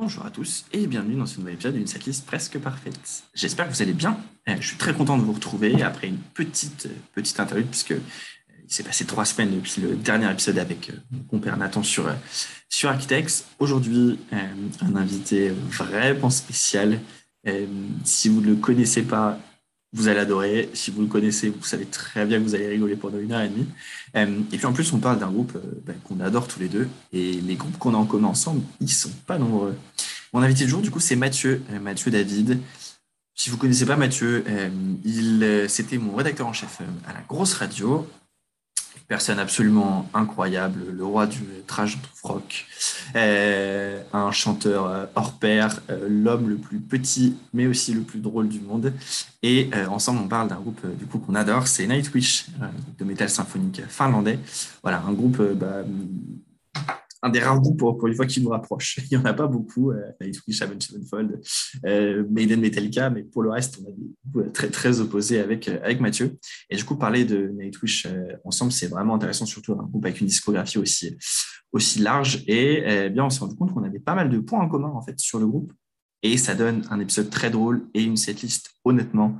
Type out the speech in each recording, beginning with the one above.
Bonjour à tous et bienvenue dans ce nouvel épisode d'une setlist presque parfaite. J'espère que vous allez bien. Euh, je suis très content de vous retrouver après une petite, euh, petite interlude puisque euh, il s'est passé trois semaines depuis le dernier épisode avec mon compère Nathan sur, sur Architects. Aujourd'hui, un invité vraiment spécial. Si vous ne le connaissez pas, vous allez adorer. Si vous le connaissez, vous savez très bien que vous allez rigoler pendant une heure et demie. Euh, et puis en plus, on parle d'un groupe euh, ben, qu'on adore tous les deux. Et les groupes qu'on a en commun ensemble, ils sont pas nombreux. Mon invité du jour, du coup, c'est Mathieu, euh, Mathieu David. Si vous connaissez pas Mathieu, il, c'était mon rédacteur en chef à la grosse radio personne absolument incroyable, le roi du trash rock, euh, un chanteur euh, hors pair, euh, l'homme le plus petit mais aussi le plus drôle du monde. Et ensemble, on parle d'un groupe du coup qu'on adore, c'est Nightwish, de métal symphonique finlandais. Voilà, un groupe bah, un des rares groupes pour, une fois qui nous rapproche. Il n'y en a pas beaucoup, euh, Nightwish, Avenged Sevenfold, euh, Maiden Metallica, mais pour le reste, on a des groupes très, très opposés avec, euh, avec Mathieu. Et du coup, parler de Nightwish euh, ensemble, c'est vraiment intéressant, surtout un groupe avec une discographie aussi, aussi large. Et bien, on s'est rendu compte qu'on avait pas mal de points en commun en fait sur le groupe. Et ça donne un épisode très drôle et une setlist, honnêtement,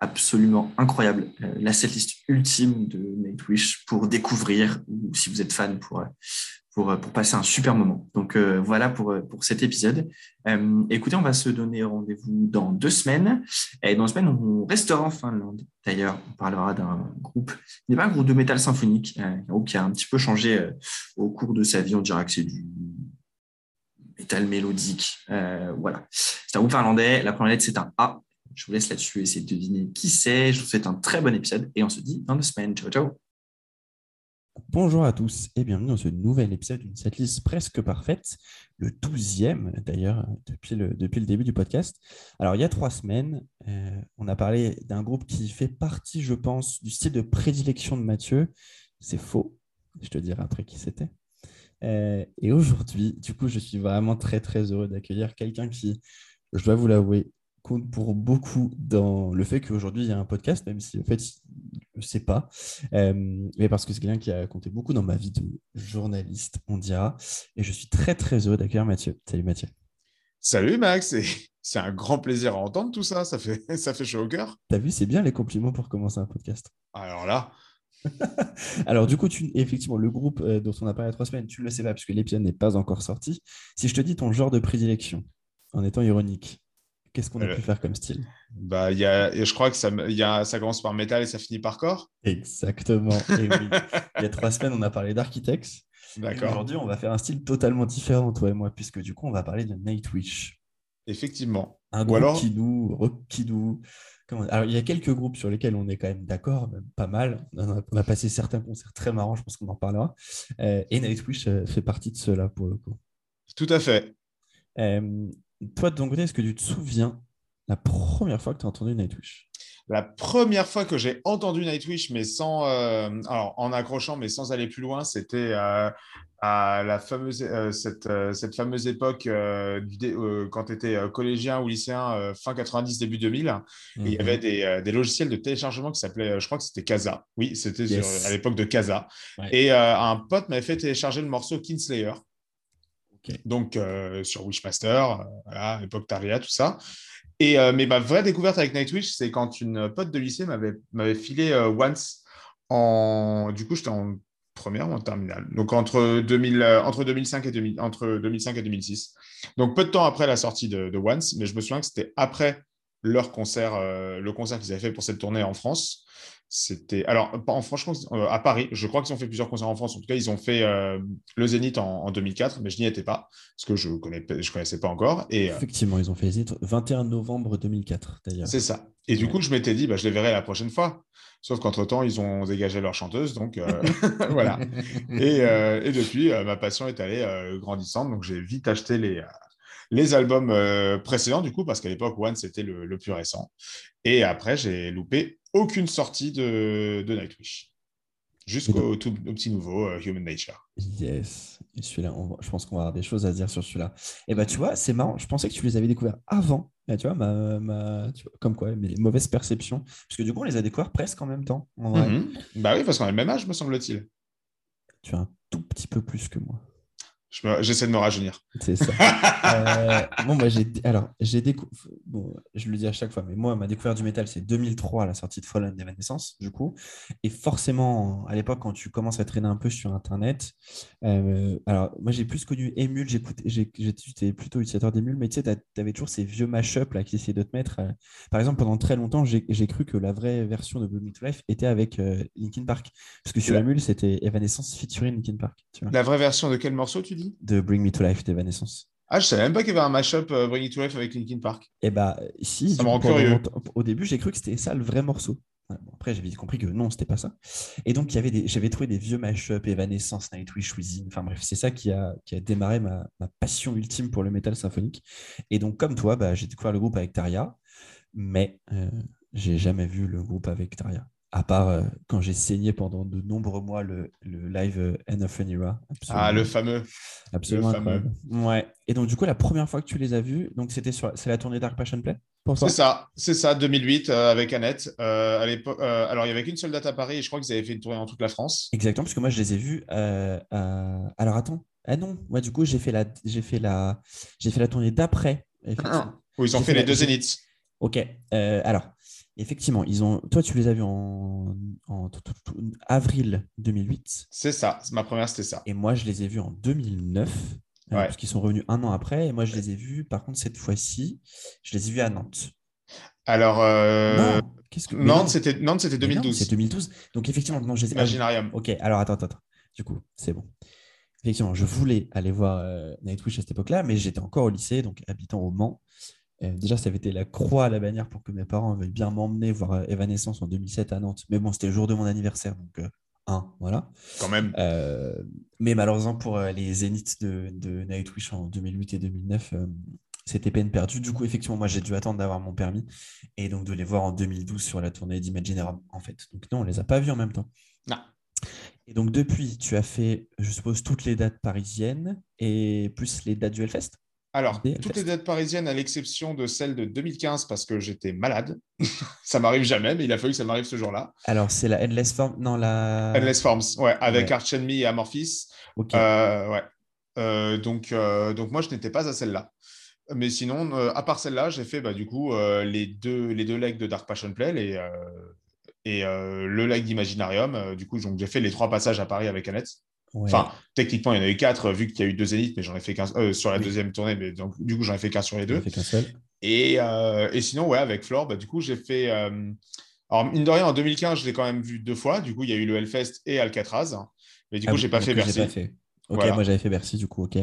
absolument incroyable. la setlist ultime de Nightwish pour découvrir, ou si vous êtes fan, pour, pour, pour passer un super moment. Donc euh, voilà pour, pour cet épisode. Euh, écoutez, on va se donner rendez-vous dans deux semaines. Et dans deux semaines, on restera en Finlande. D'ailleurs, on parlera d'un groupe, il n'est pas un groupe de métal symphonique, euh, un groupe qui a un petit peu changé au cours de sa vie. On dira que c'est du métal mélodique. voilà. C'est un groupe finlandais. La première lettre, c'est un A. Je vous laisse là-dessus essayer de deviner qui c'est. Je vous souhaite un très bon épisode et on se dit dans deux semaines. Ciao, ciao. Bonjour à tous et bienvenue dans ce nouvel épisode d'une setlist presque parfaite, le douzième d'ailleurs depuis le, depuis le début du podcast. Alors il y a trois semaines, euh, on a parlé d'un groupe qui fait partie, je pense, du style de prédilection de Mathieu. C'est faux, je te dirai après qui c'était. Euh, et aujourd'hui, du coup, je suis vraiment très très heureux d'accueillir quelqu'un qui, je dois vous l'avouer, compte pour beaucoup dans le fait qu'aujourd'hui il y a un podcast, même si en fait je ne sais pas, euh, mais parce que c'est quelqu'un qui a compté beaucoup dans ma vie de journaliste, on dira. Et je suis très très heureux d'accueillir Mathieu. Salut Mathieu. Salut Max, c'est un grand plaisir à entendre tout ça, ça fait, ça fait chaud au cœur. T'as vu, c'est bien les compliments pour commencer un podcast. Alors là. Alors du coup, tu, effectivement, le groupe euh, dont on a parlé il y a trois semaines, tu ne le sais pas puisque l'épisode n'est pas encore sorti. Si je te dis ton genre de prédilection, en étant ironique, Qu'est-ce qu'on a euh, pu faire comme style? bah, y a, Je crois que ça, y a, ça commence par métal et ça finit par corps. Exactement. il y a trois semaines, on a parlé d'Architects. D'accord. Aujourd'hui, on va faire un style totalement différent, toi et moi, puisque du coup, on va parler de Nightwish. Effectivement. Un groupe alors... qui nous, qui nous... Comment... Alors, il y a quelques groupes sur lesquels on est quand même d'accord, même pas mal. On a, passé certains concerts très marrants, je pense qu'on en parlera. Euh, et Nightwish euh, fait partie de cela pour le coup. Tout à fait. Euh, toi, de ton côté, est-ce que tu te souviens la première fois que tu as entendu Nightwish? La première fois que j'ai entendu Nightwish, mais sans, euh, alors en accrochant, mais sans aller plus loin, c'était euh, à la fameuse, euh, cette, cette, fameuse époque quand tu étais collégien ou lycéen, fin 90, début 2000. Et il y avait mhm. des, des, logiciels de téléchargement qui s'appelaient, je crois que c'était Casa. Oui, c'était à l'époque de Casa. Et un pote m'avait fait télécharger le morceau Kinslayer. Donc, euh, sur Wishmaster, euh, voilà, époque Taria, tout ça. Et, euh, mais ma vraie découverte avec Nightwish, c'est quand une pote de lycée m'avait filé Once en. Du coup, j'étais en première ou en terminale. Donc, entre, 2000, entre, 2005 et entre 2005 et 2006. Donc, peu de temps après la sortie de Once, mais je me souviens que c'était après leur concert, le concert qu'ils avaient fait pour cette tournée en France. C'était alors en franchement euh, à Paris, je crois qu'ils ont fait plusieurs concerts en France. En tout cas, ils ont fait euh, le Zénith en, 2004, mais je n'y étais pas parce que je connais je connaissais pas encore. Et euh, effectivement, ils ont fait le Zénith 21 novembre 2004 d'ailleurs. C'est ça. Et du coup, je m'étais dit, bah, je les verrai la prochaine fois. Sauf qu'entre temps, ils ont dégagé leur chanteuse, donc voilà. Et, et depuis, ma passion est allée grandissante, donc j'ai vite acheté les les albums précédents, du coup, parce qu'à l'époque, One, c'était le, le, plus récent. Et après, j'ai loupé aucune sortie de, de Nightwish. Jusqu'au petit nouveau euh, Human Nature. Yes. celui-là, je pense qu'on va avoir des choses à dire sur celui-là. Et bah, tu vois, c'est marrant. Je pensais que tu les avais découverts avant. tu vois, ma, comme quoi, mais mauvaise perception. Parce que du coup, on les a découverts presque en même temps. Mhm. Bah oui, parce qu'on a le même âge, me semble-t-il. Tu as un tout petit peu plus que moi. J'essaie de me rajeunir. C'est ça. Euh, bon, bah, j'ai, alors, j'ai découvert. Bon, je le dis à chaque fois, mais moi, ma découverte du métal, c'est 2003, la sortie de Fallen Evanescence, du coup. Et forcément, à l'époque, quand tu commences à traîner un peu sur Internet, euh, alors, moi, j'ai plus connu Emule, j'étais plutôt utilisateur d'Emule, mais tu sais, tu avais toujours ces vieux mashups là qui essayaient de te mettre. Euh, par exemple, pendant très longtemps, j'ai cru que la vraie version de Blood Me to Life était avec Linkin Park. Parce que sur Emule, c'était Evanescence featuring Linkin Park. Tu vois. La vraie version de quel morceau, tu dis? De Bring Me to Life d'Evanescence. Ah, je savais même pas qu'il y avait un mashup uh, Bring Me to Life avec Linkin Park. Eh bah, si. Ça me rend curieux. Au début, j'ai cru que c'était ça le vrai morceau. après, j'avais compris que non, c'était pas ça. Et donc, j'avais trouvé des vieux mashups, Evanescence, Nightwish, Within. Enfin bref, c'est ça qui a, qui a démarré ma, ma, passion ultime pour le métal symphonique. Et donc, comme toi, bah, j'ai découvert le groupe avec Taria, mais euh, j'ai jamais vu le groupe avec Taria à part euh, quand j'ai saigné pendant de nombreux mois le, le live euh, End of an Era. Ah, le fameux. Absolument. Le fameux. Ouais. Et donc, du coup, la première fois que tu les as vus, donc c'était sur c'est la tournée Dark Passion Play C'est ça, c'est ça, 2008 euh, avec Annette. à l'époque, alors, il n'y avait qu'une seule date à Paris et je crois qu'ils avaient fait une tournée dans toute la France. Exactement, parce que moi, je les ai vus. Alors, attends. Ah non, moi, du coup, j'ai fait la, j'ai fait la, j'ai fait la tournée d'après. Ah, oui, ils ont fait, les deux zéniths. Ok. alors, Effectivement, ils ont. Toi, tu les as vus en, avril 2008. C'est ça. Ma première, c'était ça. Et moi, je les ai vus en 2009. Euh, parce qu'ils sont revenus un an après. Et moi, je les ai vus, par contre, cette fois-ci, je les ai vus à Nantes. Alors, euh... que... Nantes, c'était Nantes, c'était 2012. C'est 2012. Donc, effectivement, non, je les ai... Imaginarium. Ok, alors attends, attends, attends. Du coup, c'est bon. Effectivement, je voulais aller voir euh, Nightwish à cette époque-là, mais j'étais encore au lycée, donc habitant au Mans. Euh, déjà, ça avait été la croix à la bannière pour que mes parents veuillent bien m'emmener voir euh, Evanescence en 2007 à Nantes. Mais bon, c'était le jour de mon anniversaire, donc euh, un, voilà. Quand même. mais malheureusement, pour les zéniths de, de, Nightwish en 2008 et 2009, c'était peine perdue. Du coup, effectivement, moi, j'ai dû attendre d'avoir mon permis et donc de les voir en 2012 sur la tournée d'Imagineering, en fait. Donc non, on les a pas vus en même temps. Non. Et donc, depuis, tu as fait, je suppose, toutes les dates parisiennes et plus les dates du Hellfest? Alors, toutes les dates parisiennes, à l'exception de celle de 2015, parce que j'étais malade. ça m'arrive jamais, mais il a fallu que ça m'arrive ce jour-là. Alors, c'est la Endless Forms Non, la. Endless Forms, ouais, avec Arch Enemy et Amorphis. Ok. Euh, ouais. Euh, donc, euh, donc, moi, je n'étais pas à celle-là. Mais sinon, à part celle-là, j'ai fait bah, du coup les, deux, les deux legs de Dark Passion Play les, et le leg d'Imaginarium. du coup, j'ai fait les trois passages à Paris avec Annette. Enfin, techniquement, il y en a eu quatre, vu qu'il y a eu deux zéniths, mais j'en ai fait qu'un euh, sur la deuxième tournée, mais donc, du coup, j'en ai fait qu'un sur les deux. Fait seul. Et, euh, et, sinon, ouais, avec Flore, bah, du coup, j'ai fait. Euh, alors, mine de rien, en 2015, je l'ai quand même vu deux fois. Du coup, il y a eu le Hellfest et Alcatraz. Mais du coup, ah j'ai pas fait Bercy. Pas fait. Ok, moi, j'avais fait Bercy, du coup, ok.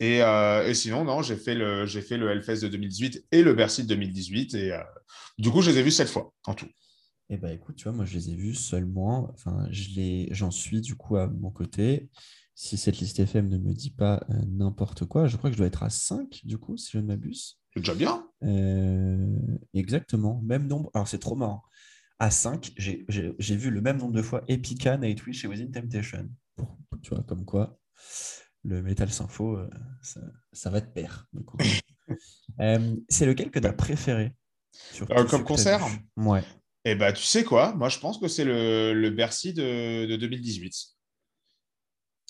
Et, et sinon, non, j'ai fait, le, fait le Hellfest de 2018 et le Bercy de 2018. Et du coup, je les ai vus sept fois en tout. Eh ben écoute, tu vois, moi je les ai vus seulement, enfin, j'en suis du coup à mon côté. Si cette liste FM ne me dit pas euh, n'importe quoi, je crois que je dois être à 5 du coup, si je ne m'abuse. C'est déjà bien. Euh, exactement, même nombre. Alors c'est trop marrant. À 5, j'ai vu le même nombre de fois Epica, Nightwish et Within Temptation. tu vois, comme quoi le Metal Sympho, euh, ça, ça, va te pair. c'est lequel que tu as préféré Comme concert Ouais. Eh bien, tu sais quoi? Moi, je pense que c'est le, Bercy de, 2018.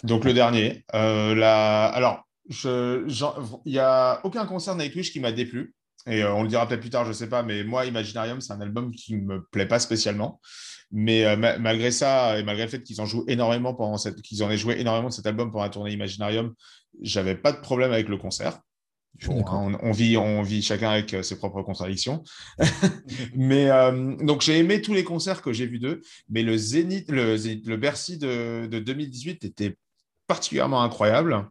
Donc, le dernier. Euh, Alors, il n'y a aucun concert Nightwish qui m'a déplu. Et euh, on le dira peut-être plus tard, je ne sais pas. Mais moi, Imaginarium, c'est un album qui ne me plaît pas spécialement. Mais euh, malgré ça, et malgré le fait qu'ils en qu'ils en aient joué énormément de cet album pendant la tournée Imaginarium, j'avais pas de problème avec le concert. Hein, on, vit, on vit chacun avec euh, ses propres contradictions. mais euh, donc j'ai aimé tous les concerts que j'ai vus d'eux, mais le Zénith, le, le Bercy de, 2018 était particulièrement incroyable.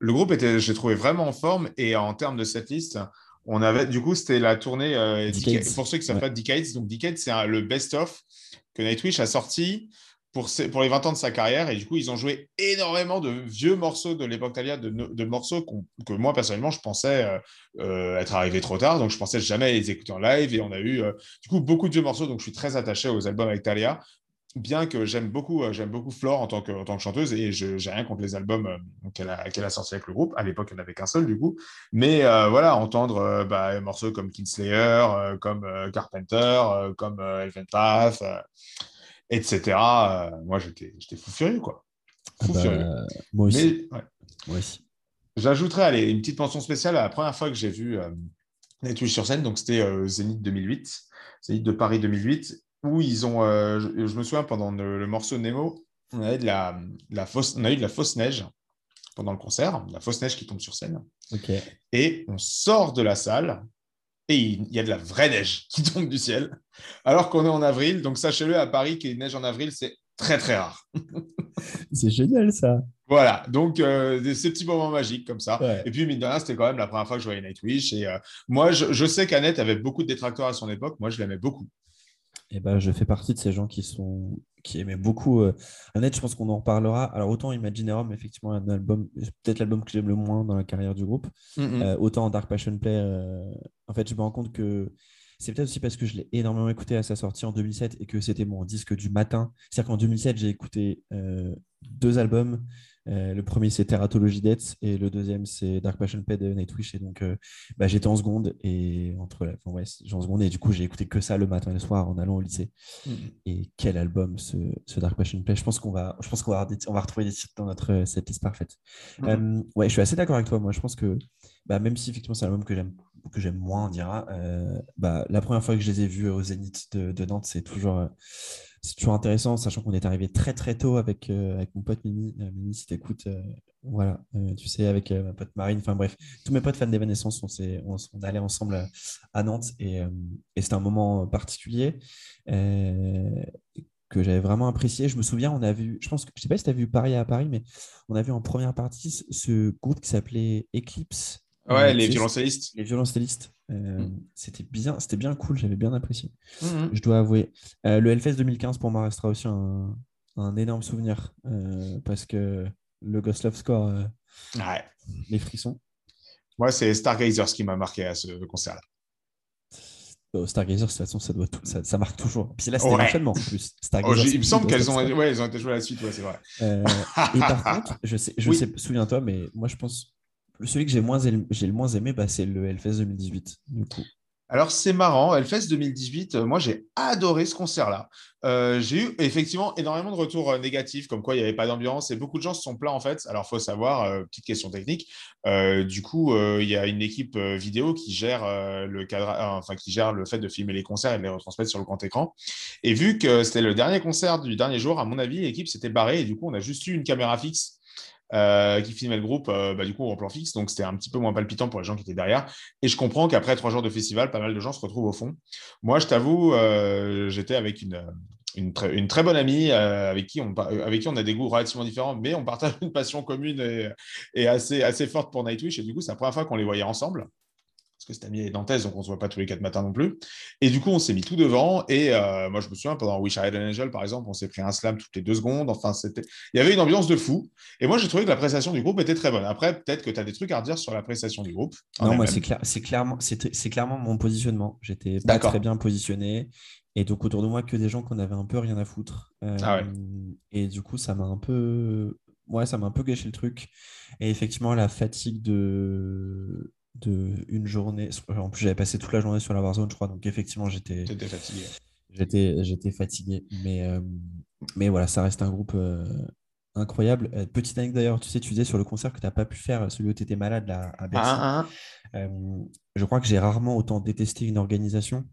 Le groupe était, j'ai trouvé vraiment en forme et en termes de cette liste, on avait du coup c'était la tournée euh, pour ceux qui savent pas Decades. Donc Decades c'est le best of que Nightwish a sorti pour, les 20 ans de sa carrière. Et du coup, ils ont joué énormément de vieux morceaux de l'époque Talia, de, morceaux que moi, personnellement, je pensais euh, euh, être arrivés trop tard. Donc, je pensais jamais les écouter en live. Et on a eu, euh, du coup, beaucoup de vieux morceaux. Donc, je suis très attaché aux albums avec Talia. Bien que j'aime beaucoup, j'aime beaucoup Flore en tant que, chanteuse et je n'ai rien contre les albums qu'elle a, sortis avec le groupe. À l'époque, elle n'avait qu'un seul, du coup. Mais voilà, entendre bah, morceaux comme Kinslayer, comme Carpenter, comme Elven Path etc. Euh, moi, j'étais fou furieux, quoi. Ah bah, moi aussi. Moi aussi. J'ajouterais une petite mention spéciale à la première fois que j'ai vu euh, Nightwish sur scène, donc c'était euh, Zénith 2008, Zénith de Paris 2008, où ils ont, euh, je, je me souviens pendant le, le morceau Nemo, on avait de la, de la fausse, on a eu de la fausse neige pendant le concert, de la fausse neige qui tombe sur scène, et on sort de la salle et il y a de la vraie neige qui tombe du ciel, alors qu'on est en avril. Donc sachez-le, à Paris, qu'il neige en avril, c'est très très rare. C'est génial ça. Voilà, donc euh, des- ces petits moments magiques comme ça. Ouais. Et puis, mine de rien, c'était quand même la première fois que je voyais Nightwish. Et euh, moi, je, je sais qu'Annette avait beaucoup de détracteurs à son époque. Moi, je l'aimais beaucoup. Et ben, je fais partie de ces gens qui sont qui aimaient beaucoup. Euh... Annette, je pense qu'on en reparlera. Alors autant Imaginerum, effectivement, un album, c'est peut-être l'album que j'aime le moins dans la carrière du groupe. Euh, autant Dark Passion Play, euh, en fait, je me rends compte que c'est peut-être aussi parce que je l'ai énormément écouté à sa sortie en 2007 et que c'était mon disque du matin. C'est-à-dire qu'en 2007, j'ai écouté euh, deux albums. Euh, le premier, c'est Teratology Death et le deuxième, c'est Dark Passion Play de Nightwish. Et donc, euh, bah, j'étais en seconde et entre la... enfin, ouais, en seconde et du coup, j'ai écouté que ça le matin et le soir en allant au lycée. Mhm. Et quel album ce, ce Dark Passion Play. Je pense qu'on va, je pense qu'on va, on retrouver des titres dans notre euh, cette liste parfaite. Mhm. Euh, ouais, je suis assez d'accord avec toi. Moi, je pense que bah, même si effectivement c'est un album que j'aime que j'aime moins, on dira, euh, bah, la première fois que je les ai vus au Zénith de, de Nantes, c'est toujours, c'est toujours intéressant, sachant qu'on est arrivé très très tôt avec, euh, avec mon pote Mimi. Euh, Mimi, si t'écoutes, euh, voilà, euh, tu sais, avec ma pote Marine, enfin bref, tous mes potes fans d'Evanescence, on, on, on allait ensemble à, à Nantes et, et c'était un moment particulier. que j'avais vraiment apprécié. Je me souviens, on a vu, je pense que, je sais pas si tu as vu Paris à Paris, mais on a vu en première partie ce- groupe qui s'appelait Eclipse. Ouais, les violoncellistes. les violoncellistes. Euh, Mm. C'était bien, c'était bien cool, j'avais bien apprécié. Mhm. Je dois avouer. Euh, le Hellfest 2015 pour moi restera aussi un, un énorme souvenir euh, parce que le Ghost Love Score, Ouais. les frissons. Moi, c'est Stargazers qui m'a marqué à ce concert-là. Oh, Stargazer, de toute façon, ça, doit tout- ça, ça marche toujours. Puis là, c'était Ouais. l'enchaînement en plus. Oh, il me semble qu'elles ont, ouais, elles ont été jouées à la suite, ouais, c'est vrai. Et par contre, je sais, je Oui. sais, souviens-toi, mais moi je pense celui que j'ai le moins aimé, bah, c'est le Hellfest 2018. Du coup, Alors, c'est marrant, Hellfest 2018, euh, moi j'ai adoré ce concert-là. Euh, j'ai eu effectivement énormément de retours euh, négatifs, comme quoi il n'y avait pas d'ambiance, et beaucoup de gens se sont plaints en fait. Alors, faut savoir, petite question technique, du coup, il y a une équipe vidéo qui gère, le cadre, enfin, qui gère le fait de filmer les concerts et de les retransmettre sur le grand écran. Et vu que c'était le dernier concert du dernier jour, à mon avis, l'équipe s'était barrée, et du coup, on a juste eu une caméra fixe. Euh, qui filmait le groupe euh, bah, du coup en plan fixe donc c'était un petit peu moins palpitant pour les gens qui étaient derrière et je comprends qu'après trois jours de festival, pas mal de gens se retrouvent au fond. Moi, je t'avoue, euh, j'étais avec une, très, bonne amie euh, avec, qui on, a des goûts relativement différents, mais on partage une passion commune et, et assez, assez forte pour Nightwish. Et du coup, c'est la première fois qu'on les voyait ensemble. Parce que amie est nantaise, donc on ne se voit pas tous les quatre matins non plus. Et du coup, on s'est mis tout devant. Et euh, moi, je me souviens, pendant Wish I Had an Angel, par exemple, on s'est pris un slam toutes les deux secondes. Enfin, c'était... il y avait une ambiance de fou. Et moi, j'ai trouvé que la prestation du groupe était très bonne. Après, peut-être que tu as des trucs à redire sur la prestation du groupe. non, moi c'est clair, c'est clairement, c'est c'est clairement mon positionnement. J'étais pas D'accord. très bien positionné, et donc autour de moi que des gens qu'on avait un peu rien à foutre. Euh, Ah ouais. Et du coup, ça m'a un peu, ouais, ça m'a un peu gâché le truc. Et effectivement, la fatigue de de une journée. En plus, j'avais passé toute la journée sur la Warzone, je crois. Donc effectivement, j'étais fatigué. J'étais, j'étais fatigué, mais, euh, mais voilà, ça reste un groupe euh, incroyable. Euh, petite anecdote d'ailleurs, tu sais, tu disais sur le concert que tu n'as pas pu faire, celui où tu étais malade là, à Bercy. Ah, ah, Euh, je crois que j'ai rarement autant détesté une organisation.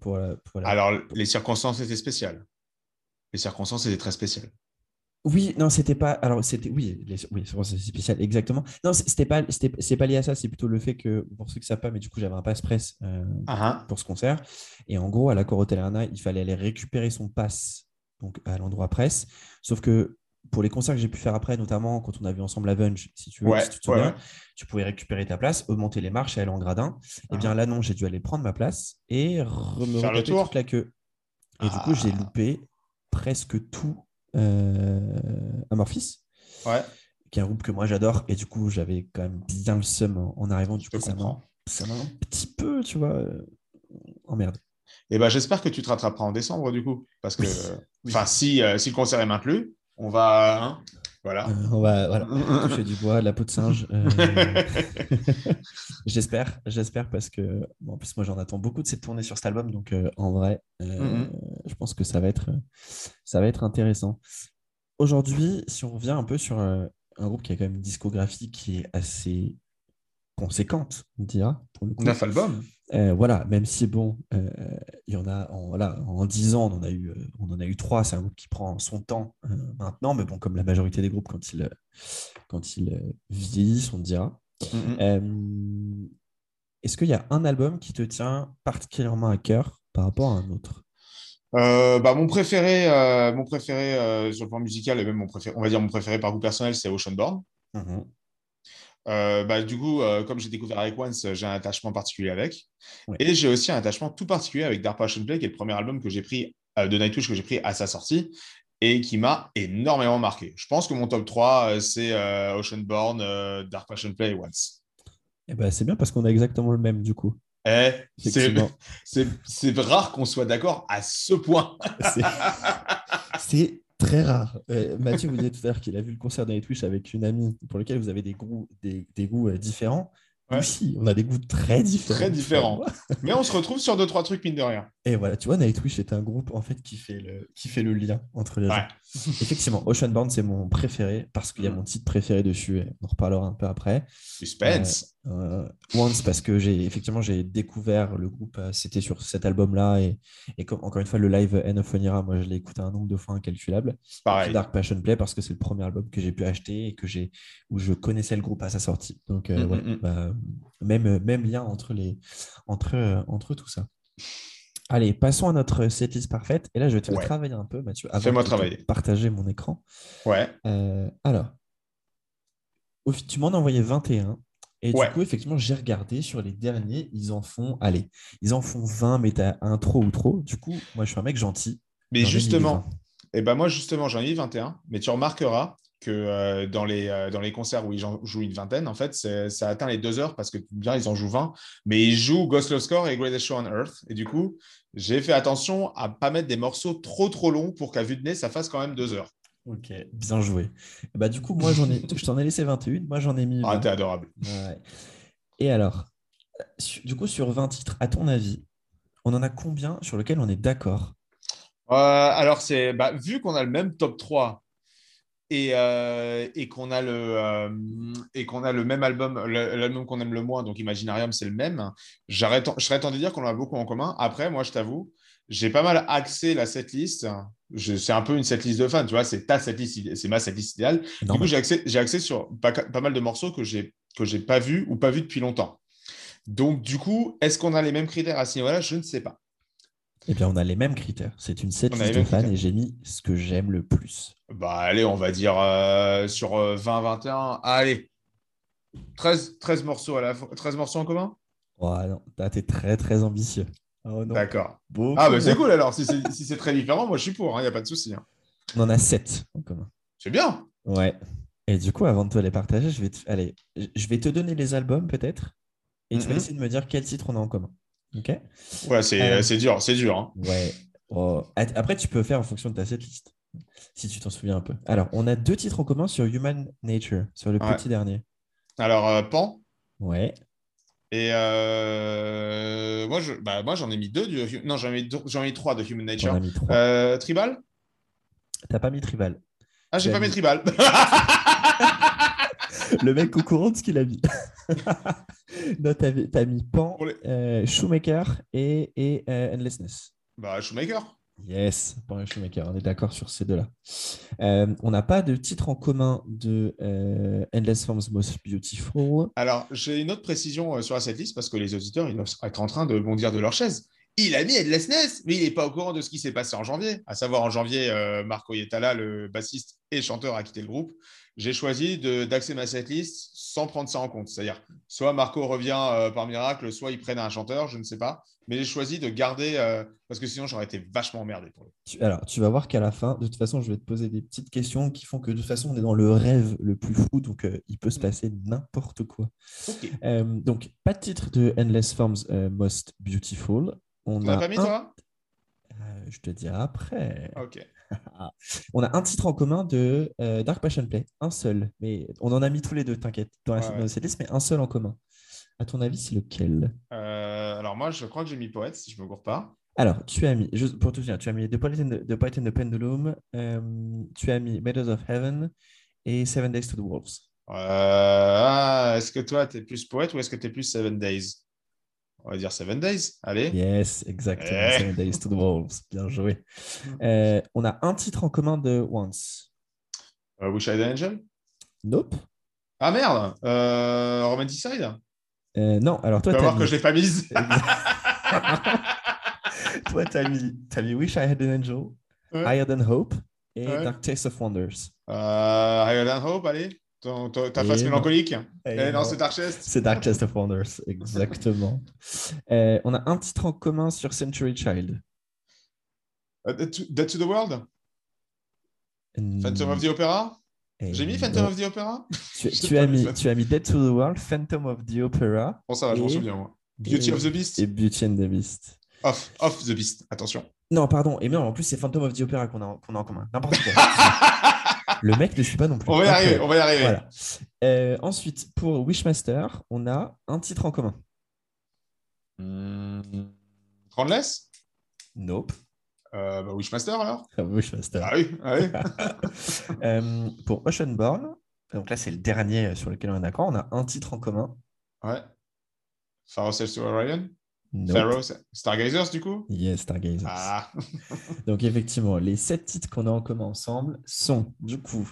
pour la- pour la- ah. Alors, les circonstances étaient spéciales. Les circonstances étaient très spéciales. Oui, non, c'était pas. Alors, c'était. Oui, les... oui c'est spécial, exactement. Non, c'était pas, c'est pas lié à ça, c'est plutôt le fait que, pour ceux qui ne savent pas, mais du coup, j'avais un pass presse euh, Ah, pour ce concert. Et en gros, à la Corotel Arena, il fallait aller récupérer son pass donc, à l'endroit presse. Sauf que pour les concerts que j'ai pu faire après, notamment quand on a vu ensemble Avenge, si tu veux, Ouais, si tu te souviens, ouais. tu pouvais récupérer ta place, augmenter les marches et aller en gradin. Et bien là, non, j'ai dû aller prendre ma place et me Faire le retaper tour. toute la queue. Et du coup, Ah. j'ai loupé presque tout Amorphis, Ouais, qui est un groupe que moi j'adore. Et du coup, j'avais quand même bien le seum en, en arrivant. Du je coup, ça m'a comprends. ça m'a un petit peu, tu vois, euh, emmerdé. Et ben, j'espère que tu te rattraperas en décembre, du coup. Parce que, Oui, euh, oui. enfin, si, euh, si le concert est maintenu, on va. hein, voilà. Euh, on va voilà, toucher du bois, de la peau de singe. euh, j'espère, j'espère parce que bon, en plus moi j'en attends beaucoup de cette tournée sur cet album, donc euh, en vrai, Mhm. je pense que ça va être, ça va être intéressant. Aujourd'hui, si on revient un peu sur, un groupe qui a quand même une discographie qui est assez conséquente, on dira. Pour le coup. Neuf albums. Euh, voilà, même si bon, euh, il y en a en, voilà, en 10 ans, on en a eu, euh, on en a eu trois. C'est un groupe qui prend son temps euh, maintenant, mais bon, comme la majorité des groupes, quand ils, quand ils vieillissent, on dira. Mhm. Euh, Est-ce qu'il y a un album qui te tient particulièrement à cœur par rapport à un autre? Euh, bah, mon préféré, euh, mon préféré euh, sur le plan musical et même mon préféré, on va dire mon préféré par goût personnel, c'est Oceanborn. Mhm. Euh, bah, du coup, euh, comme j'ai découvert avec Once, j'ai un attachement particulier avec. Ouais. Et j'ai aussi un attachement tout particulier avec Dark Passion Play, qui est le premier album que j'ai pris euh, de Nightwish que j'ai pris à sa sortie et qui m'a énormément marqué. Je pense que mon top 3, euh, c'est euh, Oceanborn, euh, Dark Passion Play et Once. Eh ben, c'est bien parce qu'on a exactement le même du coup. Eh, c'est rare qu'on soit d'accord à ce point. C'est très rare. Euh, Mathieu vous disait tout à l'heure qu'il a vu le concert de Nightwish avec une amie pour lequel vous avez des goûts, des, des goûts euh, différents. Ouais. aussi, on a des goûts très différents. Très différents. Mais on se retrouve sur deux, trois trucs, mine de rien. Et voilà, tu vois, Nightwish est un groupe en fait qui fait le, qui fait le lien entre les Ouais. gens. Effectivement, Oceanborn, c'est mon préféré parce qu'il y a Mm. mon titre préféré dessus. Et on en reparlera un peu après. Suspense. Euh, Once parce que j'ai effectivement j'ai découvert le groupe euh, c'était sur cet album là et, et comme, encore une fois le live End of Onira moi je l'ai écouté un nombre de fois incalculable Pareil. Dark Passion Play parce que c'est le premier album que j'ai pu acheter et que j'ai où je connaissais le groupe à sa sortie donc euh, Mm, ouais, mm, mm. bah, même même lien entre les entre entre tout ça allez passons à notre setlist parfaite et là je vais te faire Ouais. travailler un peu Mathieu avant de te travailler. partager mon écran Ouais. euh, alors, tu m'en as envoyé 21. Et Ouais. du coup, effectivement, j'ai regardé sur les derniers, ils en font, allez, ils en font 20, mais t'as un trop ou trop. Du coup, moi, je suis un mec gentil. Mais justement, 20. et ben moi, justement, j'en ai mis 21. Mais tu remarqueras que euh, dans, les, euh, dans les concerts où ils en jouent une vingtaine, en fait, ça atteint les deux heures parce que bien, ils en jouent 20. Mais ils jouent Ghost Love Score et Greatest Show on Earth. Et du coup, j'ai fait attention à pas mettre des morceaux trop, trop longs pour qu'à vue de nez, ça fasse quand même deux heures. Ok, bien joué. Et Bah, du coup, moi, j'en ai, je t'en ai laissé 21. Moi, j'en ai mis Ah, 20. t'es adorable. Ouais. Et alors, du coup, sur 20 titres, à ton avis, on en a combien sur lequel on est d'accord? Euh, alors, c'est bah, vu qu'on a le même top 3 et, euh, et qu'on a, le, euh, et qu'on a le même album, l'album qu'on aime le moins, donc Imaginarium, c'est le même, j'arrête- je serais tenté de dire qu'on en a beaucoup en commun. Après, moi, je t'avoue, j'ai pas mal axé la setlist. C'est un peu une setlist de fans, tu vois, c'est ta setlist, c'est ma setlist idéale. Du coup, j'ai axé, sur pas, pas mal de morceaux que j'ai que j'ai pas vus ou pas vus depuis longtemps. Donc, du coup, est-ce qu'on a les mêmes critères à ce niveau-là? Je ne sais pas. Eh bien, on a les mêmes critères. C'est une setlist de critères. et j'ai mis ce que j'aime le plus. Bah, allez, on va dire euh, sur 20-21. Allez, 13, 13 morceaux à la fois. 13 morceaux en commun? Oh, non, t'es très, très ambitieux. Oh. D'accord. Ah, bah c'est cool alors. Si c'est si très différent, moi je suis pour, il n'y a pas de souci. hein. On en a 7 en commun. C'est bien. Ouais. Et du coup, avant de te les partager, je vais te, allez, je vais te donner les albums peut-être. Et tu vas Mhm. essayer de me dire quel titre on a en commun. Ok? Ouais, c'est Euh. c'est dur, c'est dur. hein. Ouais. Oh, Après, tu peux faire en fonction de ta setlist. Si tu t'en souviens un peu. Alors, on a deux titres en commun sur Human Nature, sur le Ouais. petit dernier. Alors, euh, Pan? Ouais. Et euh, moi, je, bah, moi, j'en ai mis deux. Du, non, j'en ai, j'en ai mis trois de Human Nature. as mis trois. Euh, tribal? T'as pas mis Tribal. Ah, j'ai pas mis mis- Tribal. Le mec au courant de ce qu'il a mis. non, t'as mis- t'as mis Pan, les- euh, Shoemaker et, et euh, Endlessness. bah, Shoemaker. Yes, et Shoemaker, on est d'accord sur ces deux-là. Euh, on n'a pas de titre en commun de euh, Endless Forms Most Beautiful. Alors, j'ai une autre précision euh, sur la setlist parce que les auditeurs, ils doivent être en train de bondir de leur chaise. Il a mis Endlessness, mais il n'est pas au courant de ce qui s'est passé en janvier. À savoir, en janvier, Marco Yetala, le bassiste et chanteur, a quitté le groupe. J'ai choisi d'axer ma setlist sans prendre ça en compte. C'est-à-dire, soit Marco revient euh, par miracle, soit ils prennent un chanteur, je ne sais pas. Mais j'ai choisi de garder, euh, parce que sinon, j'aurais été vachement emmerdé pour. Tu- alors, tu vas voir qu'à la fin, de toute façon, je vais te poser des petites questions qui font que de toute façon, on est dans le rêve le plus fou, donc euh, il peut se passer n'importe quoi. Donc, pas de titre de Endless Forms Most Beautiful. On Tu n'as a pas mis, un- toi? je te dirai après. Ok. On a un titre en commun de euh, Dark Passion Play, un seul. Mais on en a mis tous les deux, t'inquiète, dans la Ouais, ouais. mais un seul en commun. À ton avis, c'est lequel? Euh, alors, moi, je crois que j'ai mis Poète, si je ne me gourre pas. Alors, tu as mis, juste pour te dire, tu as mis The Poet and the, The Poet and the Pendulum, euh, tu as mis Meadows of Heaven et Seven Days to the Wolves. Ah, est-ce que toi, tu es plus poète ou est-ce que tu es plus Seven Days? On va dire Seven Days. Allez. Yes, exactement. Eh. Seven Days to the Wolves. Bien joué. Euh, on a un titre en commun de Once. Euh, Wish I Had an Angel? Nope. Ah merde euh, Romanticide Euh, non, alors Tu toi, vas t'as voir mis... que je l'ai pas mise. toi, t'as mis... mis Wish I Had an Angel, Ouais. Higher Than Hope et Ouais. Dark Taste of Wonders. Euh, Higher Than Hope, allez. Ton- ta Et face non. mélancolique. Eh non, c'est Dark Chest. C'est Dark Chest of Wonders, exactement. Euh, on a un titre en commun sur Century Child. Euh, Dead, to, Dead to the World? Phantom of the Opera? Eh J'ai mis Phantom of the Opera? Tu, as mis tu as mis Dead to the World, Phantom of the Opera Bon, ça va, je m'en souviens, moi. Beauty et- of the Beast? et Beauty and the Beast. Off, off the Beast, attention. Non, pardon. Et non, en plus, c'est Phantom of the Opera qu'on a, qu'on a en commun. N'importe quoi. Le mec ne suit pas non plus. on va y arriver, on va y arriver. Voilà. Euh, ensuite, pour Wishmaster, on a un titre en commun. Groundless? Nope. euh, bah, Wishmaster alors Wishmaster. Ah oui, ah oui. Euh, pour Oceanborn, donc là, c'est le dernier sur lequel on est d'accord. On a un titre en commun. ouais. To Orion Nope. Pharaoh, Stargazers du coup? Yes, Stargazers. Ah, Donc effectivement, les sept titres qu'on a en commun ensemble sont du coup.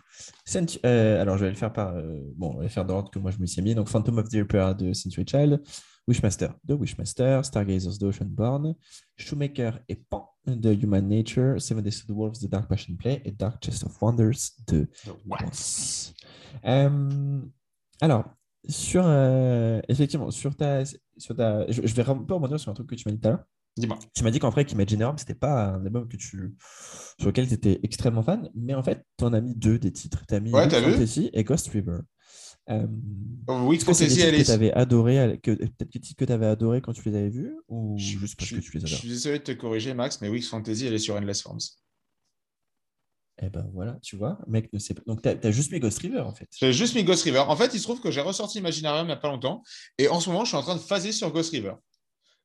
Euh, alors je vais le faire par. euh, bon, on va le faire dans l'ordre que moi je me suis mis. Donc Phantom of the Opera de Century Child, Wishmaster de Wishmaster, Stargazers de Oceanborn, Shoemaker et Pan de Human Nature, Seven Days to the Wolves de Dark Passion Play et Dark Chest of Wonders de Once. Euh, alors, sur euh, effectivement, sur ta, sur ta, je, je vais un peu rebondir sur un truc que tu m'as dit tout à l'heure. Dis-moi. Tu m'as dit qu'en vrai, Imagineering, c'était pas un album que tu, sur lequel tu étais extrêmement fan, mais en fait, tu en as mis deux des titres. Tu as mis Ouais, Fantasy et Ghost River. Euh, Oh, Oui, Fantasy, elle est. avais adoré, que, peut-être des titres que tu avais adoré quand tu les avais vus, ou Je- juste parce je- que tu les Je adores suis désolé de te corriger, Max, mais Wix Fantasy, elle est sur Endless Forms. Eh ben voilà, tu vois, mec ne sait pas. Donc, tu as, juste mis Ghost River, en fait. J'ai juste mis Ghost River. En fait, il se trouve que j'ai ressorti Imaginarium il n'y a pas longtemps. Et en ce moment, je suis en train de phaser sur Ghost River.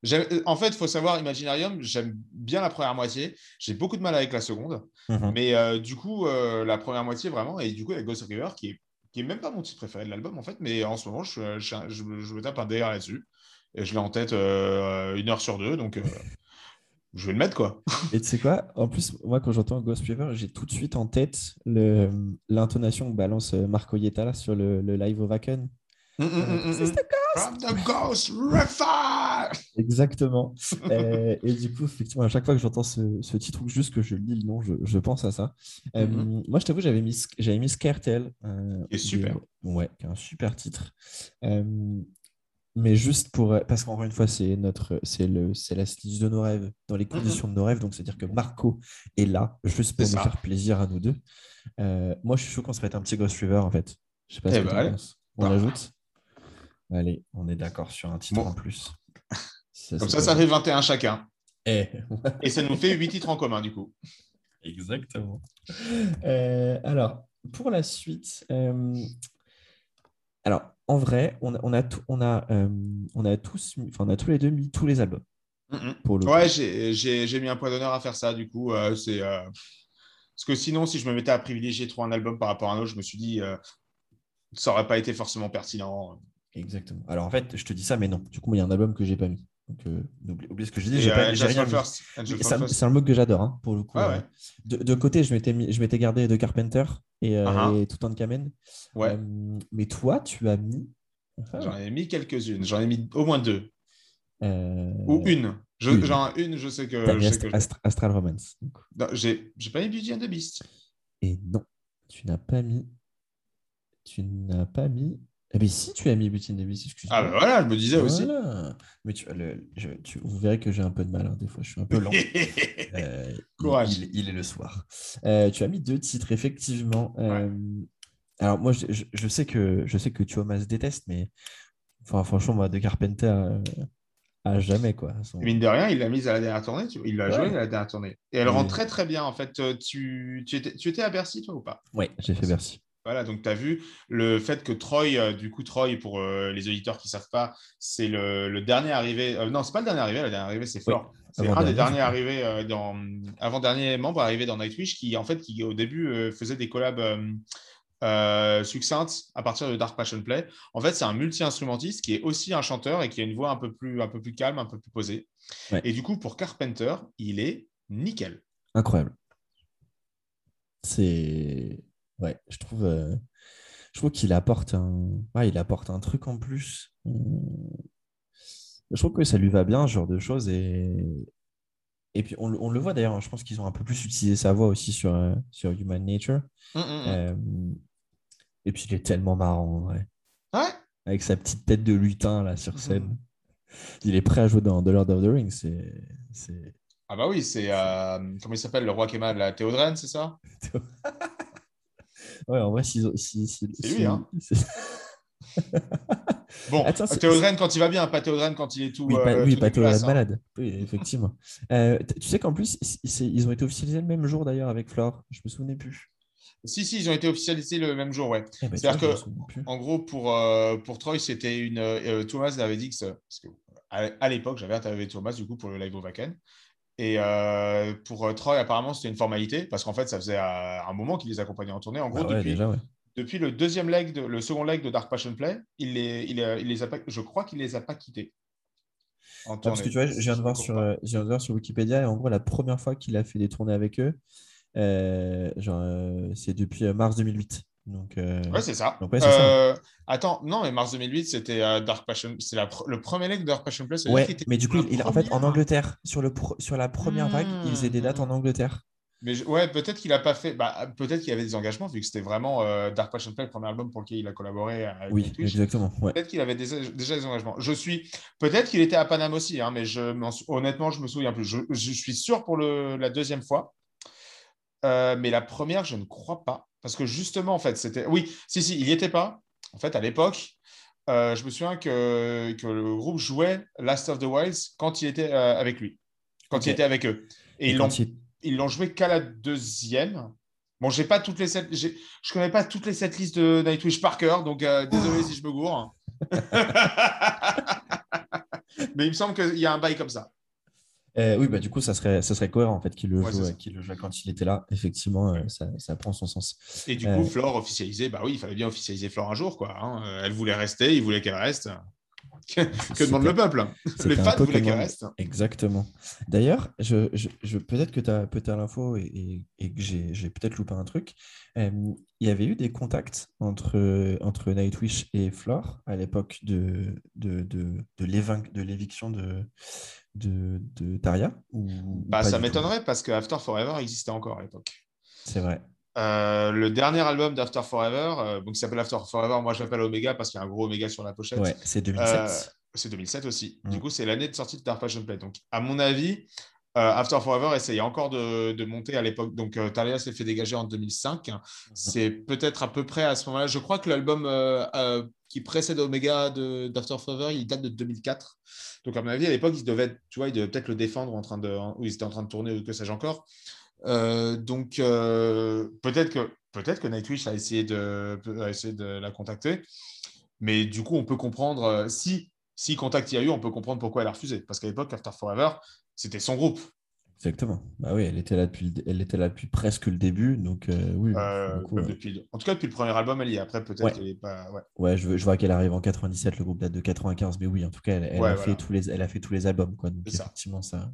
J'ai- En fait, il faut savoir, Imaginarium, j'aime bien la première moitié. J'ai beaucoup de mal avec la seconde. Mhm. Mais euh, du coup, euh, la première moitié, vraiment, et du coup, avec Ghost River, qui est, qui est même pas mon titre préféré de l'album, en fait. Mais en ce moment, je, je, je, je me tape un DR là-dessus. Et je l'ai en tête euh, une heure sur deux. Donc, euh, je vais le mettre, quoi. Et tu sais quoi? En plus, moi, quand j'entends Ghost River, j'ai tout de suite en tête l'intonation que balance euh, Marco Yetta là, sur le, le live au Wacken. Mm, mm, mm. From the Ghost River Exactement. Euh, et du coup, effectivement, à chaque fois que j'entends ce, ce titre ou juste que je lis le nom, je, je pense à ça. Euh. Moi, je t'avoue, j'avais mis, j'avais mis euh, Qui est super. de- ouais, qui est un super titre. Euh, mais juste pour. Parce qu'encore une fois, c'est notre, c'est le, c'est la liste de nos rêves, dans les conditions de nos rêves. Donc, c'est-à-dire que Marco est là, juste pour nous ça. faire plaisir à nous deux. Euh, moi, je suis chaud qu'on se mette un petit Ghost River, en fait. Je sais pas Eh ce que ben, allez. On Bah. l'ajoute Allez, on est d'accord sur un titre Bon. en plus. Comme ça, ça fait 21 chacun. Eh, Et ça nous fait 8 titres en commun, du coup. Exactement. Euh, alors, pour la suite, euh, alors en vrai, on a, on a, tout- on a, euh, on a tous, enfin, on a tous les deux mis tous les albums pour le. Ouais, j'ai- j'ai j'ai mis un point d'honneur à faire ça, du coup. euh, c'est euh, Parce que sinon, si je me mettais à privilégier trop un album par rapport à un autre, je me suis dit, euh, ça aurait pas été forcément pertinent. Exactement. Alors en fait, je te dis ça, mais non. Du coup, il y a un album que j'ai pas mis. Donc, euh, oublie, oublie ce que je dis. J'ai euh, j'ai rien C'est un, un mot que j'adore, hein, pour le coup. Ouais, euh. De, de côté, je m'étais gardé de Carpenter et, euh, Uh-huh. et tout en Kamen. Ouais. Euh, mais toi, tu as mis. Ah, J'en ai mis quelques-unes. J'en ai mis au moins deux. Ou une. Je, une. Genre une, je sais que. je mis sais Ast- que je- Astra- Astral Romance. j'ai pas mis Beauty and the Beast. Et non, tu n'as pas mis. Tu n'as pas mis. Eh bien, si tu as mis the Beast, excuse-moi. Ah, bah voilà, je me disais aussi. Mais tu, le- je- tu- vous verrez que j'ai un peu de mal, hein, des fois, je suis un peu lent. Euh, il- Courage. Il, il est le soir. Euh, tu as mis deux titres, effectivement. Euh, Alors, moi, je, je- je sais que, je sais que déteste, mais enfin, franchement, moi, de Carpenter à jamais, quoi. Son- Mine de rien, il l'a mise à la dernière tournée. tu Il l'a Ouais. joué à la dernière tournée. Et elle Oui. rend très très bien. En fait, tu, tu, étais, tu étais à Bercy, toi, ou pas? Ouais, j'ai fait Bercy. Voilà, donc tu as vu le fait que Troy, euh, du coup, Troy, pour euh, les auditeurs qui ne savent pas, c'est le, le dernier arrivé. euh, non, c'est pas le dernier arrivé, le dernier arrivé, c'est Flore. C'est un des derniers arrivés euh, dans. Avant-dernier membre arrivé dans Nightwish qui, en fait, qui au début faisait des collabs euh, euh, succincte à partir de Dark Passion Play. En fait, c'est un multi-instrumentiste qui est aussi un chanteur et qui a une voix un peu plus, un peu plus calme, un peu plus posée. Ouais. Et du coup, pour Carpenter, il est nickel. Incroyable. C'est. Ouais, je trouve, euh, je trouve qu'il apporte un... ouais, il apporte un truc en plus. Je trouve que ça lui va bien, ce genre de choses. Et, et puis, on, le- on le voit d'ailleurs, je pense qu'ils ont un peu plus utilisé sa voix aussi sur, euh, sur Human Nature. Hum, hum, hum. Euh, Et puis, il est tellement marrant. Ouais. Avec sa petite tête de lutin là sur scène. Il est prêt à jouer dans The Lord of the Rings. C'est. Ah bah oui, c'est euh, comment il s'appelle le roi qui est mal, la Théodrène, c'est ça? Ouais, en vrai, si, si- C'est lui, hein. Bon, Attends, quand il va bien, pas Théodrène quand il est tout. Oui, pas, euh, oui, tout pas hein. malade. Oui, effectivement. Euh, tu sais qu'en plus, ils ont été officialisés le même jour d'ailleurs avec Flore. Je me souvenais plus. Si, si, ils ont été officialisés le même jour, ouais. Eh ben, C'est-à-dire que-. En gros, pour, euh, pour Troy, c'était une. Thomas avait dit que. Parce que à, l'époque, j'avais interviewé Thomas du coup pour le live au Wacken. Et euh, pour euh, Troy, apparemment, c'était une formalité parce qu'en fait, ça faisait euh, un moment qu'il les accompagnait en tournée. En gros, Bah ouais, depuis, déjà, ouais. depuis le deuxième leg, de, le second leg de Dark Passion Play, il les, il, il les a pas, je crois qu'il les a pas quittés. En Ah, parce que tu vois, je viens de voir sur, euh, je viens de voir sur Wikipédia et en gros, la première fois qu'il a fait des tournées avec eux, euh, c'est depuis mars 2008. Donc, euh, Ouais, c'est ça. Donc, ouais, c'est ça. Euh, Attends, non, mais mars 2008, c'était euh, Dark Passion. C'est pr- le premier leg de Dark Passion dire ouais, mais du coup, il, en fait, en première. Angleterre, sur, le pro- sur la première vague, il faisait des dates en Mmh. Angleterre. Mais je- ouais, peut-être qu'il a pas fait. Bah, peut-être qu'il y avait des engagements vu que c'était vraiment Dark Passion Play, le premier album pour lequel il a collaboré avec Oui, Twitch. exactement. Ouais. Peut-être qu'il avait des- déjà des engagements. Je suis. Peut-être qu'il était à Paname aussi, hein, mais je honnêtement, je me souviens plus. Je, je suis sûr pour le, la deuxième fois. Mais la première, je ne crois pas. Parce que justement, en fait, c'était. Oui, si, si, il n'y était pas. En fait, à l'époque, euh, je me souviens que, que le groupe jouait Last of the Wilds quand il était euh, avec lui, quand il était avec eux. Et, Et ils l'ont il- joué qu'à la deuxième. Bon, j'ai pas toutes les sept, je connais pas toutes les sept listes de Nightwish par cœur, donc euh, désolé si je me gourre. Mais il me semble qu'il y a un bail comme ça. Euh, oui, bah, du coup, ça serait, ça serait cohérent en fait qu'il le, Ouais, joue, le joue quand il était là. Effectivement, euh, ça, ça prend son sens. Et du Euh. coup, Flore officialisé, bah oui, il fallait bien officialiser Flore un jour, quoi. hein. Elle voulait rester, il voulait qu'elle reste. Que, que demande le peuple C'était Les fans voulaient qu'elle reste. Exactement. D'ailleurs, je, je- je- peut-être que tu as peut l'info et, et- et que j'ai peut-être loupé un truc. Euh, il y avait eu des contacts entre, entre Nightwish et Flore à l'époque de, de, de, de l'éviction de, de, de Taria ou Bah, ça m'étonnerait parce que After Forever existait encore à l'époque. C'est vrai. Euh, le dernier album d'After Forever, euh, donc, qui s'appelle After Forever, moi je l'appelle Omega parce qu'il y a un gros Omega sur la pochette. Ouais, c'est 2007. Euh, c'est 2007 aussi. Mm. Du coup, c'est l'année de sortie de Dark Passion Play. Donc, à mon avis, euh, After Forever essayait encore de, de monter à l'époque. Donc, euh, Talia s'est fait dégager en 2005. Mm-hmm. C'est peut-être à peu près à ce moment-là. Je crois que l'album euh, euh, qui précède Omega de- d'After Forever, il date de 2004. Donc, à mon avis, à l'époque, ils devaient, être- tu vois, ils devaient peut-être le défendre en train de, ou ils étaient en train de tourner ou que sais-je encore. Euh, donc, euh, peut-être que, peut-être que Nightwish a essayé, de, a essayé de la contacter. Mais du coup, on peut comprendre, euh, si, si contact il y a eu, on peut comprendre pourquoi elle a refusé. Parce qu'à l'époque, After Forever, c'était son groupe. Exactement. Bah oui, elle était là depuis, le- elle était là depuis presque le début. Donc, euh, oui, Euh, euh, depuis en tout cas, depuis le premier album, elle y est. Après, peut-être Ouais. qu'elle n'est pas. Ouais. Ouais, je, vois qu'elle arrive en 97, le groupe date de 95, mais oui, en tout cas, elle, a, voilà. fait tous les, elle a fait tous les albums. Quoi, donc, C'est ça. effectivement, ça.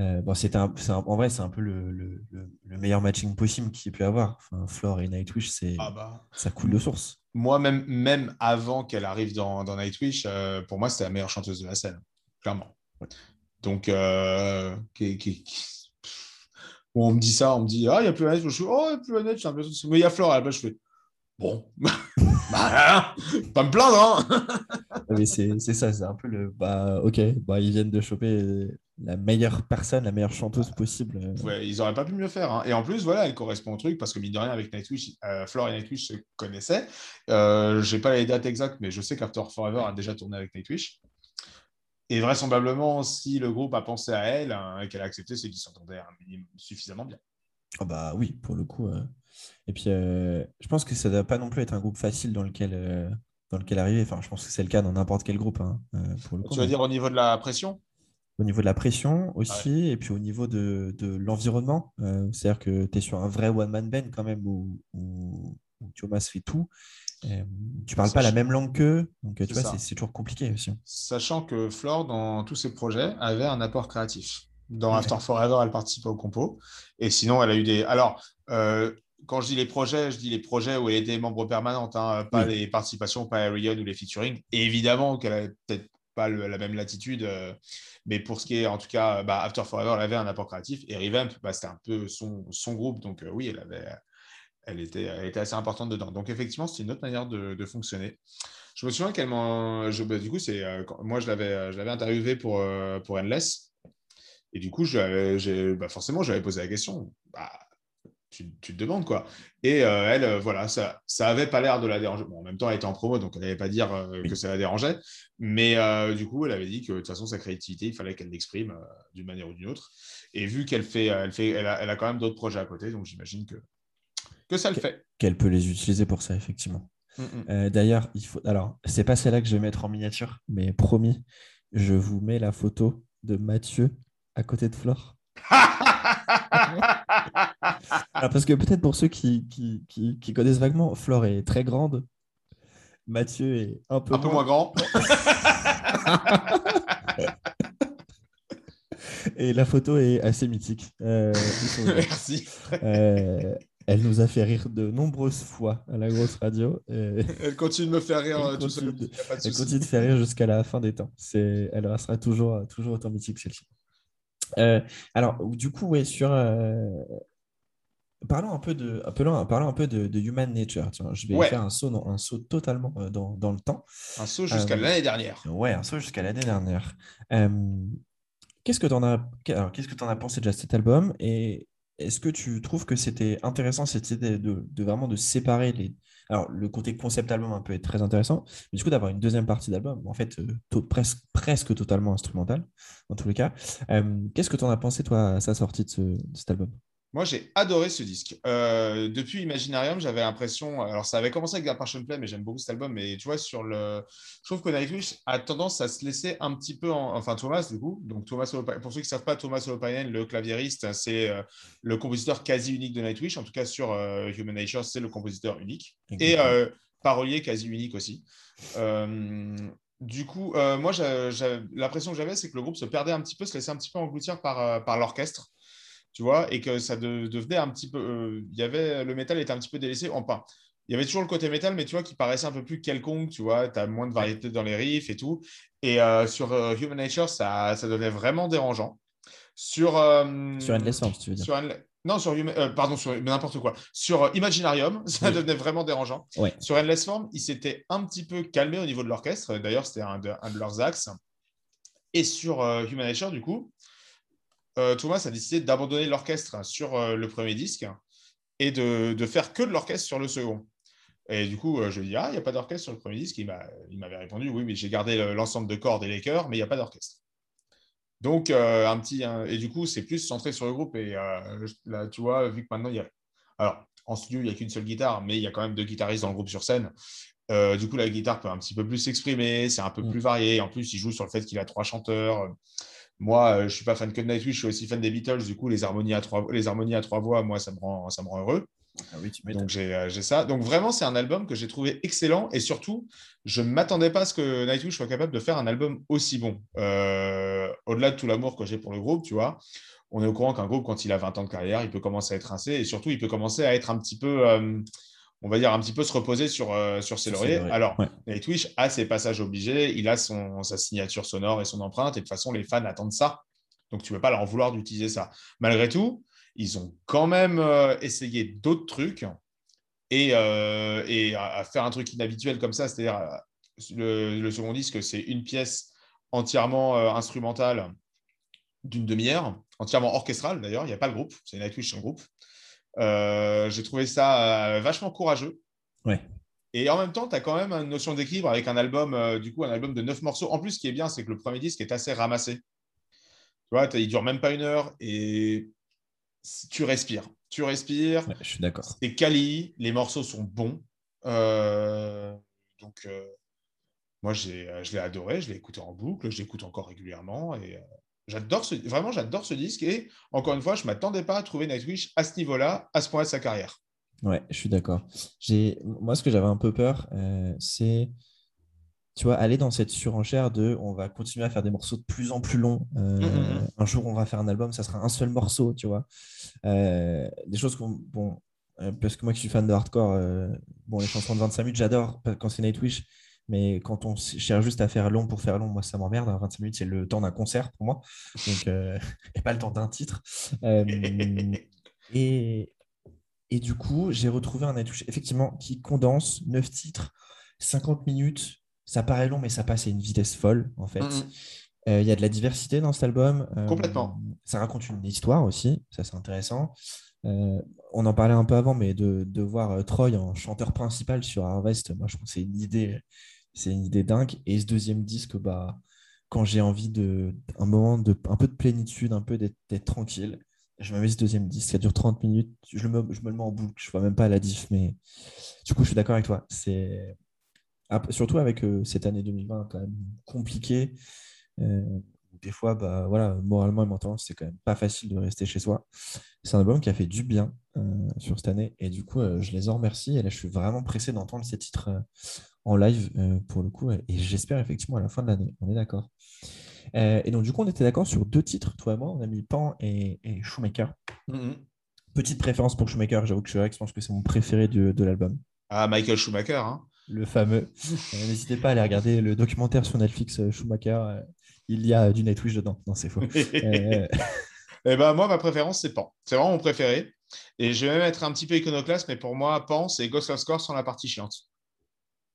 euh, bon, c'était un- c'est un- en vrai, c'est un peu le, le- le- le meilleur matching possible qu'il y ait pu avoir. Enfin, Flore et Nightwish, c'est, Ah bah. ça coule de source. Moi, même, même avant qu'elle arrive dans, dans Nightwish, pour moi, c'était la meilleure chanteuse de la scène, clairement. Donc, euh, qui- qui- qui- Bon, on me dit ça, on me dit Ah, il n'y a plus Annette. Je suis Oh, il n'y a plus Annette, j'ai l'impression c'est- Mais il y a Flore. À la base, je fais Bon, bah, pas me plaindre. Hein Mais c'est, c'est ça, c'est un peu le. Bah, ok, bah, ils viennent de choper la meilleure personne, la meilleure chanteuse possible. euh, Ouais, ils n'auraient pas pu mieux faire. hein. Et en plus, voilà, elle correspond au truc parce que, mine de rien, avec Nightwish, euh, Flore et Nightwish se connaissaient. Euh, je n'ai pas les dates exactes, mais je sais qu'After Forever a déjà tourné avec Nightwish. Et vraisemblablement, si le groupe a pensé à elle hein, qu'elle a accepté, c'est qu'ils s'entendaient un minimum suffisamment bien. Ah bah oui, pour le coup. euh. Et puis, euh, je pense que ça ne doit pas non plus être un groupe facile dans lequel, euh, dans lequel arriver. Enfin, je pense que c'est le cas dans n'importe quel groupe. hein, euh, pour le coup, Tu mais dire au niveau de la pression? Au niveau de la pression aussi, et puis au niveau de, de l'environnement. C'est-à-dire que tu es sur un vrai one-man band quand même, où, où, Thomas fait tout. Euh, tu parles pas la même langue qu'eux, donc tu vois, c'est toujours compliqué aussi. Sachant que Flore, dans tous ses projets, avait un apport créatif. Dans After Forever, elle participait au compo. Et sinon, elle a eu des. Alors, euh, quand je dis les projets, je dis les projets où elle était membre permanente, hein, pas les participations, pas les ou les featuring. Et évidemment qu'elle a peut-être pas la même latitude, euh, mais pour ce qui est en tout cas, bah, After Forever, elle avait un apport créatif et Revamp, bah, c'était un peu son, son groupe, donc oui, elle avait, elle était, elle était assez importante dedans. Donc effectivement, c'est une autre manière de, fonctionner. Je me souviens qu'elle m'en, bah, du coup, c'est euh, moi je l'avais, je l'avais interviewé pour euh, pour Endless, et du coup, je, bah, forcément, j'avais posé la question. Bah, tu, tu, te demandes quoi. Et euh, elle, voilà, ça, ça avait pas l'air de la déranger. Bon, en même temps, elle était en promo, donc elle n'allait pas dire que ça la dérangeait. Mais du coup, elle avait dit que de toute façon, sa créativité, il fallait qu'elle l'exprime d'une manière ou d'une autre. Et vu qu'elle fait, elle fait, elle a, elle a quand même d'autres projets à côté, donc j'imagine que que ça le fait. Qu'elle peut les utiliser pour ça, effectivement. Mm, mm. Euh, d'ailleurs, il faut. Alors, c'est pas celle-là que je vais mettre en miniature, mais promis, je vous mets la photo de Mathieu à côté de Flore. parce que peut-être pour ceux qui, qui, connaissent vaguement, Flore est très grande. Mathieu est un peu, un peu moins grand. Et la photo est assez mythique. Euh, Merci. Euh, elle nous a fait rire de nombreuses fois à la grosse radio. Elle continue de me faire rire elle continue, de... elle continue de faire rire jusqu'à la fin des temps. Elle restera toujours, toujours autant mythique celle-ci. Euh, alors, du coup, ouais, sur. Euh, parlons un peu de, parlons, parlons un peu de, Human Nature. je vais faire un saut, un saut totalement euh, dans, dans, le temps. Un saut jusqu'à l'année dernière. Ouais, un saut jusqu'à l'année dernière. qu'est-ce que tu en as, qu'est-ce que en as pensé de cet album et est-ce que tu trouves que c'était intéressant cette idée de, vraiment de séparer les. Alors, le côté concept album peut être très intéressant, mais du coup, d'avoir une deuxième partie d'album, en fait, euh, presque, totalement instrumental, dans tous les cas. Euh, qu'est-ce que tu en as pensé, toi, à sa sortie de cet album? Moi, j'ai adoré ce disque. Euh, depuis Imaginarium, j'avais l'impression. Alors, ça avait commencé avec Passion Play, mais j'aime beaucoup cet album. Mais tu vois, sur le. Je trouve que Nightwish a tendance à se laisser un petit peu. Enfin, Thomas, du coup. Donc, Thomas Pour ceux qui ne savent pas, Thomas Holopainen, le claviériste, c'est euh, le compositeur quasi unique de Nightwish. En tout cas, sur euh, Human Nature, c'est le compositeur unique. Et parolier quasi unique aussi. du coup, moi, l'impression que j'avais, c'est que le groupe se perdait un petit peu, se laissait un petit peu engloutir par, par l'orchestre tu vois, et que ça devenait un petit peu. Euh, il y avait, le métal était un petit peu délaissé. Enfin, il y avait toujours le côté métal, mais tu vois, qui paraissait un peu plus quelconque, tu vois, tu as moins de variété dans les riffs et tout. Et euh, sur euh, Human Nature, ça, ça devenait vraiment dérangeant. Sur, sur Endless Form, tu veux dire. Non, sur pardon, sur n'importe quoi. Sur Imaginarium, ça devenait vraiment dérangeant. Sur Endless Form, il s'était un petit peu calmé au niveau de l'orchestre. D'ailleurs, c'était un, un, de leurs axes. Et sur Human Nature, du coup, euh, Thomas a décidé d'abandonner l'orchestre sur euh, le premier disque et de, faire que de l'orchestre sur le second. Et du coup, euh, je lui ai dit, ah, il n'y a pas d'orchestre sur le premier disque. Il m'avait répondu, oui, mais j'ai gardé l'ensemble de cordes et les chœurs, mais il n'y a pas d'orchestre. Donc, un petit. et du coup, c'est plus centré sur le groupe. Et là, tu vois, vu que maintenant, il y a. Alors, en studio, il n'y a qu'une seule guitare, mais il y a quand même deux guitaristes dans le groupe sur scène. du coup, la guitare peut un petit peu plus s'exprimer, c'est un peu mm. plus varié. En plus, il joue sur le fait qu'il a trois chanteurs. Moi, euh, je ne suis pas fan que de Nightwish, je suis aussi fan des Beatles. Du coup, les harmonies à trois, les harmonies à trois voix, moi, ça me rend, ça me rend heureux. Ah oui, tu Donc euh, j'ai ça. Donc vraiment, c'est un album que j'ai trouvé excellent et surtout, je ne m'attendais pas à ce que Nightwish soit capable de faire un album aussi bon. Euh, au-delà de tout l'amour que j'ai pour le groupe, tu vois, on est au courant qu'un groupe, quand il a 20 ans de carrière, il peut commencer à être rincé et surtout, il peut commencer à être un petit peu on va dire, un petit peu se reposer sur, euh, sur ses lauriers. Alors, Nightwish a ses passages obligés, il a son, sa signature sonore et son empreinte, et de toute façon, les fans attendent ça. Donc, tu ne peux pas leur en vouloir d'utiliser ça. Malgré tout, ils ont quand même euh, essayé d'autres trucs et, euh, et à, faire un truc inhabituel comme ça, c'est-à-dire le, second disque, c'est une pièce entièrement instrumentale d'une demi-heure, entièrement orchestrale d'ailleurs, il n'y a pas le groupe, c'est Nightwish, un groupe. Euh, j'ai trouvé ça euh, vachement courageux. Ouais. Et en même temps, tu as quand même une notion d'équilibre avec un album, euh, du coup, un album de neuf morceaux. En plus, ce qui est bien, c'est que le premier disque est assez ramassé. Tu vois, il dure même pas une heure et tu respires. Tu respires. je suis d'accord. C'est quali, les morceaux sont bons. donc, moi, je l'ai adoré, je l'ai écouté en boucle, je l'écoute encore régulièrement. Et J'adore ce, vraiment, j'adore ce disque. Et encore une fois, je ne m'attendais pas à trouver Nightwish à ce niveau-là, à ce point de sa carrière. Ouais, je suis d'accord. J'ai... Moi, ce que j'avais un peu peur, euh, c'est, tu vois, aller dans cette surenchère de on va continuer à faire des morceaux de plus en plus longs. Euh, Mm, mm, mm. Un jour, on va faire un album, ça sera un seul morceau, tu vois. Euh, des choses qu'on. Bon, parce que moi qui suis fan de hardcore, bon, les chansons de 25 minutes, j'adore quand c'est Nightwish. Mais quand on cherche juste à faire long pour faire long, moi, ça m'emmerde. hein. 25 minutes, c'est le temps d'un concert pour moi. Donc, euh, et pas le temps d'un titre. Euh, et, et du coup, j'ai retrouvé un Nightwish, effectivement, qui condense 9 titres, 50 minutes. Ça paraît long, mais ça passe à une vitesse folle, en fait. Euh, Il y a de la diversité dans cet album. Euh, Complètement. Ça raconte une histoire aussi, ça c'est intéressant. Euh, on en parlait un peu avant, mais de, voir euh, Troy en chanteur principal sur Harvest, moi je trouve que c'est une idée, c'est une idée dingue. Et ce deuxième disque, bah, quand j'ai envie de un moment de un peu de plénitude, un peu d'être tranquille, je me mets ce deuxième disque, ça dure 30 minutes, je, me, je le mets en boucle, je vois même pas la diff, mais du coup je suis d'accord avec toi. C'est surtout avec euh, cette année 2020 quand même compliquée. Des fois, bah, voilà, moralement et mentalement, c'est quand même pas facile de rester chez soi. C'est un album qui a fait du bien euh, sur cette année. Et du coup, euh, je les en remercie. Et là, je suis vraiment pressé d'entendre ces titres euh, en live pour le coup. Et j'espère effectivement à la fin de l'année. On est d'accord. Et donc, du coup, on était d'accord sur deux titres, toi et moi. On a mis Pan et, et Shoemaker. Mm, mm. Petite préférence pour Shoemaker. J'avoue que je, je pense que c'est mon préféré de, de l'album. Ah, Michael Schumacher. Hein. Le fameux. Euh, N'hésitez pas à aller regarder le documentaire sur Netflix Schumacher. Euh, il y a du Nightwish dedans. Non, c'est faux. Euh, Eh ben, moi, ma préférence, c'est Pan. C'est vraiment mon préféré. Et je vais même être un petit peu iconoclaste, mais pour moi, Pan, c'est Ghost of Score sans la partie chiante.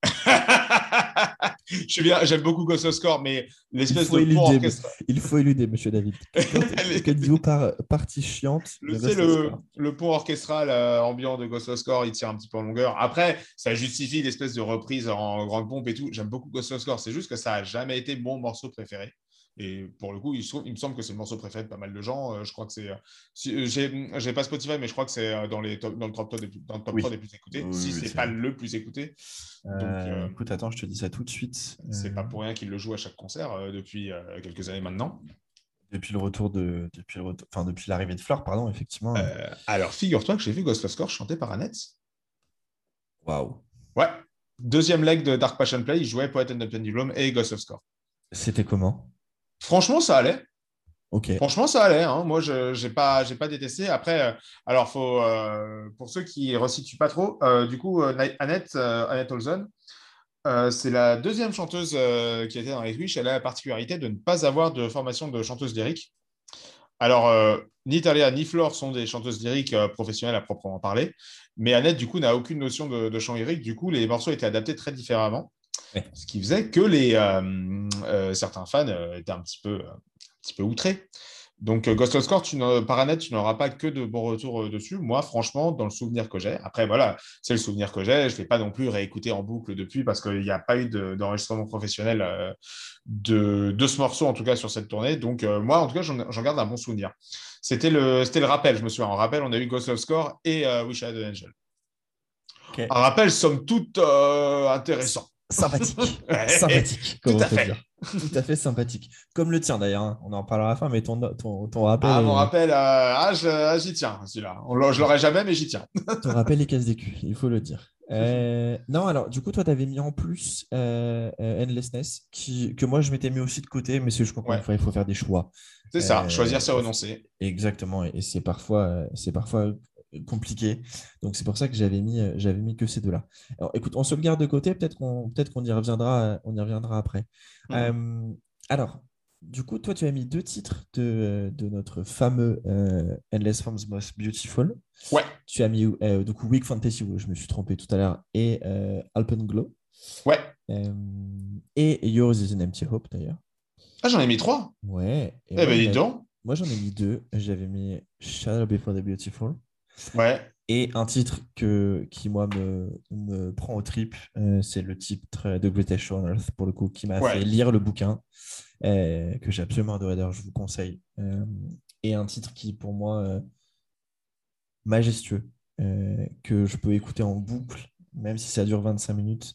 je suis bien, j'aime beaucoup Ghost of Score, mais l'espèce de éluder, orchestral. il faut éluder, monsieur David. Quel niveau par partie chiante le pont orchestral euh, ambiant de Ghost of Score, il tire un petit peu en longueur. Après, ça justifie l'espèce de reprise en grande pompe et tout. J'aime beaucoup Ghost of Score. C'est juste que ça n'a jamais été mon morceau préféré. Et pour le coup, il, me semble que c'est le morceau préféré de pas mal de gens. Euh, je crois que c'est. euh, si- euh, j'ai pas Spotify, mais je crois que c'est dans, les top- dans le top, 3 des, plus- dans le top Oui. 3 des plus écoutés. Oui, si oui, c'est pas vrai. le plus écouté, euh, Écoute, attends, je te dis ça tout de suite. c'est pas pour rien qu'il le joue à chaque concert depuis quelques années maintenant. Depuis le retour de, depuis le retour- enfin depuis l'arrivée de Fleur, pardon, effectivement. Euh, alors, figure-toi que j'ai vu Ghost of Score chanté par Annette. Waouh. Ouais. Deuxième leg de Dark Passion Play, il jouait Poet and the Pendulum et Ghost of Score. C'était comment? Franchement, ça allait. Ok. Franchement, ça allait. hein. Moi, je n'ai pas, pas détesté. Après, euh, alors, faut, euh, pour ceux qui ne resituent pas trop, euh, du coup, Annette, Annette Olson, c'est la deuxième chanteuse qui a été dans les Twitch. Elle a la particularité de ne pas avoir de formation de chanteuse lyrique. Alors, ni Talia ni Flore sont des chanteuses lyriques professionnelles à proprement parler. Mais Annette, du coup, n'a aucune notion de, de chant lyrique. Du coup, les morceaux étaient adaptés très différemment. Ouais. Ce qui faisait que les, euh, euh, certains fans euh, étaient un petit peu, un petit peu outrés. Donc, Ghost of Score, tu tu n'auras pas que de bons retours dessus. Moi, franchement, dans le souvenir que j'ai, après, voilà, c'est le souvenir que j'ai. Je ne l'ai pas non plus réécouté en boucle depuis parce qu'il n'y a pas eu de- d'enregistrement professionnel de, de ce morceau, en tout cas, sur cette tournée. Donc, euh, moi, en tout cas, j'en garde un bon souvenir. C'était le, le rappel, je me souviens. En rappel, on a eu Ghost of Score et euh, Wish I Had an Angel. Ok. Un rappel, somme toute, euh, intéressant. Sympathique. Ouais. sympathique. Tout à on peut fait. dire. Tout à fait sympathique. Comme le tien d'ailleurs. hein. On en parlera à la fin, mais ton, ton, ton rappel. Ah, est- mon rappel, euh, ah, je- ah, j'y tiens, celui-là. Je l'aurais jamais, mais j'y tiens. Ton rappel les casse des culs, il faut le dire. Euh, non, alors, du coup, toi, tu avais mis en plus euh, Endlessness, qui, que moi, je m'étais mis aussi de côté, mais c'est juste qu'encore Ouais. fois, il faut faire des choix. C'est ça, choisir, c'est renoncer. Exactement, et c'est parfois, c'est parfois compliqué. Donc, c'est pour ça que j'avais mis, euh, j'avais mis que ces deux-là. Alors, écoute, on se le garde de côté, peut-être qu'on peut qu'on y, reviendra, euh, on y reviendra après. Mhm. Euh, alors, du coup, toi, tu as mis deux titres de, de notre fameux euh, Endless Forms Most Beautiful. Ouais, Tu as mis euh, du coup Weak Fantasy, où je me suis trompé tout à l'heure, et euh, Alpenglow. ouais. Et Yours is an Empty Hope, d'ailleurs. Ah, j'en ai mis trois. Ouais. Et Eh ben, dis j'en ai- donc. moi, j'en ai mis deux. J'avais mis Shadow Before the Beautiful. Ouais. Et un titre que, qui, moi, me, me prend au trip, euh, c'est le titre de Show on Earth, pour le coup, qui m'a Ouais. fait lire le bouquin, euh, que j'ai absolument adoré, d'ailleurs, je vous conseille. Euh, et un titre qui, pour moi, euh, majestueux, que je peux écouter en boucle, même si ça dure 25 minutes,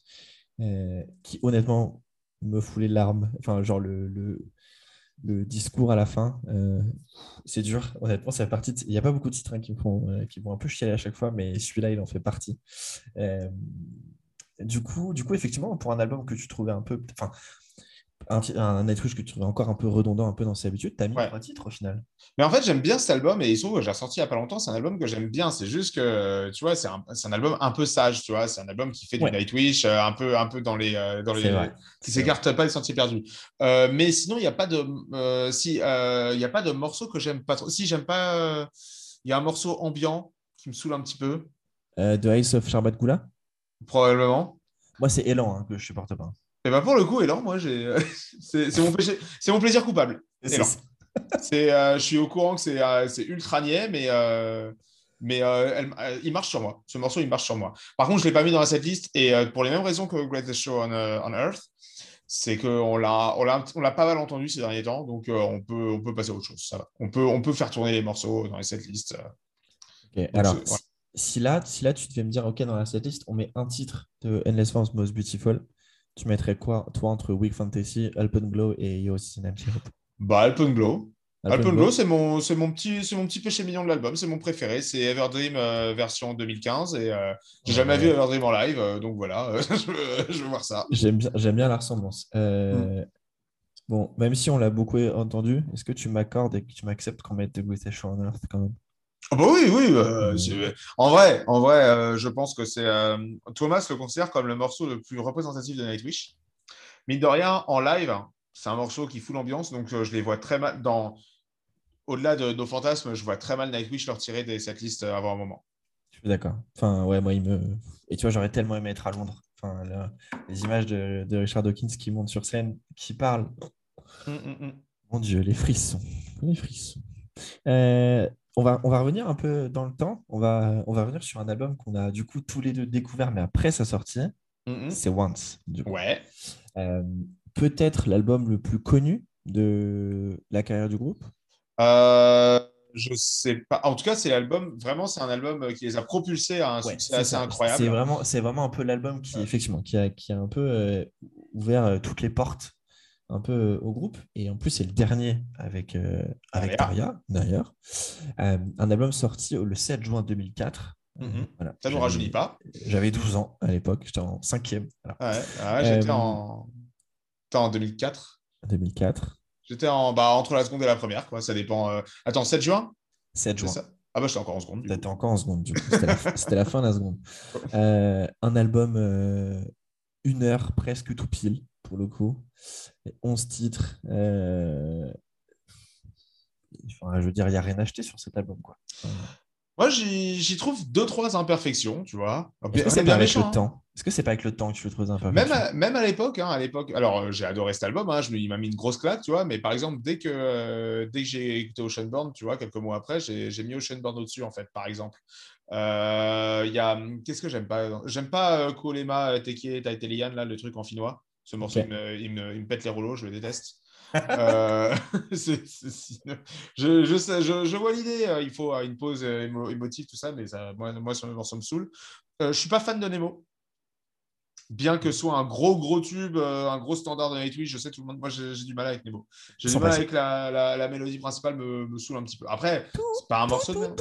qui, honnêtement, me fout les larmes. Enfin, genre, le, le, le discours à la fin, euh, c'est dur. Honnêtement, c'est partie. Il n'y a pas beaucoup de titres hein, qui, vont, euh, qui vont un peu chialer à chaque fois, mais celui-là, il en fait partie. Euh, du coup, du coup, effectivement, pour un album que tu trouvais un peu, un, un Nightwish que tu trouvais encore un peu redondant, un peu dans ses habitudes, tu as mis Ouais. trois titres au final. Mais en fait, j'aime bien cet album et il se trouve que j'ai ressorti il n'y a pas longtemps. C'est un album que j'aime bien. C'est juste que, tu vois, c'est un, un album un peu sage, tu vois. C'est un album qui fait Ouais. du Nightwish, euh, un peu, un peu dans les, euh, dans les, vrai. qui s'écarte pas des sentiers perdus. Euh, mais sinon, il n'y a pas de, euh, si, il y a pas de morceau que j'aime pas trop. Si j'aime pas, il y a un morceau ambiant qui me saoule un petit peu, The Ice of Sharbat Gula? Probablement. Moi, c'est Elan hein, que je supporte pas. Et ben pour le coup, Elan, moi, j'ai, c'est c'est mon péché, c'est mon plaisir coupable. C'est, euh, je suis au courant que c'est, euh, c'est ultra niais, mais, euh, mais elle- il marche sur moi. Ce morceau, il marche sur moi. Par contre, je l'ai pas mis dans cette liste et pour les mêmes raisons que Greatest Show on, on Earth, c'est qu'on l'a, on l'a, on l'a pas mal entendu ces derniers temps, donc on peut, on peut passer à autre chose. Ça va. On peut, on peut faire tourner les morceaux dans les setlists. Alors, ouais. si là, si là, tu devais me dire, OK, dans la setlist, on met un titre de Endless Forms Most Beautiful, tu mettrais quoi, toi, entre Weak Fantasy, Alpenglow et Yo Sinanchi Bah, Alpenglow. Alpenglow, c'est mon, c'est mon petit, c'est mon petit péché mignon de l'album. C'est mon préféré. C'est Everdream euh, version 2015 et euh, j'ai jamais vu Everdream en live, euh, donc voilà, euh, je, veux, je veux voir ça. J'aime bien, j'aime bien la ressemblance. Euh, Bon, même si on l'a beaucoup entendu, est-ce que tu m'accordes et que tu m'acceptes qu'on mette The Greatest Show on Earth quand même? Ah bah oui, oui. euh, Mm. c'est- En vrai, en vrai, euh, je pense que c'est euh, Thomas le considère comme le morceau le plus représentatif de Nightwish. Mine de rien, en live, c'est un morceau qui fout l'ambiance, donc euh, je les vois très mal dans. Au-delà de nos fantasmes, je vois très mal Nightwish leur tirer de cette liste euh, avant un moment. Je suis d'accord. Enfin, ouais, moi, il me. Et tu vois, j'aurais tellement aimé être à Londres. Enfin, les images de, de Richard Dawkins qui monte sur scène, qui parle. Mon Dieu, les frissons. Les frissons. Euh, on, va, on va revenir un peu dans le temps. On va, on va revenir sur un album qu'on a du coup tous les deux découvert, mais après sa sortie. Mm, mm. C'est Once. Du coup. Ouais. Euh, Peut-être l'album le plus connu de la carrière du groupe? Euh, je sais pas. En tout cas, c'est l'album. Vraiment, c'est un album qui les a propulsés à un Ouais, succès c'est assez ça. incroyable. C'est vraiment, c'est vraiment un peu l'album qui, Ouais. effectivement, qui a, qui a un peu euh, ouvert euh, toutes les portes un peu euh, au groupe. Et en plus, c'est le dernier avec, euh, avec. Daria, d'ailleurs. Euh, un album sorti le 7 juin 2004. Mhm. Voilà. Ça ne nous rajeunit pas. J'avais 12 ans à l'époque, j'étais en cinquième, voilà, Ouais, ouais, j'étais Euh, en... T'es en 2004. en 2004. J'étais en... bah, entre la seconde et la première. Quoi. Ça dépend. euh, Attends, 7 juin? 7 c'est juin. ça? Ah bah j'étais encore en seconde. T'étais encore en seconde, du coup. C'était la, fin- c'était la fin de la seconde. Euh, un album, euh, une heure presque tout pile, pour le coup. Et 11 titres. euh, Enfin, je veux dire, il n'y a rien acheté sur cet album. Quoi. Moi, j'y trouve deux, trois imperfections, tu vois. Est-ce que c'est pas avec le hein. temps Est-ce que c'est pas avec le temps que tu trouves peu Même à, même à l'époque, hein, à l'époque, alors euh, j'ai adoré cet album, hein, je il m'a mis une grosse claque, tu vois, mais par exemple, dès que, euh, dès que j'ai écouté Oceanborn, tu vois, quelques mois après, j'ai mis Oceanborn au-dessus, en fait, par exemple. Euh, y a, qu'est-ce que j'aime pas? J'aime pas euh, Kolema, Teke, Taitelian, là, le truc en finnois. Ce morceau, il, me, il me- il me pète les rouleaux, je le déteste. Euh, je, je, sais- je, je vois l'idée, euh, il faut euh, une pause euh, émo- émotive, tout ça, mais ça, moi, moi, ce morceau me saoule. Euh, je suis pas fan de Nemo bien que ce soit un gros gros tube, euh, un gros standard de Nightwish, je sais tout le monde, moi j'ai du mal avec Nemo. J'ai du mal passer. avec la, la, la mélodie principale, me, me saoule un petit peu. Après, c'est pas un morceau de.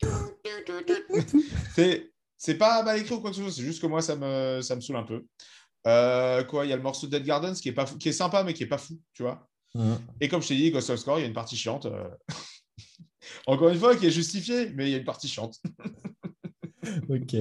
C'est c'est pas mal écrit ou quoi que ce soit, c'est juste que moi ça me, ça me saoule un peu. Euh, quoi, il y a le morceau de Dead Gardens qui est, pas fou- qui est sympa mais qui est pas fou, tu vois. Mhm. Et comme je t'ai dit, Ghost of Score, il y a une partie chiante. euh, Encore une fois, qui est justifiée, mais il y a une partie chiante. Ok.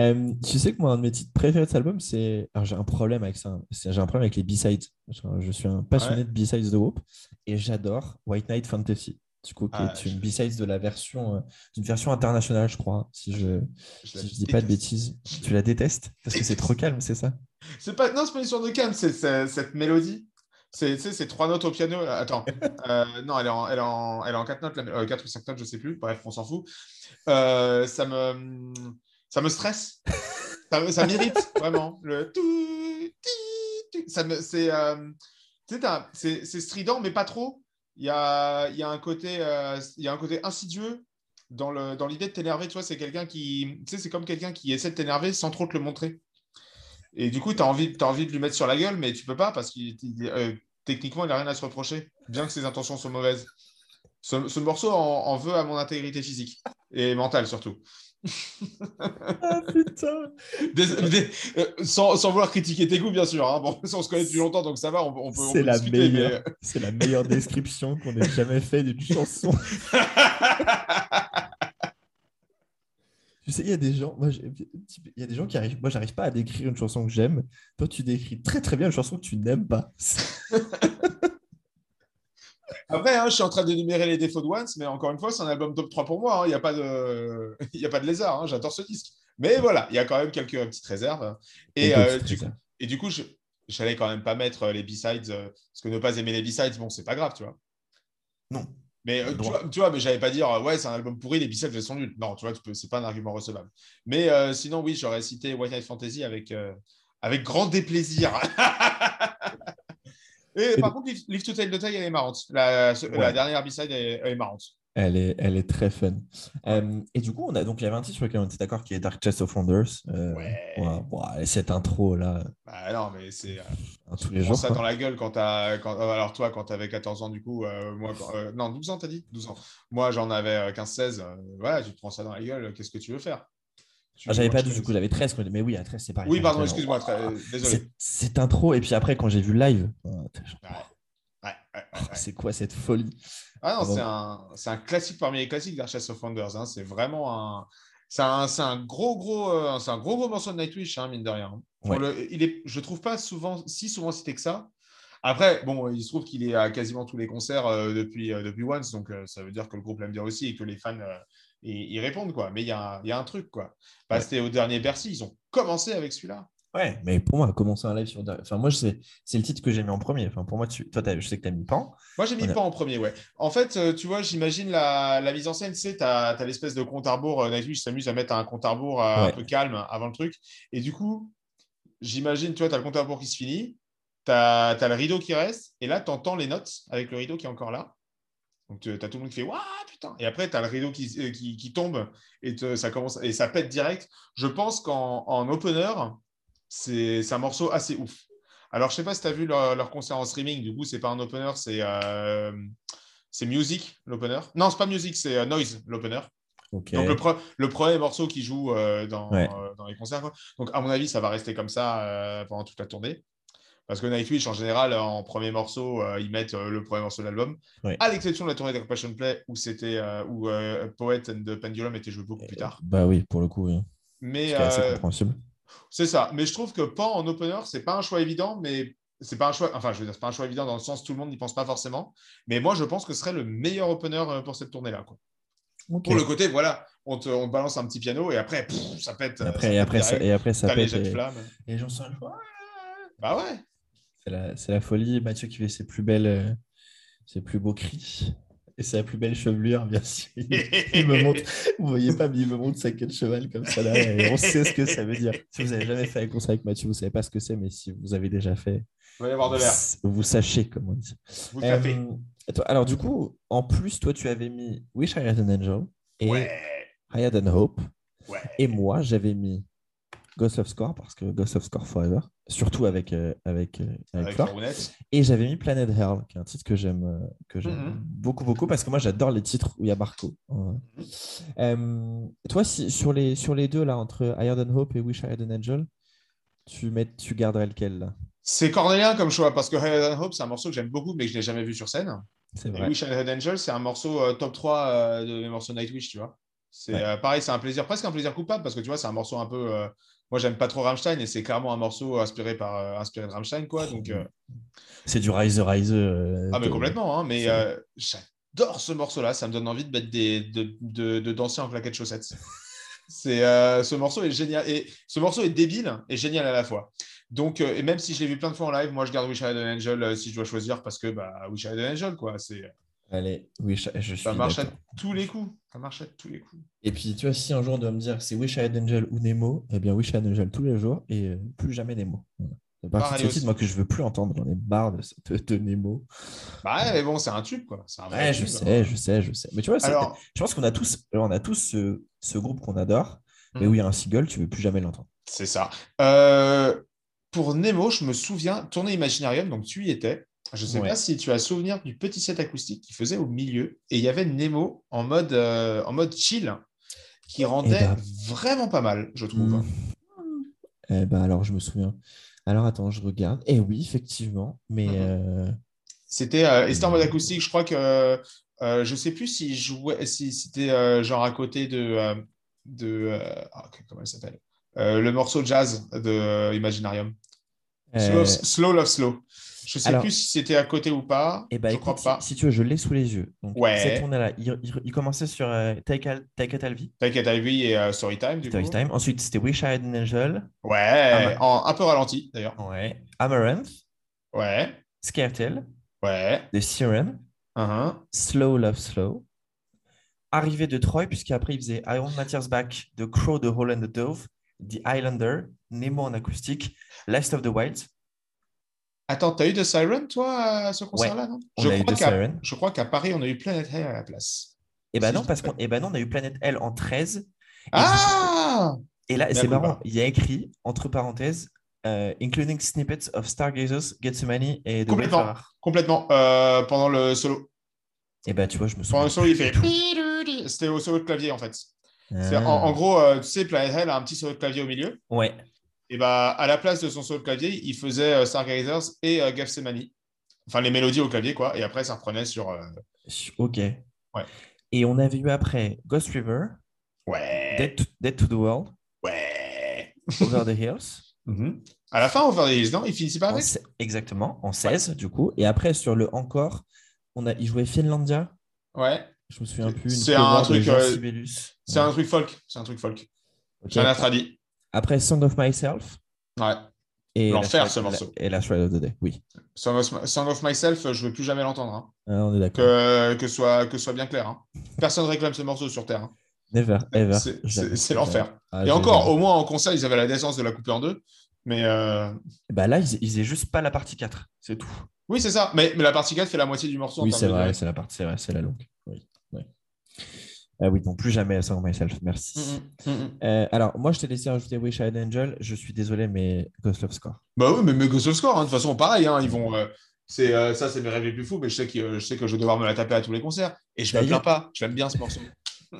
Euh, tu sais que moi, un de mes titres préférés de cet album, c'est. Alors, j'ai un problème avec ça. J'ai un problème avec les B-sides. Je suis un passionné Ouais. de B-sides de groupe et j'adore White Knight Fantasy. Du coup, qui Ah, est une je- B-sides de la version, euh, d'une version internationale, je crois, si je Je si je dis pas de bêtises. Tu la détestes? Parce que c'est trop calme, c'est ça? C'est pas, non, c'est pas une histoire de calme, c'est cette mélodie. C'est trois notes au piano. Attends, Euh, non, elle est en, elle est en, elle est en quatre notes, euh, quatre ou cinq notes, je sais plus. Bref, on s'en fout. Euh, ça me, ça me stresse. ça me- ça m'irrite vraiment. Le tout, ça me, euh, c'est c'est strident, mais pas trop. Il y a, il y a un côté, euh, il y a un côté insidieux dans l'idée de t'énerver. C'est comme quelqu'un qui essaie de t'énerver sans trop te le montrer. Et du coup, tu as envie, de lui mettre sur la gueule, mais tu peux pas parce il- euh, techniquement, il n'a rien à se reprocher, bien que ses intentions soient mauvaises. Ce, morceau en, veut à mon intégrité physique et mentale surtout. Ah putain euh, sans, vouloir critiquer tes goûts, bien sûr. Hein. Bon, on se connaît depuis longtemps, donc ça va, on, peut, C'est la, meilleure, c'est la meilleure description qu'on ait jamais fait d'une chanson. tu sais, il y a des gens, moi, il y a des gens qui arrivent. Moi, j'arrive pas à décrire une chanson que j'aime. Toi, tu décris très très bien une chanson que tu n'aimes pas. Après, hein, je suis en train d'énumérer les défauts de Once, mais encore une fois, c'est un album top 3 pour moi. Hein. Il n'y a, pas de... a pas de lézard. Hein. J'adore ce disque. Mais voilà, il y a quand même quelques petites réserves. Et, euh, du, coup, et du coup, je n'allais quand même pas mettre euh, les B-sides. Euh, parce que ne pas aimer les B-sides, bon, c'est pas grave, tu vois. Non. Mais tu vois, tu vois, mais j'allais pas dire ouais, c'est un album pourri, les B-sides sont nuls. Non, tu vois, c'est pas un argument recevable. Mais sinon, oui, j'aurais cité White Night Fantasy avec, avec grand déplaisir. Et par contre, Live to Tell the Tale, elle est marrante. La, dernière B-side, elle, est marrante. Elle est, elle est très fun. Euh, et du coup, on a donc il y avait un titre sur lequel on était d'accord qui est Dark Chest of Wonders. Euh, ouais. cette intro là. Bah, non, mais c'est. Euh, tous les jours. ça dans la gueule quand t'as. Quand... alors toi, quand t'avais 14 ans, du coup, moi, non, 12 ans, t'as dit? 12 ans. Moi, j'en avais 15-16. voilà, tu te prends ça dans la gueule. Qu'est-ce que tu veux faire? Ah, j'avais pas 12, du coup, j'avais 13. Mais oui, à 13, c'est pareil. Oui, pardon, excuse-moi. Désolé. C'est intro. Et puis après, quand j'ai vu le live, oh, c'est quoi cette folie? Ah non, c'est un, un, classique parmi les classiques d'Archers of Wonders. Hein. C'est vraiment un. C'est un, un, gros, gros, euh, c'est un gros, gros morceau de Nightwish, hein, mine de rien. il est, je trouve pas souvent, si souvent cité que ça. Après, bon, il se trouve qu'il est à quasiment tous les concerts euh, depuis, euh, depuis Once, donc ça veut dire que le groupe l'aime bien aussi et que les fans ils, répondent, quoi. Mais il y, a, y a un truc, quoi. Bah, C'était au dernier Bercy, ils ont commencé avec celui-là. Ouais, mais pour moi, commencer un live sur. Enfin, moi, c'est le titre que j'ai mis en premier. Enfin, pour moi, tu... toi, je sais que tu as mis Pan. Moi, j'ai mis Pan en premier, ouais. En fait, euh, tu vois, j'imagine la... mise en scène, tu sais, tu as, l'espèce de compte à rebours. Euh, Nightwish s'amuse à mettre un compte à rebours euh, un peu calme avant le truc. Et du coup, j'imagine, tu vois, tu as le compte à rebours qui se finit, tu as... le rideau qui reste, et là, tu entends les notes avec le rideau qui est encore là. Donc, tu as tout le monde qui fait Waouh, putain Et après, tu as le rideau qui, qui, qui tombe et ça, commence, et ça pète direct. Je pense qu'en opener, c'est un morceau assez ouf. Alors, je ne sais pas si tu as vu leur, concert en streaming. Du coup, ce n'est pas un opener, c'est euh, Music, l'opener. Non, ce n'est pas Music, c'est euh, Noise, l'opener. Donc, le, premier morceau qui joue euh, dans, les concerts. Donc, à mon avis, ça va rester comme ça pendant toute la tournée. Parce que Nightwish, en général, en premier morceau, ils mettent le premier morceau de l'album. À l'exception de la tournée de Passion Play, où, c'était où Poet and the Pendulum était joué beaucoup plus tard. Bah oui, pour le coup, oui. Mais, c'est compréhensible. C'est ça. Mais je trouve que Pan en opener, c'est pas un choix évident, mais c'est pas un choix. Enfin, je veux dire, c'est pas un choix évident dans le sens où tout le monde n'y pense pas forcément. Mais moi, je pense que ce serait le meilleur opener euh, pour cette tournée-là. Pour le côté, voilà, on te, balance un petit piano et après, ça pète. Après, et, après ça, et après, ça pète. Les flammes. Et les gens sont Bah ouais. C'est la, la, folie. Mathieu qui fait ses plus belles, euh, ses plus beaux cris. Et sa plus belle chevelure, bien sûr. Il, me montre, vous voyez pas, mais il me montre sa queue de cheval comme ça là, et on sait ce que ça veut dire. Si vous n'avez jamais fait un concert avec Mathieu, vous savez pas ce que c'est, mais si vous avez déjà fait, y avoir de l'air. Vous sachez, comme on dit. Vous euh, alors, du coup, en plus, toi, tu avais mis Wish I Had an Angel et I Had an Hope. Et moi, j'avais mis Ghost of Score parce que Ghost of Score Forever, surtout avec, euh, avec, euh, avec, Et j'avais mis Planet Hell, qui est un titre que j'aime euh, que j'aime mm-hmm. beaucoup, beaucoup, parce que moi j'adore les titres où il y a Marco. Mm-hmm. toi, si, sur, les, sur les deux, là, entre I Had Hope et Wish I Had an Angel, tu, mets, tu garderais lequel là? C'est Cornélien comme choix, parce que I Had Hope, c'est un morceau que j'aime beaucoup, mais que je n'ai jamais vu sur scène. C'est vrai. Wish I Had Angel, c'est un morceau top 3 de mes morceaux Nightwish, tu vois. C'est pareil, c'est un plaisir, presque un plaisir coupable, parce que tu vois, c'est un morceau un peu moi, j'aime pas trop Rammstein et c'est clairement un morceau inspiré, par, euh, inspiré de Rammstein. Quoi, donc, euh, C'est du Rise Rise. Euh, ah, mais complètement. Hein, mais j'adore ce morceau-là. Ça me donne envie de mettre des, de, de, de danser en claquettes chaussettes. c'est, ce morceau est génial. Et ce morceau est débile et génial à la fois. Donc, et même si je l'ai vu plein de fois en live, moi, je garde Wish I Had an Angel si je dois choisir parce que bah, Wish I Had an Angel, quoi. C'est. Allez, Wish, je suis ça marche à tous les coups. Ça marche à tous les coups. Et puis, tu vois, si un jour on doit me dire c'est Wish I Had Angel ou Nemo, eh bien, Wish I Had Angel tous les jours et euh, plus jamais Nemo. C'est partie de ce moi que je veux plus entendre. J'en ai marre de, de, de, Nemo. Bah ouais, mais bon, c'est un tube, quoi. Un ouais, je sais, je sais, je sais. Mais tu vois, je pense qu'on a tous, on a tous ce, ce groupe qu'on adore, mais hmm. où il y a un single, tu veux plus jamais l'entendre. C'est ça. Euh, pour Nemo, je me souviens, tournée Imaginarium, donc tu y étais. Je ne sais Ouais. pas si tu as souvenir du petit set acoustique qu'il faisait au milieu. Et il y avait Nemo en mode, euh, en mode chill qui rendait ben. vraiment pas mal, je trouve. Hmm. Eh ben alors, je me souviens. Alors, attends, je regarde. Eh oui, effectivement. Mais euh, C'était euh, et en mode acoustique. Je crois que je sais plus si jouait, si c'était genre à côté de de ah, comment elle s'appelle? Le morceau jazz de Imaginarium. Slow, Slow Love Slow. Je sais alors- plus si c'était à côté ou pas. eh ben, je écoute, crois pas. si tu veux, je l'ai sous les yeux. Donc, Ouais. cette tournée-là, il, il- il commençait sur euh, Take, Al- Take It Alvi, Take It Ivy et euh, Storytime du coup. Storytime. Ensuite, c'était Wish I Had an Angel. Ouais, en, un peu ralenti d'ailleurs. Ouais. Amaranth, Ouais, Scaretel, ouais. The Siren, uh-huh. Slow Love Slow. Arrivé de Troy, puisqu'après, il faisait I Want My Tears Back, The Crow, The Hole and the Dove, The Highlander, Nemo en acoustique, Last of the Wild. Attends, t'as eu de Siren toi à ce concert-là, non? on je a crois The qu'à- Siren. Je crois qu'à Paris, on a eu Planet Hell à la place. Et ben non, parce qu'on eh ben non, on a eu Planète L en 13. Et Ah Et là, c'est marrant, il y a écrit, entre parenthèses, euh, including snippets of Stargazers, Gethsemane et The Complètement. Wayfarer. Complètement. Euh, pendant le solo. Et bah, tu vois, je me Pendant souviens. le solo, il fait. C'était au solo de clavier en fait. En, Ah. en gros, euh, tu sais, Planet Hell a un petit solo de clavier au milieu. Ouais. Et bah, à la place de son solo clavier, il faisait euh, Stargazers et euh, Gethsemane. Enfin, les mélodies au clavier, quoi. Et après, ça reprenait sur. euh, Ok. Ouais. Et on avait eu après Ghost River, Ouais. Dead to, Dead to the World, Ouais. Over the Hills. Mhm. À la fin, Over the Hills, non? Il finissait pas avec exactement, en 16 du coup. Et après, sur le encore, on a, il jouait Finlandia. Ouais. Je me souviens plus. C'est un cover de truc, Jean euh, Sibelius. C'est un truc folk. C'est un truc folk. C'est un atradi. Après, Song of Myself. Ouais. Et L'enfer, ce morceau. Et Last Ride of the Day, oui. Song of, Song of Myself, je veux plus jamais l'entendre. hein. Ah, on est d'accord. Que, que, soit, que soit bien clair. hein. Personne réclame ce morceau sur Terre. hein. Never, ever. C'est- l'enfer. Ah, Et encore, au moins en concert, ils avaient la décence de la couper en deux. Mais euh, Bah là, ils, faisaient juste pas la partie 4, c'est tout. oui, c'est ça. Mais, mais la partie 4 fait la moitié du morceau. Oui, c'est vrai, c'est la partie, c'est vrai, c'est la longue. Oui, oui. Ah oui, non, plus jamais Song of Myself, merci. Mm, mm, mm. Euh, alors, moi, je t'ai laissé rajouter Wish I Had an Angel. Je suis désolé, mais Ghost Love Score. Bah oui, mais, mais Ghost of Score, hein, de toute façon, pareil. hein, ils vont. euh, c'est euh, ça, c'est mes rêves les plus fous. Mais je sais que euh, je sais que je vais devoir me la taper à tous les concerts. Et je me plains D'ailleurs- pas. Je l'aime bien ce morceau.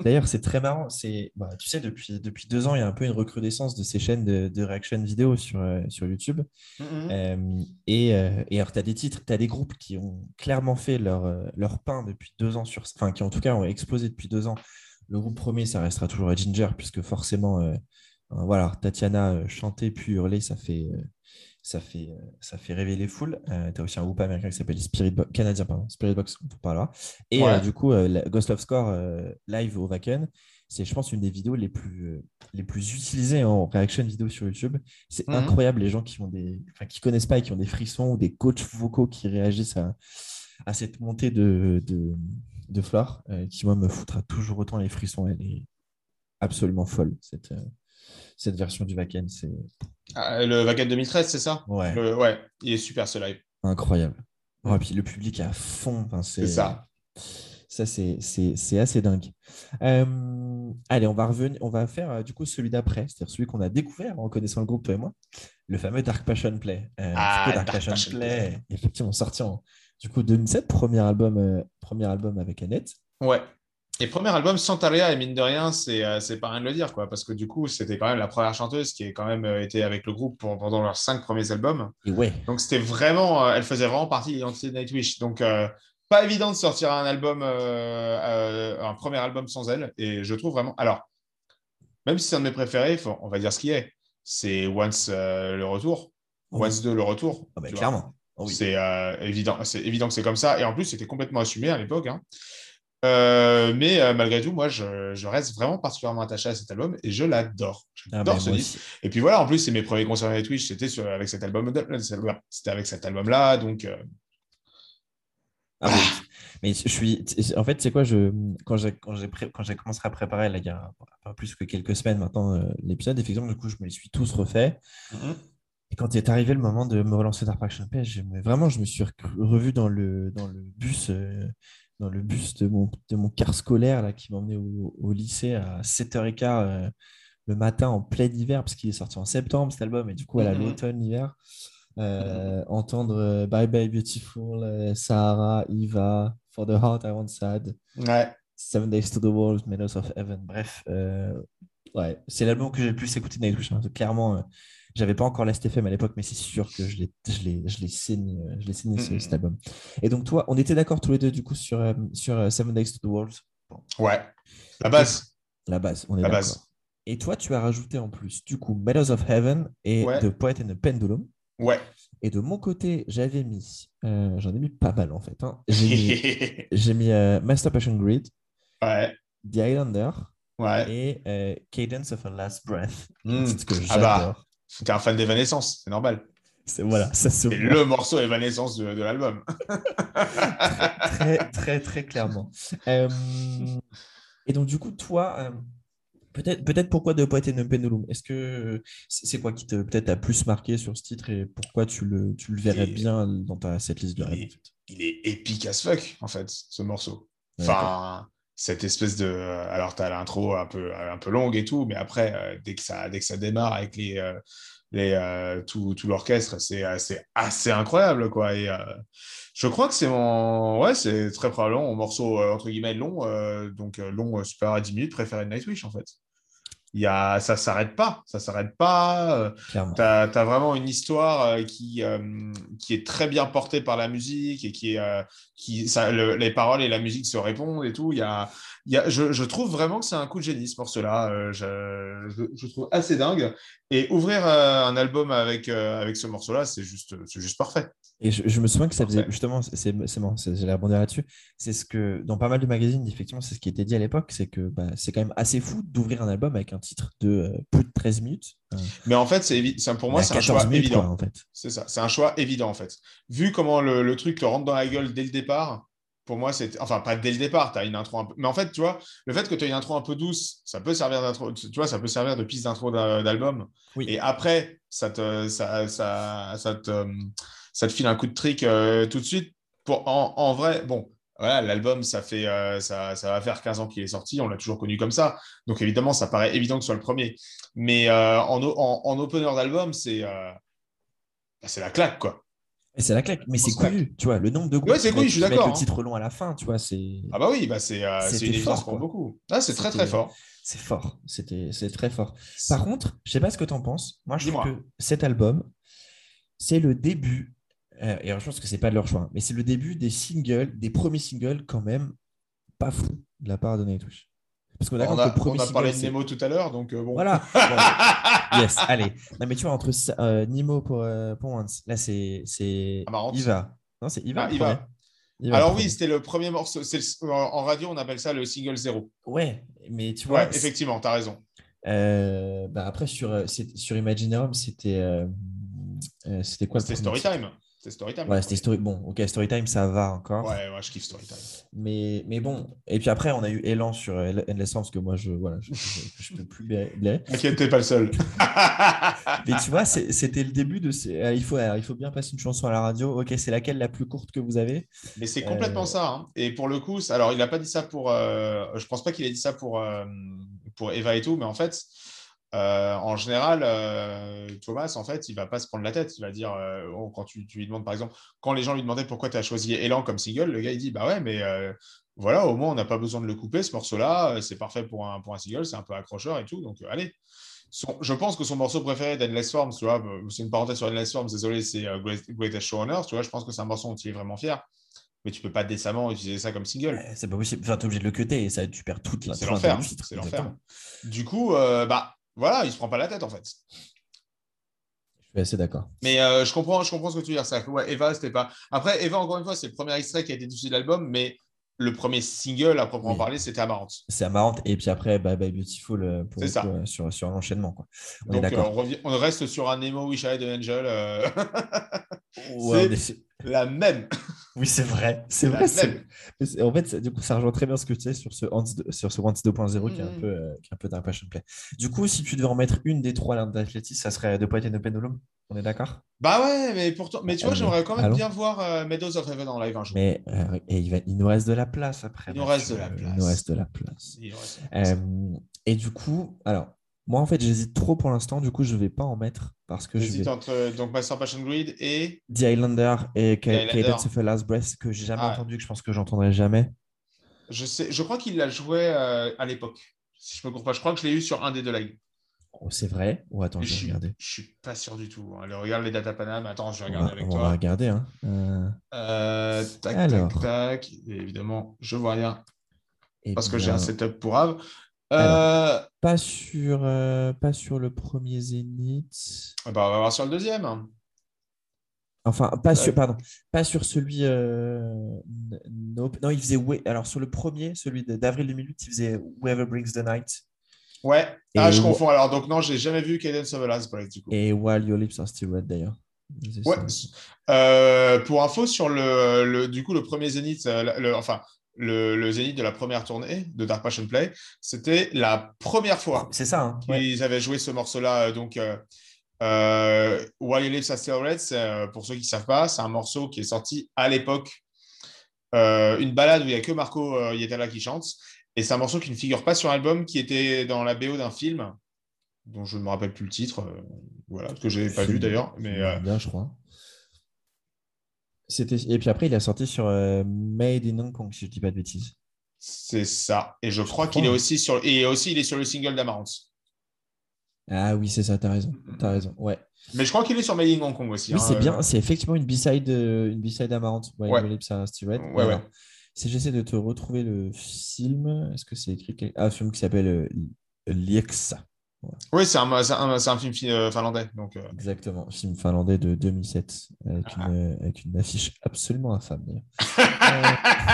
D'ailleurs, c'est très marrant. C'est, bah, tu sais, depuis, depuis deux ans, il y a un peu une recrudescence de ces chaînes de, de reaction vidéo sur, euh, sur YouTube. Mm, mm. Euh, et, euh, et alors, tu as des titres, tu as des groupes qui ont clairement fait leur, euh, leur pain depuis deux ans, sur, enfin, qui en tout cas ont explosé depuis deux ans. Le groupe premier, ça restera toujours Ginger, puisque forcément, voilà, Tatiana chanter puis hurler, ça fait, ça fait, euh, ça fait rêver les foules. tu as aussi un groupe américain qui s'appelle Spirit Box, canadien, pardon, Spirit Box, on parlera. Et Ouais. euh, du coup, euh, Ghost of Score euh, live au Wacken, c'est, je pense, une des vidéos les plus, euh, les plus utilisées en reaction vidéo sur YouTube. C'est Mhm. incroyable les gens qui ont des, qui connaissent pas et qui ont des frissons ou des coachs vocaux qui réagissent à, à cette montée de, de, de Flore, euh, qui moi me foutra toujours autant les frissons. Elle est absolument folle cette, euh, cette version du Wacken, c'est Ah, le Vacan 2013, c'est ça? Ouais, Le- ouais, il est super ce live. incroyable. Ouais, puis le public à fond. Enfin, C'est ça. Ça, c'est c'est- c'est assez dingue. Euh, allez, on va revenir, on va faire euh, du coup celui d'après, c'est-à-dire celui qu'on a découvert en connaissant le groupe, toi et moi, le fameux Dark Passion Play. Euh, Ah, coup, Dark, Dark Passion, Passion Play, effectivement, sorti en du coup 2007, premier album, euh, premier album avec Annette. Ouais. Et premier album, Santaria, et mine de rien, c'est euh, c'est pas rien de le dire, quoi, parce que du coup, c'était quand même la première chanteuse qui a quand même euh, été avec le groupe pendant leurs cinq premiers albums. Et ouais, Donc c'était vraiment, euh, elle faisait vraiment partie de l'identité de Nightwish. Donc euh, pas évident de sortir un album, euh, euh, un premier album sans elle. Et je trouve vraiment. Alors, même si c'est un de mes préférés, faut- on va dire ce qui est. C'est Once le retour, Oui. Once 2 le retour. Ah bah, clairement. Oh oui. C'est évident, c'est évident que c'est comme ça. Et en plus, c'était complètement assumé à l'époque. hein. Euh, mais euh, malgré tout, moi, je, je reste vraiment particulièrement attaché à cet album et je l'adore. Ah J'adore bah, ce disque. Et puis voilà, en plus, c'est mes premiers concerts avec Twitch, c'était avec cet album. C'était avec cet album-là, donc euh, Ah oui. Mais je suis. En fait, c'est quoi je... Quand j'ai quand j'ai pré- quand j'ai commencé à préparer, là, il y a pas plus que quelques semaines maintenant, euh, l'épisode, effectivement, du coup, je me les suis tous refaits. Et quand est arrivé le moment de me relancer Dark Action Play, je me- vraiment, je me suis revu dans le, dans le bus, euh, dans le bus de mon, de mon car scolaire là, qui m'emmenait au, au lycée à 7h15 euh, le matin en plein hiver, parce qu'il est sorti en septembre cet album, et du coup, à Mhm. l'automne, hiver. euh, entendre euh, Bye Bye Beautiful, euh, Sahara, Eva, For the Heart I Want Sad, Ouais. Seven Days to the World, Meadows of Heaven. Bref, ouais, c'est l'album que j'ai le plus écouté de Nightwish. hein. Clairement, j'avais pas encore l'STFM à l'époque, mais c'est sûr que je l'ai, je l'ai, je l'ai saigné, euh, je l'ai saigné Mhm. cet album. Et donc, toi, on était d'accord tous les deux du coup sur, euh, sur euh, Seven Days to the World. Ouais. La base. La base, on est La d'accord. base. Et toi, tu as rajouté en plus, du coup, Meadows of Heaven et Ouais. The Poet and the Pendulum. Ouais. Et de mon côté, j'avais mis, euh, j'en ai mis pas mal en fait. hein. J'ai mis, j'ai mis euh, Master Passion Grid, ouais. The Highlander Ouais. et euh, Cadence of a Last Breath. Mm. C'est ce que Ah bah. T'es un fan d'Evanescence, c'est normal. C'est voilà, ça se le morceau Evanescence de, de l'album. très, très, très clairement. Euh, et donc, du coup, toi, euh, peut-être, peut-être pourquoi de Poet and the Pendulum Est-ce que c'est quoi qui te peut-être a plus marqué sur ce titre et pourquoi tu le, tu le verrais Et- bien dans ta cette liste de rêves est- en fait? il est épique as fuck, en fait, ce morceau. Enfin, cette espèce de. Alors, tu as l'intro un peu, un peu longue et tout, mais après, euh, dès, que ça, dès que ça démarre avec les, euh, les, euh, tout, tout l'orchestre, c'est assez, assez incroyable, quoi. Et euh, je crois que c'est mon. Ouais, c'est très probablement mon morceau, euh, entre guillemets, long, euh, donc euh, long, euh, super à 10 minutes, préféré de Nightwish, en fait. Il y a, ça s'arrête pas, ça s'arrête pas. euh, tu as, vraiment une histoire euh, qui, euh, qui est très bien portée par la musique et qui est. euh, qui, ça, le- les paroles et la musique se répondent et tout. Il y a, y a, je, je trouve vraiment que c'est un coup de génie ce morceau-là. Euh, je, je, je trouve assez dingue. Et ouvrir euh, un album avec, euh, avec ce morceau-là, c'est juste, juste parfait. Et je, me souviens que ça faisait Parfait. justement, c'est bon, j'allais rebondir là-dessus. C'est ce que dans pas mal de magazines, effectivement, c'est ce qui était dit à l'époque, c'est que bah, c'est quand même assez fou d'ouvrir un album avec un titre de plus de 13 minutes. Mais en fait, c'est pour moi, c'est un 14 choix évident. quoi, en fait. C'est ça, c'est un choix évident en fait. Vu comment le, le truc te rentre dans la gueule dès le départ, pour moi, c'est. Enfin, pas dès le départ, tu as une intro un peu. Mais en fait, tu vois, le fait que tu aies une intro un peu douce, ça peut servir d'intro. Tu vois, ça peut servir de piste d'intro d'a- d'album. Oui. Et après, ça te, ça, ça, ça te, ça te file un coup de trick euh, tout de suite. Pour, en, en vrai, bon, voilà, l'album, ça, fait, euh, ça, ça va faire 15 ans qu'il est sorti. On l'a toujours connu comme ça. Donc, évidemment, ça paraît évident que ce soit le premier. Mais euh, en, en, en opener d'album, c'est. euh, bah, c'est la claque, quoi. C'est la claque, mais c'est couillu, tu vois, le nombre de groupes Ouais, c'est mettent- je suis d'accord, le hein. titre long à la fin, tu vois, c'est Ah bah oui, bah c'est euh, une évidence fort, pour beaucoup. Ah, c'est très très fort. c'est fort, c'était c'est très fort. Par contre, je sais pas ce que tu en penses. Moi, je trouve que cet album, c'est le début. euh, et alors, je pense que c'est pas de leur choix, hein, mais c'est le début des singles, des premiers singles quand même pas fou de la part de Nightwish. Parce qu'on on a, on parlé de Nemo tout à l'heure, donc euh, bon. Voilà. Yes, allez. Non, mais tu vois, entre euh, Nemo pour, euh, pour Once, là, c'est c'est Amarante. Iva. Non, c'est Iva. Ah, Iva. Alors oui, c'était le premier morceau. c'est le- En radio, on appelle ça le single zéro. Ouais, mais tu vois, Ouais, effectivement, tu as raison. Euh, bah après, sur, euh, sur Imaginarium, c'était euh, euh, c'était quoi C'était Storytime. C'était Storytime. Ouais, c'était Story. Bon, ok, Storytime, ça va encore. Ouais, ouais, je kiffe Storytime. Mais, mais bon, et puis après, on a eu Elan sur euh, Endless parce que moi, je voilà, je, je, je peux plus blairer. T'inquiète, t'es pas le seul. Mais tu vois, c'était le début de. ces- euh, il, faut, alors, il faut bien passer une chanson à la radio. Ok, c'est laquelle la plus courte que vous avez? Mais c'est complètement Euh, ça. hein. Et pour le coup, alors il n'a pas dit ça pour. euh, je pense pas qu'il ait dit ça pour, euh, pour Eva et tout, mais en fait, euh, en général, euh, Thomas, en fait, il va pas se prendre la tête. Il va dire, euh, oh, quand tu, tu lui demandes, par exemple, quand les gens lui demandaient pourquoi tu as choisi Elan comme single, le gars il dit, bah ouais, mais voilà, au moins on n'a pas besoin de le couper, ce morceau-là, c'est parfait pour un, pour un single, c'est un peu accrocheur et tout, donc allez. Son- je pense que son morceau préféré d'Endless Forms, tu vois, c'est une parenthèse sur Endless Forms, désolé, c'est Great- Greatest Show on Earth, tu vois, je pense que c'est un morceau dont il est vraiment fier. Mais tu peux pas décemment utiliser ça comme single. C'est pas possible. Enfin, t'es obligé de le cutter et ça, tu perds toute la C'est l'enfer. du coup, euh, bah voilà, il se prend pas la tête en fait. Je suis assez d'accord. Mais euh, je comprends, je comprends ce que tu veux dire. C'est ouais, Eva, c'était pas. Après, Eva, encore une fois, c'est le premier extrait qui a été diffusé de l'album, mais le premier single à proprement Oui. parler, c'était Amarante. C'est amarrante. Et puis après, Bye Bye Beautiful euh, pour, ça. euh, sur, sur un enchaînement. Quoi. On est Donc, euh, on, revient- on reste sur un Nemo Wish I Had an Angel. euh, Ouais, c'est- la même. Oui, c'est vrai. C'est vrai. En fait, du coup, ça rejoint très bien ce que tu sais sur ce Hans, de- sur ce Hans 2.0 qui est un Mhm. peu, euh, qui est un peu d'un passion play. Du coup, si tu devais en mettre une des trois larmes d'athlétisme, ça serait de Poet and Pendulum. On est d'accord? Bah ouais, mais pourtant, mais tu vois, Allez, j'aimerais quand même allons. bien voir euh, Meadows of Heaven en live un jour. Mais euh, et il, va- il nous reste de la place après. Il nous reste de la Il place. nous reste de la place. Il Euh, et du coup, alors, Moi, en fait, j'hésite trop pour l'instant. Du coup, je ne vais pas en mettre parce que je J'hésite vais... entre donc Master Passion Grid et. The Highlander et Ca- Highlander. Cadence of a Last Breath que j'ai jamais Ah. entendu, que je pense que j'entendrai jamais. Je, sais, je crois qu'il l'a joué euh, à l'époque. Si je me comprends pas, je crois que je l'ai eu sur un des deux lives. Oh, c'est vrai? Ou attends, Mais je vais suis, regarder. je suis pas sûr du tout. Allez, regarde les data Panam. Attends, je vais On regarder va, avec on va toi. regarder. Hein. Euh, Euh, tac, Alors. tac, tac. Évidemment, je vois rien eh parce que j'ai un setup pour Ave. Alors. Euh, Pas sur, euh, pas sur le premier Zénith. bah, on va voir sur le deuxième. hein. Enfin, pas sur, pardon, pas sur celui. euh, Nope. Non, il faisait. Alors, sur le premier, celui d'avril 2008, il faisait Whoever Brings the Night Ouais. Ah, je confonds. Alors, donc, non, j'ai jamais vu Cadence of the Last Breath, du coup. et While Your Lips Are Still Red d'ailleurs. Ouais. Euh, pour info, sur le, le- du coup, le premier Zénith, le- enfin, le, le Zénith de la première tournée de Dark Passion Play, c'était la première fois C'est ça. hein. Ouais. qu'ils avaient joué ce morceau-là. euh, Donc, euh, euh, While You Live Still Red, euh, pour ceux qui ne savent pas, c'est un morceau qui est sorti à l'époque, une balade où il n'y a que Marco Yetala qui chante. Et c'est un morceau qui ne figure pas sur l'album, qui était dans la BO d'un film, dont je ne me rappelle plus le titre, voilà, que je n'ai pas vu d'ailleurs. Mais bien, je crois. C'était... Et puis après, il a sorti sur euh, Made in Hong Kong, si je dis pas de bêtises. C'est ça. Et je crois qu'il est aussi sur et aussi il est sur le single d'Amaranthe. Ah oui, c'est ça, t'as raison. T'as raison. Ouais. Mais je crois qu'il est sur Made in Hong Kong aussi. Oui, hein, c'est euh, bien. C'est effectivement une B-side, euh, une B-side amarante. Ouais, Ouais. Si j'essaie de te retrouver le film, est-ce que c'est écrit quel- Ah, un film qui s'appelle euh, Oui, c'est un, film fi- euh, finlandais. Donc, euh, Exactement, film finlandais de 2007 avec, Ah. une, avec une affiche absolument infâme. Euh,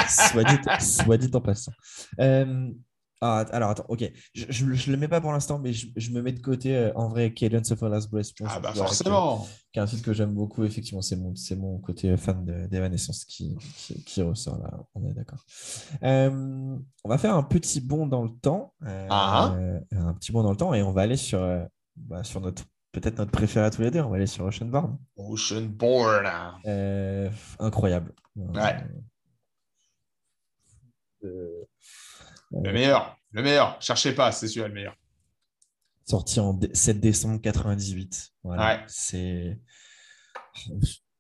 soit, dit, soit dit en passant. Euh, ah, alors attends, ok, je ne le mets pas pour l'instant, mais je, je me mets de côté euh, en vrai Cadence of a Last Breath. je pense ah bah forcément. qui est un titre que j'aime beaucoup, effectivement, c'est mon, c'est mon côté fan de- d'Evanescence qui, qui, qui ressort là, on est d'accord. Euh, on va faire un petit bond dans le temps, euh, Ah. un petit bond dans le temps, et on va aller sur, euh, bah, sur notre peut-être notre préféré à tous les deux, on va aller sur Oceanborn. Oceanborn. Euh, incroyable. Ouais. Euh, Le meilleur. Le meilleur. Cherchez pas, c'est celui-là le meilleur. sorti en dé- 7 décembre 98. Voilà. Ouais. C'est.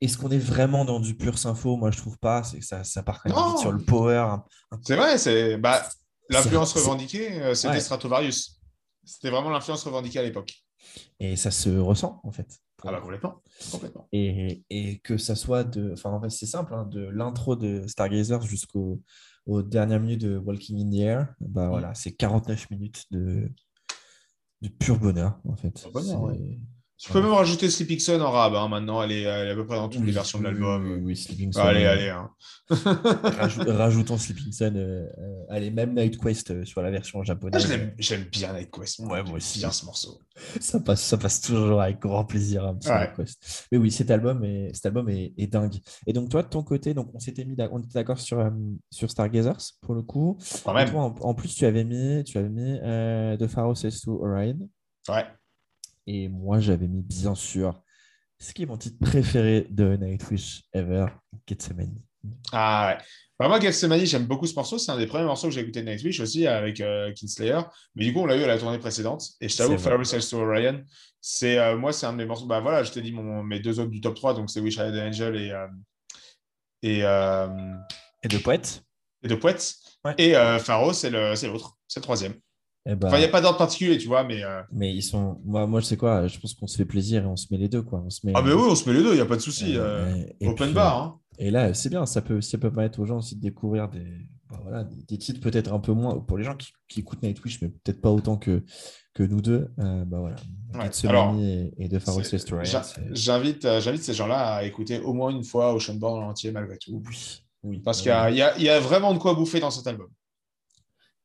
Est-ce qu'on est vraiment dans du pur sympho Moi, je trouve pas. C'est ça, ça part quand même vite sur le power. C'est vrai, c'est bah, l'influence revendiquée, euh, c'était Ouais. Stratovarius. C'était vraiment l'influence revendiquée à l'époque. Et ça se ressent, en fait. Ah bah complètement. complètement. et, et que ça soit de. Enfin, en fait, c'est simple, hein, de l'intro de Stargazer jusqu'au aux dernières minutes de Walking in the Air. Bah Mm. voilà, c'est 49 minutes de, de pur bonheur, en fait. Bonheur, ouais. Tu peux même rajouter Sleeping Sun en rab. hein, maintenant, elle est, elle est à peu près dans toutes les versions de l'album. Oui, oui, Sleeping Sun, allez, euh, allez. hein. Rajou- rajoutons Sleeping Sun, euh, euh, allez, même Night Quest euh, sur la version Ah, japonaise. l'aime- J'aime bien Night Quest. Ouais, moi aussi. Bien ce morceau. ça, passe, ça passe toujours avec grand plaisir. petit Ouais. Night Quest. Mais oui, cet album, est, cet album est, est dingue. Et donc, toi, de ton côté, donc, on s'était mis on était d'accord sur, euh, sur Stargazers pour le coup. Quand Et même. toi, en, en plus, tu avais mis, tu avais mis euh, The Pharaoh Says to Orion. Ouais. Et moi, j'avais mis, bien sûr, ce qui est mon titre préféré de Nightwish ever, Gethsemane. Ah ouais. Bah, moi, Gethsemane, j'aime beaucoup ce morceau. C'est un des premiers morceaux que j'ai écouté de Nightwish aussi avec euh, Kinslayer. Mais du coup, on l'a eu à la tournée précédente. Et je t'avoue. Pharaoh Says to Orion, c'est euh, moi, c'est un de mes morceaux. Bah voilà, je t'ai dit mon, mes deux autres du top 3. Donc, c'est Wish I Had an Angel et, euh, et, Et de poète et de Poète. Ouais. Et Pharaoh, c'est l'autre. C'est le troisième. Eh ben, Enfin, il n'y a pas d'ordre particulier, tu vois, mais. euh, Mais ils sont. Moi, moi, je sais quoi, je pense qu'on se fait plaisir et on se met les deux, quoi. On se met, Ah, mais oui, on se met les deux, il n'y a pas de souci. Euh, euh, Open puis, bar. Hein. Et là, c'est bien, ça peut, ça peut permettre aux gens aussi de découvrir des, bah voilà, des, des titres peut-être un peu moins, pour les gens qui, qui écoutent Nightwish, mais peut-être pas autant que, que nous deux. bah voilà, Ouais, Gethsemane alors, et, et Historian. j'a- c'est- J'invite j'invite ces gens-là à écouter au moins une fois Oceanborn en entier, malgré tout. Oui, oui. Parce qu'il y a- il y, a- il y a vraiment de quoi bouffer dans cet album.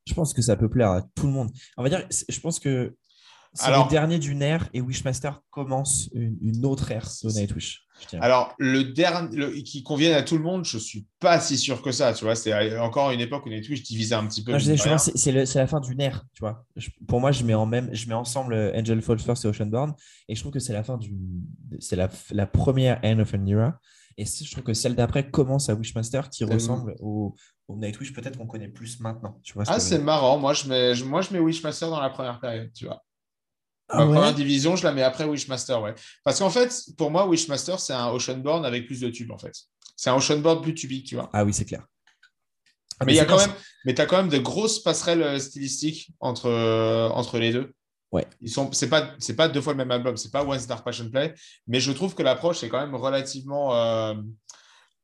Je pense que ça peut plaire à tout le monde. On va dire, je pense que c'est Alors- le dernier d'une ère et Wishmaster commence une, une autre ère de Nightwish. Alors, le dernier qui convienne à tout le monde, je suis pas si sûr que ça. Tu vois, c'est encore une époque où Nightwish divisait un petit peu. Non, je c'est c'est le- c'est la fin d'une ère, tu vois. Je- pour moi, je mets, en même, je mets ensemble euh, Angel Falls First et Oceanborn, et je trouve que c'est la fin d'une, c'est la, la première End of an Era, et je trouve que celle d'après commence à Wishmaster, qui ressemble au, au Nightwish peut-être qu'on connaît plus maintenant. Tu vois ce Ah, c'est marrant. Moi, je mets, je- moi, je mets Wishmaster dans la première période, tu vois. Ah Ma ouais? première division, je la mets après Wishmaster, ouais. Parce qu'en fait, pour moi, Wishmaster, c'est un Oceanborn avec plus de tubes, en fait. C'est un Oceanborn plus tubique, tu vois. Ah oui, c'est clair. Ah, mais il y a quand même, mais tu as quand même de grosses passerelles euh, stylistiques entre, euh, entre les deux. Ouais. Ils sont, c'est pas, c'est pas deux fois le même album, c'est pas One Star Passion Play, mais je trouve que l'approche est quand même relativement euh,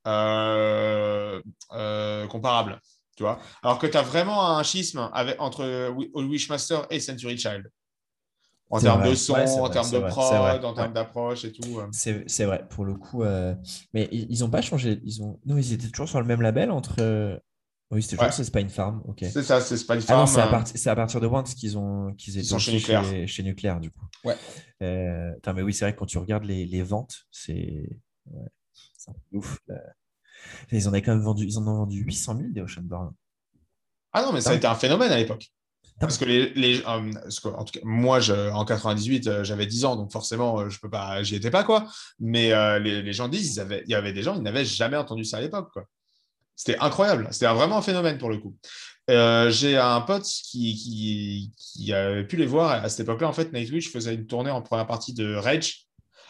euh, euh, comparable, tu vois. Alors que tu as vraiment un schisme avec, entre Wi- Wishmaster et Century Child. En termes vrai. de son, Ouais, en termes de vrai, prod, en termes Ouais. d'approche et tout. C'est vrai, pour le coup. Mais ils ils ont pas changé. Ils ont... Non, ils étaient toujours sur le même label entre. Oui, c'était toujours Ouais. c'est Spine Farm. Ok. C'est ça, c'est Spine Ah Farm. c'est à, partir- c'est à partir de Once qu'ils ont qu'ils sont chez Nuclear. chez, chez Nuclear, du coup. Ouais. Euh, mais oui, c'est vrai que quand tu regardes les, les ventes, c'est ouais, un peu ouf. là. Ils en ont quand même vendu, ils en ont vendu 800 000 des Oceanborn. Ah non, mais ça a Putain. été un phénomène à l'époque. Parce que les, les euh, parce que, en tout cas, moi, je, en 98, euh, j'avais 10 ans, donc forcément, je peux pas, j'y étais pas quoi. Mais euh, les, les gens disent, ils avaient- il y avait des gens, ils n'avaient jamais entendu ça à l'époque quoi. C'était incroyable. C'était vraiment un phénomène pour le coup. Euh, J'ai un pote qui, qui, qui avait pu les voir à cette époque-là. En fait, Nightwish faisait une tournée en première partie de Rage.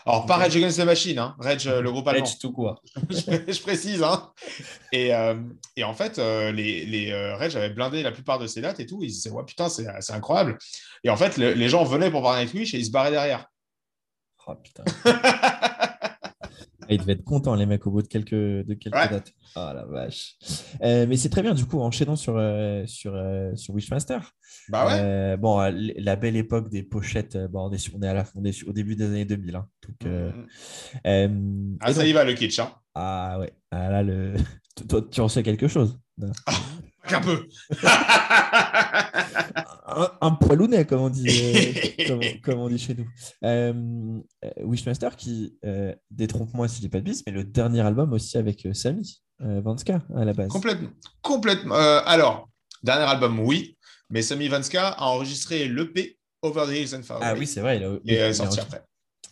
Alors, pas. Rage Against the Machine, hein, Rage, euh, le groupe allemand tout quoi. je, je précise. Hein. Et, euh, et en fait, euh, les, les Rage avaient blindé la plupart de ces dates et tout. Ils se disaient, ouais, putain, c'est c'est incroyable. Et en fait, le- les gens venaient pour voir Nightwish et ils se barraient derrière. Oh putain. Ah, Ils devaient être contents, les mecs, au bout de quelques, de quelques Ouais. dates. Oh la vache. Euh, mais c'est très bien, du coup, enchaînons sur, euh, sur, euh, sur Wishmaster. Bah ouais. Bon, la belle époque des pochettes, bon, on, est sur- on est à la on est au début des années 2000. hein. Donc, euh, Mhm. euh, ah, ça donc- y va, le kitsch. Hein. ah ouais, ah, là, le... toi, tu en sais quelque chose. Un peu. un, un poilounet, comme on dit, euh, comme, comme on dit chez nous. Euh, euh, Wishmaster qui, euh, détrompe-moi si dis pas de bis, mais le dernier album aussi avec Samy Vanska à la base. complètement. complètement. Alors, dernier album, oui. Mais Sammy Vanska a enregistré l'EP Over the Hills and Far Ah oui, c'est vrai. Il, a- est il a- sorti après.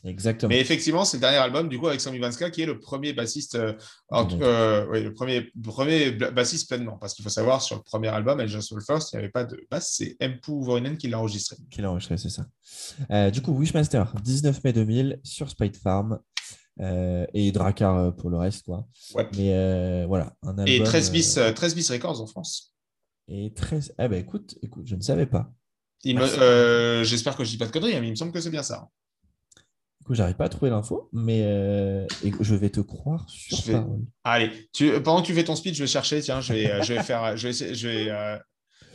Exactement. Mais effectivement, c'est le dernier album du coup avec Sammy Vanska qui est le premier bassiste, euh, euh, oui, le premier, premier bassiste pleinement. Parce qu'il faut savoir, sur le premier album, El Just Soul First, il n'y avait pas de basse, c'est Empu Vorinen qui l'a enregistré. Qui l'a enregistré, c'est ça. Euh, du coup, Wishmaster, 19 mai 2000 sur Spite Farm. et Drakkar euh, pour le reste, quoi. Ouais. Mais voilà, un album. Et 13 bis, euh, euh, 13 bis Records en France. et 13. Ah bah écoute, écoute, je ne savais pas. Me- J'espère que je dis pas de conneries, hein, mais il me semble que c'est bien ça. Du coup, j'arrive pas à trouver l'info, mais euh, et je vais te croire sur Je vais- parole. Allez, tu, pendant que tu fais ton speech, je vais chercher. Tiens, je vais, euh, je vais faire, je vais, je vais, euh,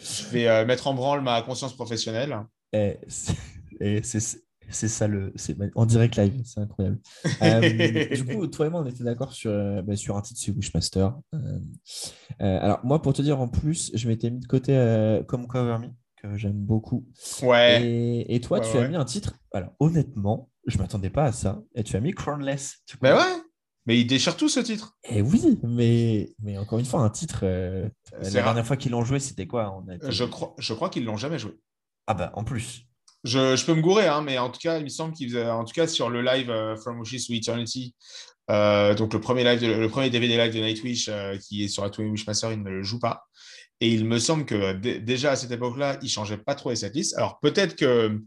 je vais euh, mettre en branle ma conscience professionnelle. Et c'est et c'est- ça le. C'est en direct live, c'est incroyable. Du coup, toi et moi, on était d'accord sur, bah, sur un titre, c'est Wishmaster. Alors, moi, pour te dire en plus, je m'étais mis de côté comme Cover Me, que j'aime beaucoup. Ouais. Et, et toi, Ouais, tu as mis un titre. Alors, honnêtement, je ne m'attendais pas à ça. Et tu as mis Crownless. Mais ouais. Mais il déchire tout ce titre. Et oui, mais, mais encore une fois, un titre. euh, la rare. dernière fois qu'ils l'ont joué, c'était quoi On été- Je crois, je crois qu'ils l'ont jamais joué. Ah bah, en plus. Je, je peux me gourer, hein, mais en tout cas, il me semble qu'ils faisaient- en tout cas sur le live euh, From Wishes to Eternity, euh, donc le premier live, de- le premier DVD live de Nightwish euh, qui est sur la Twin Wishmaster, il ne le joue pas. Et il me semble que dé- déjà à cette époque-là, il changeait pas trop les setlists. Alors peut-être que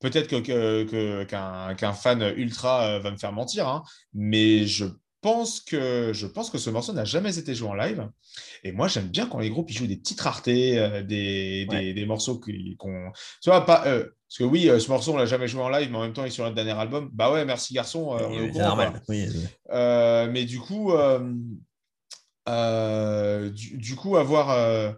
peut-être que, que- que- qu'un qu'un fan ultra euh, va me faire mentir, hein, mais je pense que je pense que ce morceau n'a jamais été joué en live. Et moi, j'aime bien quand les groupes ils jouent des petites raretés, euh, des, Ouais. des, des morceaux qui- qu'on. Tu vois, pas. euh, parce que oui, euh, ce morceau, on l'a jamais joué en live, mais en même temps, il est sur notre dernier album. Bah ouais, merci garçon. normal. Oui, euh, Euh, mais du coup, du, du coup, avoir,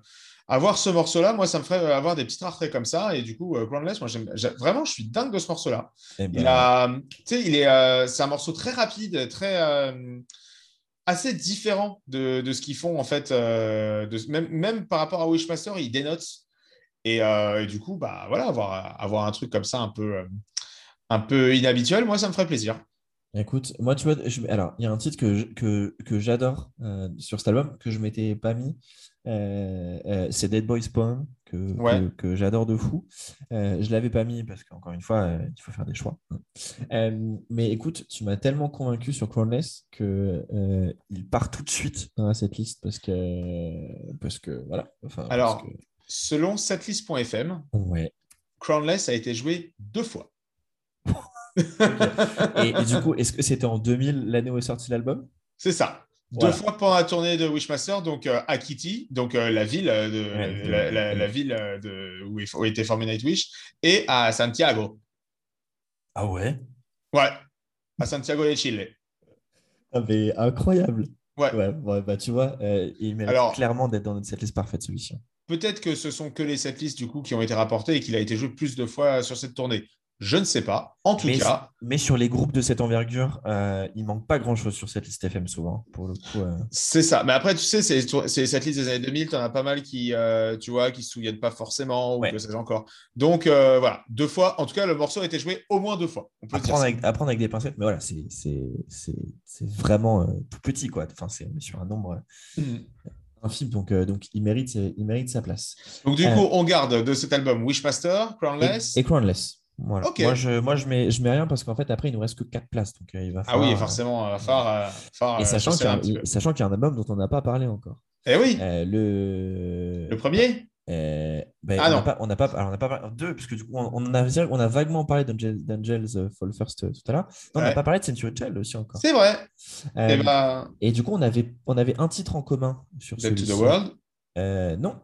avoir ce morceau-là, moi, ça me ferait avoir des petites raretés comme ça. Et du coup, euh, Groundless, moi, j'ai- vraiment, je suis dingue de ce morceau-là. eh Il ben, a, tu sais, il est, euh, c'est un morceau très rapide, très euh, assez différent de, de ce qu'ils font en fait, euh, de, même, même par rapport à Wishmaster, il dénote. Et, euh, et du coup, bah voilà, avoir, avoir un truc comme ça un peu, euh, un peu inhabituel, moi, ça me ferait plaisir. Écoute, moi, tu vois, je- alors, il y a un titre que, je- que, que j'adore euh, sur cet album, que je m'étais pas mis. Euh, euh, c'est Dead Boys Poem, que, Ouais. que, que j'adore de fou. Euh, je l'avais pas mis parce qu'encore une fois, euh, il faut faire des choix. hein. Mais écoute, tu m'as tellement convaincu sur Crownless que il part tout de suite dans cette liste parce que, parce que voilà. Enfin, Alors, que- selon setlist.fm, ouais. Crownless a été joué deux fois. et, et du coup, est-ce que c'était en 2000 l'année où est sorti l'album? C'est ça. Voilà. Deux fois pendant la tournée de Wishmaster, donc euh, à Kitty, donc euh, la ville, euh, de, Ouais, de- la, la- la ville euh, de, où, il- où était formé Nightwish, et à Santiago. Ah ouais? Ouais, à Santiago de Chile. Ah, mais incroyable. Ouais. Ouais, ouais, bah tu vois, euh, il mérite Alors- clairement d'être dans notre setlist parfaite celui-ci. Peut-être que ce sont que les setlists du coup qui ont été rapportés et qu'il a été joué plus de fois sur cette tournée. Je ne sais pas. En tout Mais, cas, mais sur les groupes de cette envergure, euh, il manque pas grand-chose sur cette liste FM souvent, pour le coup. euh. c'est ça. Mais après, tu sais, c'est cette liste des années 2000, tu en as pas mal qui, euh, tu vois, qui se souviennent pas forcément ou Ouais. que sais-je encore. Donc euh, voilà, deux fois. En tout cas, le morceau a été joué au moins deux fois. On peut à, dire prendre ça. avec, des pincettes, mais voilà, c'est vraiment euh, tout petit, quoi. Enfin, c'est sur un nombre Mhm. infime, donc, euh, donc il, mérite, il mérite sa place. Donc du Euh. coup, on garde de cet album Wishmaster, Et, Crownless. et Crownless. Voilà. Moi, je, moi je, mets, je mets rien parce qu'en fait, après, il nous reste que 4 places. Donc, euh, il va Ah oui, euh, forcément, va falloir, euh, Et euh, sachant qu'il y, a un- sachant qu'il y a un album dont on n'a pas parlé encore. Eh oui, Euh, le... le premier? Euh, ben, Ah on n'a non. pas, on n'a pas, alors on n'a pas parlé deux, parce que du coup, on, on a, on a vaguement parlé d'Angel- d'Angels euh, Fall First euh, tout à l'heure. Non, On n'a pas parlé de Century Child aussi encore. C'est vrai. Euh, Eh ben, Et du coup, on avait, on avait un titre en commun sur Dead to the World. Euh, non.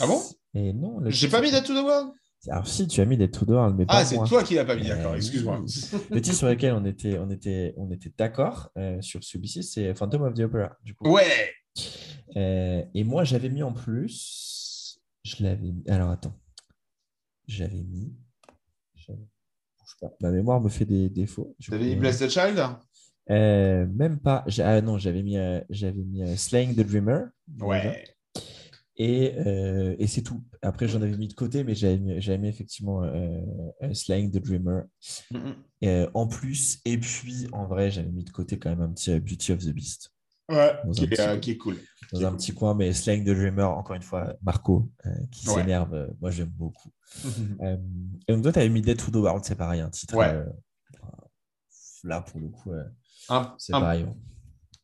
Ah bon? Et non. J'ai pas mis Dead to the World Alors si, tu as mis Dead to World, mais Ah, pas c'est moi. toi qui l'as pas mis, d'accord, Euh, excuse-moi. Le titre sur lequel on était, on était, on était d'accord euh, sur celui-ci, c'est Phantom of the Opera. Du coup. Ouais Euh, et moi, j'avais mis en plus. Je l'avais mis. Alors, attends. J'avais mis. bouge pas. Ma mémoire me fait des défauts. Du T'avais coup, mis Bless the Child? euh, Même pas. Ah non, j'avais mis, j'avais mis Slaying the Dreamer. Ouais. Et, euh, et c'est tout. Après, j'en avais mis de côté, mais j'avais mis, mis effectivement euh, euh, Slaying the Dreamer Mhm. euh, en plus. Et puis, en vrai, j'avais mis de côté quand même un petit Beauty of the Beast. Ouais, qui est, petit peu. qui est cool. dans est un cool. petit coin, mais Slang the Dreamer, encore une fois, Marco, qui s'énerve, moi j'aime beaucoup. Et donc toi, tu avais mis Dead to the World, c'est pareil, un titre. Ouais. là, pour le coup, c'est pareil.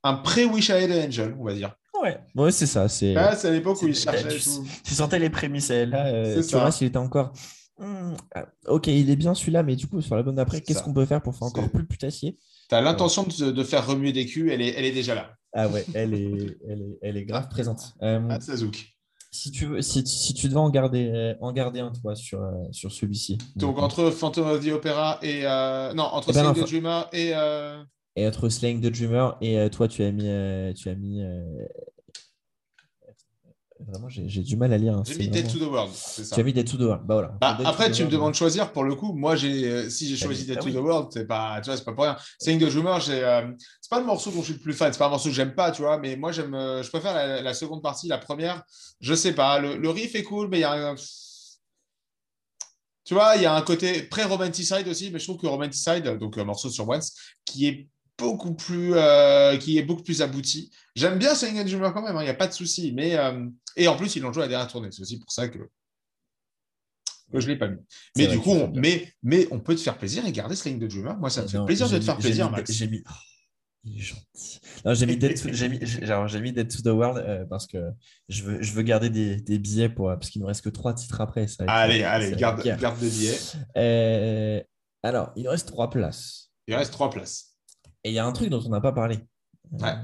un pré-Wish I Had an Angel, on va dire. Ouais, ouais c'est ça. C'est, Ah, c'est à l'époque où il cherchait tu, et tout. tu sentais les prémices. et Là, euh, C'est tu ça. vois, s'il était encore. Hmm, ah, ok, il est bien celui-là, mais du coup, sur l'album d'après, C'est qu'est-ce qu'on peut faire pour faire encore plus putassier? T'as l'intention de, de faire remuer des culs, elle est, elle est déjà là. Ah ouais, elle est, elle est, elle est grave présente. Euh, Ah, ça zouk. si, tu veux, si, si tu devais en garder, euh, en garder un, toi, sur, euh, sur celui-ci. Donc entre Phantom of the Opera et. euh, Non, entre Eh ben, the Dreamer et. euh, Et entre Slaying the Dreamer et euh, toi, tu as mis. euh, tu as mis euh, Vraiment, j'ai du mal à lire. hein, J'ai mis Dead to the World. C'est ça. Tu as mis Dead to the World. Bah, voilà. Bah, après, tu me demandes de choisir. Pour le coup, moi, j'ai, euh, si j'ai choisi Dead ah to oui. the World, c'est pas, tu vois, c'est pas pour rien. Saying the Dreamer, j'ai, euh, c'est pas le morceau dont je suis le plus fan. C'est pas un morceau que j'aime pas, tu vois. Mais moi, j'aime, euh, je préfère la, la seconde partie, la première. Je sais pas. Le, le riff est cool, mais il y a un, tu vois, il y a un côté pré-romanticide aussi, mais je trouve que romanticide, donc un morceau sur Once, qui est beaucoup plus, euh, qui est beaucoup plus abouti. J'aime bien the Dreamer quand même. hein, Il n'y a pas de souci. Mais euh, et en plus, ils l'ont joué à la dernière tournée. C'est aussi pour ça que que je l'ai pas mis. Mais du coup, on, mais, mais on peut te faire plaisir et garder the Dreamer. Moi, ça me fait plaisir de te faire plaisir, mis- Max. J'ai mis. oh, il est gentil. J'ai mis Dead to, mis, genre, Dead to the World euh, parce que je veux, je veux garder des, des billets pour, parce qu'il ne reste que trois titres après. ça Allez, allez, garde, garde des billets. Alors, il nous reste trois places. Il reste trois places. Et il y a un truc dont on n'a pas parlé. Euh, Ouais.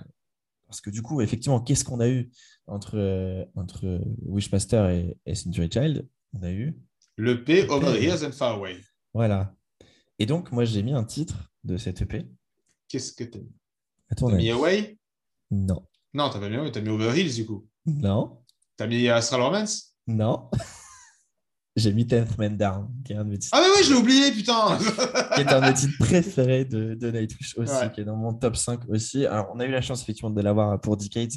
Parce que du coup, effectivement, qu'est-ce qu'on a eu entre, euh, entre Wishmaster et, et Century Child? On a eu. Le P, Over. Years and Far Away. Voilà. Et donc, moi, j'ai mis un titre de cette EP. Qu'est-ce que t'as mis? T'as mis Away? Non. Non, t'as pas mis Away, t'as mis Over Hills du coup. Non. T'as mis Astral Romance? Non. j'ai mis Tenth Man Down, qui est un de mes titres, Ah, mais oui, je l'ai oublié, putain qui est un de mes titres préférés de, de Nightwish aussi, Ouais. qui est dans mon top 5 aussi. Alors, on a eu la chance, effectivement, de l'avoir pour Decades.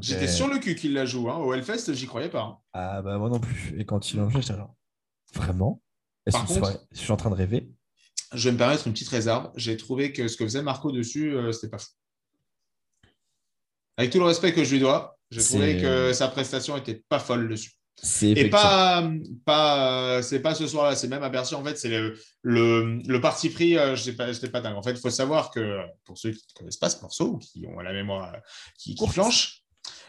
J'étais euh, sur le cul qu'il la joue. Hein. Au Hellfest, j'y croyais pas. hein. Ah bah moi non plus. Et quand ils l'ont joué, j'étais genre, vraiment? Est-ce que contre- je suis en train de rêver. Je vais me permettre une petite réserve. J'ai trouvé que ce que faisait Marco dessus, euh, c'était pas fou. Avec tout le respect que je lui dois, j'ai trouvé que sa prestation était pas folle dessus. C'est Et pas, pas, c'est pas ce soir-là, c'est même Bercy. En fait, c'est le, le, le parti pris. euh, je sais pas, j'étais pas dingue. En fait, il faut savoir que pour ceux qui ne connaissent pas ce morceau ou qui ont la mémoire euh, qui, qui flanche,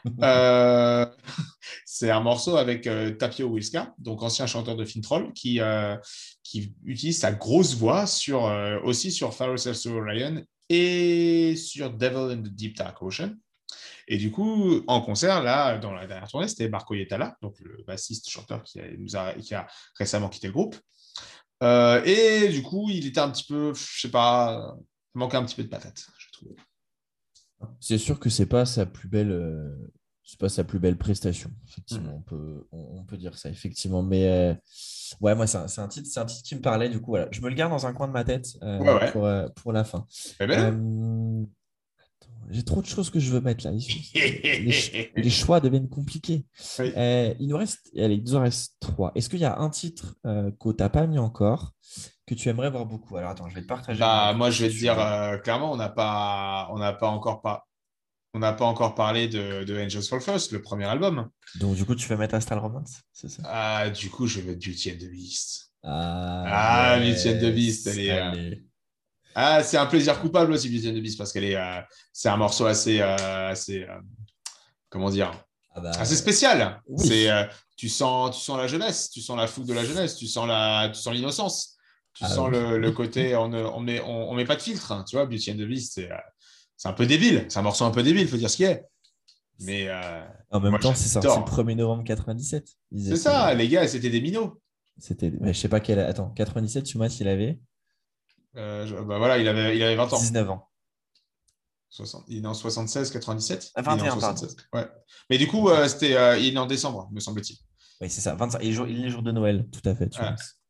euh, c'est un morceau avec euh, Tapio Wilska, donc ancien chanteur de Fintroll, qui, euh, qui utilise sa grosse voix sur, euh, aussi sur Pharaoh Ryan et sur Devil in the Deep Dark Ocean. Et du coup, en concert, là, dans la dernière tournée, c'était Marco Yetala, donc le bassiste chanteur qui a, nous a, qui a récemment quitté le groupe. Euh, et du coup, il était un petit peu, je sais pas, il manquait un petit peu de patate, je trouve. C'est sûr que c'est pas sa plus belle, euh, c'est pas sa plus belle prestation. Effectivement, Mm. on peut, on, on peut dire ça effectivement. Mais euh, ouais, moi c'est un, titre, c'est un titre qui me parlait. Du coup, voilà, je me le garde dans un coin de ma tête euh, Ouais, ouais. pour, pour la fin. Eh ben, J'ai trop de choses que je veux mettre là. Les, ch- les choix deviennent compliqués. Oui. Euh, il nous reste, allez, il nous en reste trois. Est-ce qu'il y a un titre euh, que tu n'as pas mis encore que tu aimerais voir beaucoup? Alors attends, je vais te partager. Bah, moi, je vais te dire euh, clairement, on n'a pas, on n'a pas encore pas, on n'a pas encore parlé de, de Angels Fall First, le premier album. Donc du coup, tu veux mettre Astral Romance, c'est ça? Ah, du coup, je vais mettre Beauty and the Beast. Ah, Ah, Beauty and the Beast, euh, allez. Ah, c'est un plaisir coupable aussi, Beauty and the Beast, parce qu'elle est, euh, c'est un morceau assez, euh, assez, euh, comment dire, Ah bah, assez spécial. oui. C'est, tu sens, tu sens la jeunesse, tu sens la fougue de la jeunesse, tu sens la, tu sens l'innocence, tu Ah sens oui. le, le côté, on ne, on met, on, on met pas de filtre, hein, tu vois. Beauty and the Beast, c'est, c'est un peu débile, c'est un morceau un peu débile, faut dire ce qu'il est. Mais En même moi, temps, c'est sorti le 1er novembre 97. Ils c'est ça, les gars, c'était des minots. C'était, mais je sais pas quel. Attends, 97, tu m'as s'il avait Euh, je- bah voilà, il avait, il avait 20 ans. 19 ans. 60 il est en 76, 97 Ah, Il est en 21, pardon. 76. Ouais. Mais du coup, euh, c'était, euh, il est en décembre, me semble-t-il. Oui, c'est ça. 25. Et il est jour- est jour de Noël, tout à fait. tu.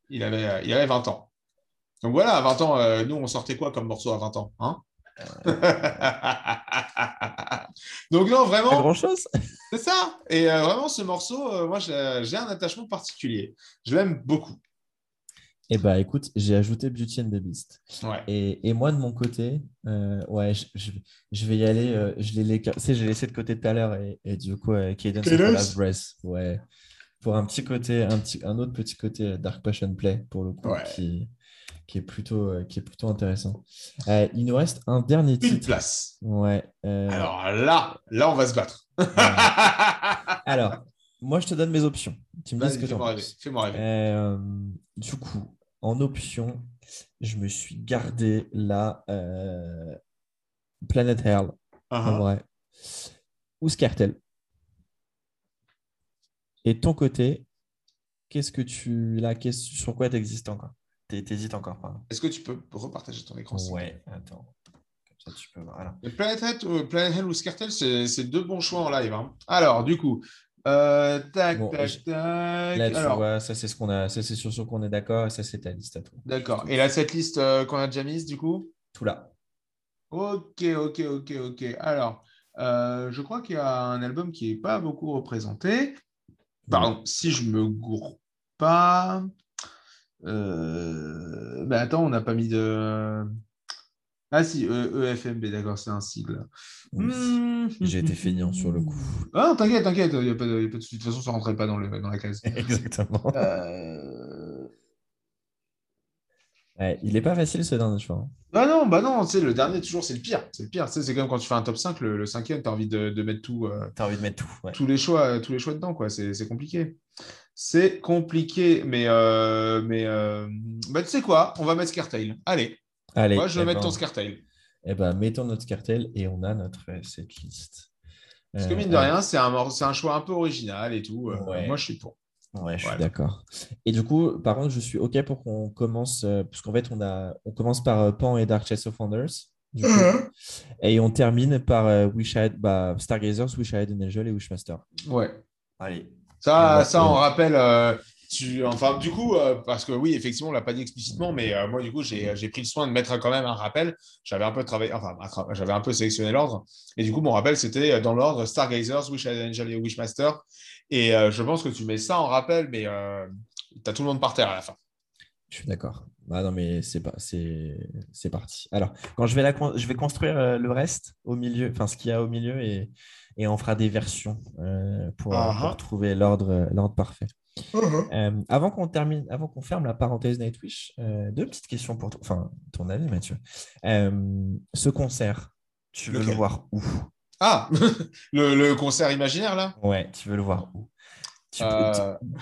Il avait, euh, il avait 20 ans. Donc voilà, à 20 ans, euh, nous, on sortait quoi comme morceau à 20 ans hein? Donc non, Pas vraiment, grand chose. c'est ça. Et vraiment, ce morceau, moi, j'ai un attachement particulier. Je l'aime beaucoup. Eh bah écoute, j'ai ajouté Beauty and the Beast. Ouais. Et, et moi, de mon côté, euh, ouais, je, je- je vais y aller. euh, je l'ai laissé, de côté tout à l'heure et, et du coup, euh, Cadence Last Breath. Ouais. Pour un petit côté, un, petit, un autre petit côté euh, Dark Passion Play, pour le coup, Ouais. qui, qui, est plutôt, euh, qui est plutôt intéressant. Il nous reste un dernier Une titre. place. Ouais. Alors là, là, on va se battre. alors, moi, je te donne mes options. Tu me dis ce que tu en fais-moi rêver. penses. Fais-moi rêver. Du coup, en option, je me suis gardé la euh, Planet Hell, en Uh-huh. vrai, ou Scartel. Et de ton côté, qu'est-ce que tu là, sur quoi tu existes encore? T'hé- T'hésites encore, pardon. Est-ce que tu peux repartager ton écran Ouais, attends. Comme ça, tu peux voir. Voilà. Planet Hell, euh, Planet Hell ou Scartel, c'est c'est deux bons choix en live. hein. Alors, du coup, euh, tac, Bon, tac, je- tac. Là, tu Alors, vois, ça, c'est ce qu'on a, ça, c'est sur ce qu'on est d'accord, et ça, c'est ta liste à toi. d'accord. Et là, cette liste euh, qu'on a déjà mise, du coup? Tout là. Ok, ok, ok, ok. Alors, euh, je crois qu'il y a un album qui n'est pas beaucoup représenté. Pardon, si je me gourre pas. Mais attends, on n'a pas mis de. Ah si, E- EFMB, d'accord, c'est un sigle. Oui. Hmm. J'ai été feignant sur le coup. Ah non, t'inquiète, t'inquiète, il n'y a, pas de y a pas de souci. De toute façon, ça ne rentrait pas dans, le, dans la case. Exactement. Euh, Ouais, il est pas facile ce dernier choix. hein. Bah non, bah non, tu sais, le dernier, toujours, c'est le pire. C'est le pire. Tu sais, c'est comme quand tu fais un top 5, le, le cinquième, tu as envie de, de mettre tout, euh, T'as envie de mettre tout. ouais. tous, les choix, tous les choix dedans, quoi. C'est c'est compliqué. C'est compliqué, mais, euh, mais euh, bah, tu sais quoi, on va mettre Scartail. Allez, Allez, moi, je vais eh mettre ben, ton Scartail. eh ben, mettons notre cartel et on a notre euh, setlist. Parce que Euh, mine de rien, c'est un, un choix un peu original et tout. Euh, Ouais. Moi, je suis pour. Ouais, je suis d'accord. Et du coup, par contre, je suis OK pour qu'on commence, parce qu'en fait, on, a, on commence par Pan et Dark Chest of Wonders. du coup, et on termine par euh, Wish I Had- bah, Stargazers, Wish I Had an Angel et Wishmaster. Ouais. Allez. Ça, Ouais, ça on rappelle. euh, tu, enfin, du coup, euh, parce que oui, effectivement, on l'a pas dit explicitement, mais euh, moi, du coup, j'ai pris le soin de mettre quand même un rappel. J'avais un peu travaillé, enfin, j'avais un peu sélectionné l'ordre. Et du coup, mon rappel, c'était euh, dans l'ordre Stargazers, Wish Angel et Wishmaster. Et euh, je pense que tu mets ça en rappel, mais tu as tout le monde par terre à la fin. Je suis d'accord. Ah non, mais c'est pas, c'est, c'est parti. Alors, quand je vais, la, je vais construire le reste au milieu, enfin ce qu'il y a au milieu, et, et on fera des versions pour, Ah pour trouver l'ordre, euh, parfait. Euh, avant qu'on termine, avant qu'on ferme la parenthèse Nightwish, euh, deux petites questions pour toi, enfin ton avis, Mathieu. Euh, ce concert, tu veux le voir où? Ah, le, le concert imaginaire, là? Ouais, tu veux le voir où? Tu peux-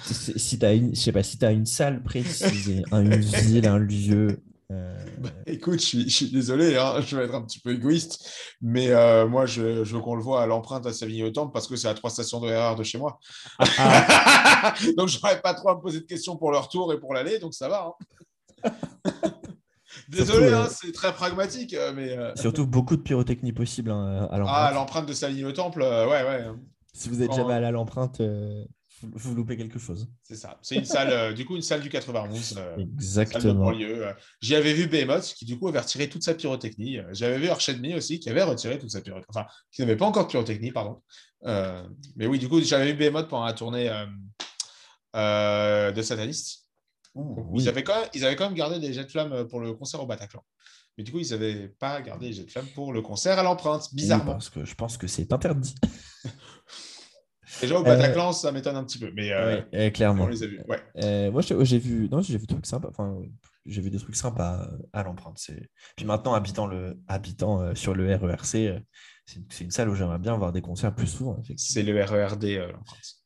t- si tu as une, je sais pas, si as une salle précise, un- une ville, un lieu. Euh, Écoute, je suis, je suis désolé, hein, je vais être un petit peu égoïste, mais euh, moi, je, je veux qu'on le voit à l'empreinte à Savigny-au-Temple parce que c'est à trois stations de RER de chez moi. Ah. donc, je n'aurais pas trop à me poser de questions pour le retour et pour l'aller, donc ça va. hein. désolé, hein, euh, c'est très pragmatique, mais euh, surtout beaucoup de pyrotechnie possible à ah, l'empreinte. à l'empreinte de Savigny-au-Temple, ouais, ouais, si vous êtes quand- jamais allé à l'empreinte, vous, loupez quelque chose. c'est ça. C'est une salle, euh, du coup, une salle du 91. euh, Exactement. euh. J'y avais vu Behemoth qui, du coup, avait retiré toute sa pyrotechnie. Euh, J'avais vu Archedme aussi qui avait retiré toute sa pyrotechnie. Enfin, qui n'avait pas encore de pyrotechnie, pardon. Euh, mais oui, du coup, j'avais vu Behemoth pendant la tournée de Satanist. oui. Ils, avaient quand même, ils avaient quand même gardé des jets de flammes pour le concert au Bataclan. Mais du coup, ils n'avaient pas gardé les jets de flammes pour le concert à l'empreinte, Oui, bizarrement. parce que je pense que c'est interdit. Déjà, au Bataclan, ça m'étonne un petit peu. Mais euh, Ouais, euh, clairement. on les a vus. Ouais. Euh, moi, j'ai vu, non, j'ai vu des trucs sympas. Enfin, j'ai vu des trucs sympas euh, à l'empreinte. Puis maintenant, habitant, le, habitant euh, sur le RERC, euh, c'est, une salle où j'aimerais bien voir des concerts plus souvent. C'est le RERD, euh, l'empreinte.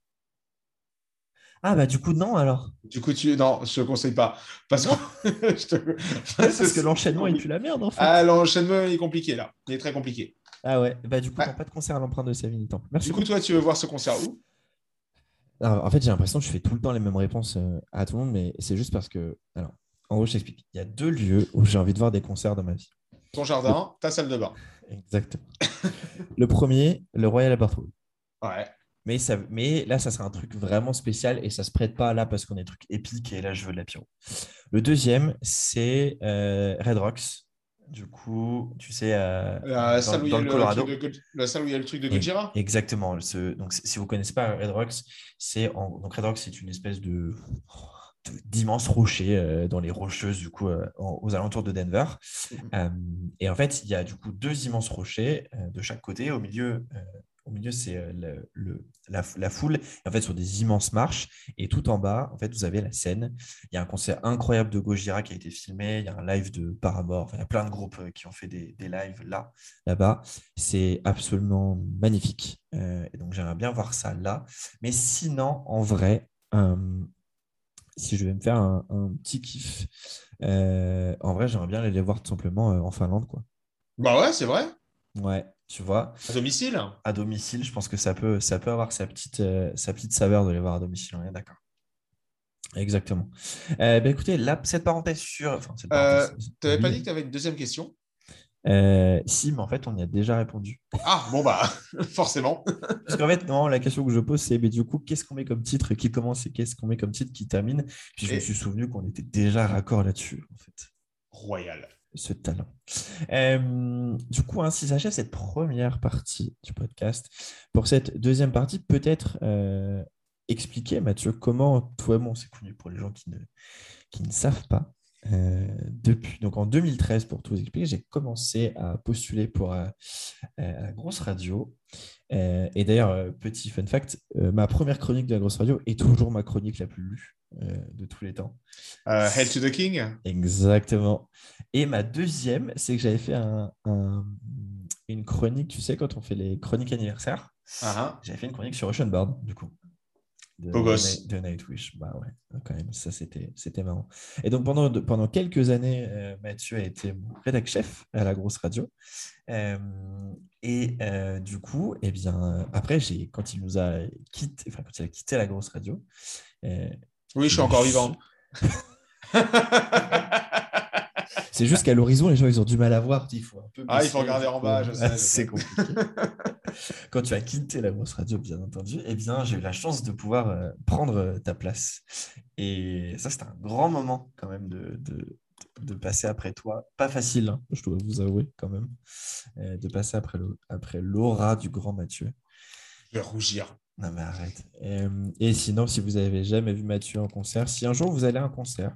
Ah, bah du coup, non, alors. Du coup, tu... non, je te conseille pas. Parce que, je te- Parce que l'enchaînement, il pue la merde, en fait. Ah, l'enchaînement est compliqué là. Il est très compliqué. Ouais, bah du coup, Ouais. non, pas de concert à l'empreinte de Savigny Temple. Merci. Du coup, toi, tu veux voir ce concert où? Alors, en fait, j'ai l'impression que je fais tout le temps les mêmes réponses euh, à tout le monde, mais c'est juste parce que. Alors, en gros, je t'explique. Il y a deux lieux où j'ai envie de voir des concerts dans ma vie. Ton jardin, ta salle de bain. Exactement. le premier, le Royal Albert Hall. Ouais. Mais, ça, mais là, ça sera un truc vraiment spécial et ça se prête pas là parce qu'on est des trucs épiques et là, je veux de la pyro. Le deuxième, c'est euh, Red Rocks. Du coup, tu sais, euh, La, dans, salle où il y dans a le Colorado. truc de God- la salle où il y a le truc de Gojira? Exactement. Ce- donc, si vous ne connaissez pas Red Rocks, c'est en- donc Red Rocks, c'est une espèce de d'immenses rochers euh, dans les rocheuses du coup euh, aux alentours de Denver. Euh, et en fait, il y a du coup deux immenses rochers de chaque côté. Au milieu, au milieu c'est euh, le- le- la, la foule. En fait, sur des immenses marches. Et tout en bas, en fait, vous avez la scène. Il y a un concert incroyable de Gojira qui a été filmé. Il y a un live de Paramore. Enfin, il y a plein de groupes euh, qui ont fait des, des lives là, là-bas. C'est absolument magnifique. Euh, et donc, j'aimerais bien voir ça là. Mais sinon, en vrai, euh, si je vais me faire un, un petit kiff, euh, en vrai, j'aimerais bien aller les voir tout simplement en Finlande, quoi. Bah ouais, c'est vrai. Ouais, tu vois, À domicile? à domicile, je pense que ça peut, ça peut avoir sa petite, euh, sa petite saveur de les voir à domicile, on est d'accord. Exactement. Euh, ben écoutez, là, cette parenthèse sur. Enfin, cette Euh, Tu n'avais pas dit que tu avais une deuxième question? Euh, si, mais en fait, on y a déjà répondu. Ah, bon bah, forcément. Parce qu'en fait, non, la question que je pose, c'est mais du coup, qu'est-ce qu'on met comme titre? Qui commence et qu'est-ce qu'on met comme titre qui termine? Puis je me suis souvenu qu'on était déjà raccord là-dessus, en fait. Royal. Ce talent. Euh, du coup, ainsi s'achève cette première partie du podcast. Pour cette deuxième partie, peut-être euh, expliquer, Mathieu, comment toi et moi on s'est pour les gens qui ne, savent pas. Euh, depuis, donc en 2013, pour tout vous expliquer, j'ai commencé à postuler pour la grosse radio. Et d'ailleurs, petit fun fact, ma première chronique de la grosse radio est toujours ma chronique la plus lue de tous les temps. Euh, Hail to the King. Exactement. Et ma deuxième, c'est que j'avais fait un- un- une chronique, tu sais, quand on fait les chroniques anniversaires, Ah, j'avais fait une chronique sur Oceanboard, du coup. De, de de Nightwish. Bah ouais, quand même, ça c'était marrant. Et donc pendant, pendant quelques années, euh, Mathieu a été rédac chef à la grosse radio. Euh, et euh, du coup, eh bien, euh, après, quand il nous a quitté, enfin, quand il a quitté la grosse radio, euh, Oui, je suis encore vivant. C'est juste qu'à l'horizon, les gens, ils ont du mal à voir. Il faut un peu Ah, il faut regarder en bas, C'est compliqué. Quand tu as quitté la grosse radio, bien entendu, eh bien, j'ai eu la chance de pouvoir euh, prendre euh, ta place. Et ça, c'était un grand moment quand même de, de, de passer après toi. Pas facile, hein, je dois vous avouer quand même, euh, de passer après l'aura du grand Mathieu. Je vais rougir. Non mais arrête. Euh, et sinon, si vous avez jamais vu Mathieu en concert, si un jour vous allez à un concert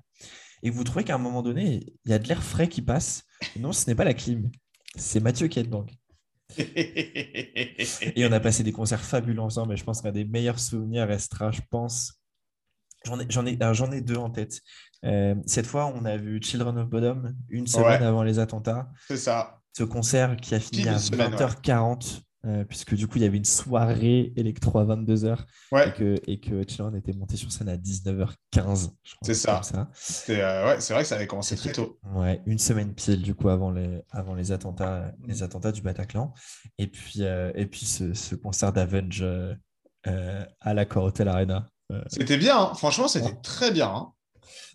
et que vous trouvez qu'à un moment donné, il y a de l'air frais qui passe, non, ce n'est pas la clim, c'est Mathieu qui est dedans. Et on a passé des concerts fabuleux ensemble, et je pense qu'un des meilleurs souvenirs restera, je pense. J'en ai, j'en ai, alors, j'en ai deux en tête. Euh, cette fois, on a vu Children of Bodom une semaine Ouais. avant les attentats. C'est ça. Ce concert qui a fini à une semaine, ouais. 20h40 euh, puisque du coup, il y avait une soirée électro à 22h Ouais. et que, et que Chillon était monté sur scène à 19h15. je crois, C'est ça. euh, ouais, c'est vrai que ça avait commencé très tôt. Ouais, une semaine pile du coup avant les, avant les, attentats, les attentats du Bataclan. Et puis, euh, et puis ce, ce concert d'Avenge à l'Accor Hotel Arena. C'était bien, hein. franchement, c'était très bien. hein.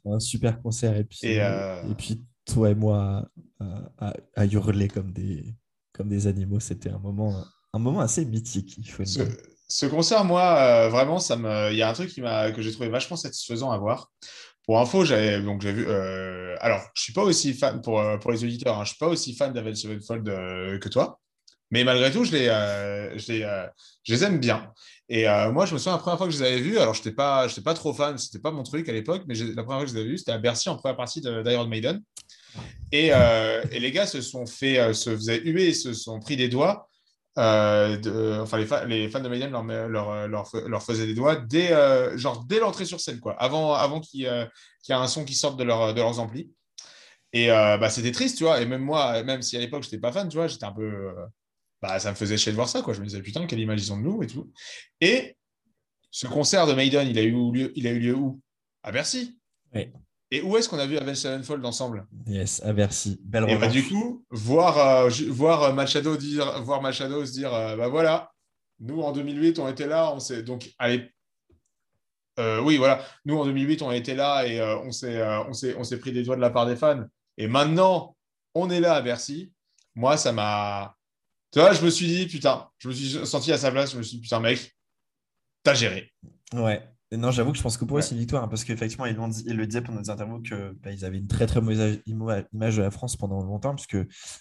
un super concert. Et puis, Et, et puis toi et moi à, à- à hurler comme des, comme des animaux. C'était un moment, un moment assez mythique, il faut Ce, dire. ce concert, moi, euh, vraiment, ça me... il y a un truc qui m'a... que j'ai trouvé vachement satisfaisant à voir. Pour info, j'avais donc j'ai vu. euh, Alors, je suis pas aussi fan pour, euh, pour les auditeurs. hein, je suis pas aussi fan d'Avenged Sevenfold euh, que toi, mais malgré tout, je les, je les, je les aime bien. Et euh, moi, je me souviens la première fois que je les avais vus. Alors, je n'étais pas, pas trop fan, c'était pas mon truc à l'époque, mais la première fois que je les avais vus, c'était à Bercy en première partie d'Iron Maiden. Et, euh, et les gars se sont fait, euh, se faisaient huer se sont pris des doigts. euh, enfin, les, fa- les fans de Maiden leur, leur, leur, faisaient des doigts dès, genre, dès l'entrée sur scène, quoi, avant, avant qu'il qu'il y ait un son qui sorte de, de leurs amplis. Et bah, c'était triste, tu vois. Et même moi, même si à l'époque, je n'étais pas fan, tu vois, j'étais un peu. bah, ça me faisait chier de voir ça, quoi. Je me disais, putain, quelle image ils ont de nous et tout. Et ce concert de Maiden, il a eu lieu, il a eu lieu où? À Bercy. Oui. Et où est-ce qu'on a vu Avenged Sevenfold ensemble? Yes, à Bercy. Belle Et bah, du coup, voir, euh, voir euh, Machado dire, voir Machado se dire, euh, bah voilà, nous en 2008, on était là, on s'est donc, allez, euh, oui, voilà, nous en 2008, on été là et on s'est, on s'est, on s'est pris des doigts de la part des fans. Et maintenant, on est là à Bercy. Moi, ça m'a, tu vois, je me suis dit, putain, je me suis senti à sa place, je me suis dit, putain, mec, t'as géré. Ouais. Et Non, j'avoue que je pense que pour eux, Ouais. c'est une victoire, hein, parce qu'effectivement, ils, ils le disaient pendant des interviews que bah, avaient une très très mauvaise ima- image de la France pendant longtemps, puisque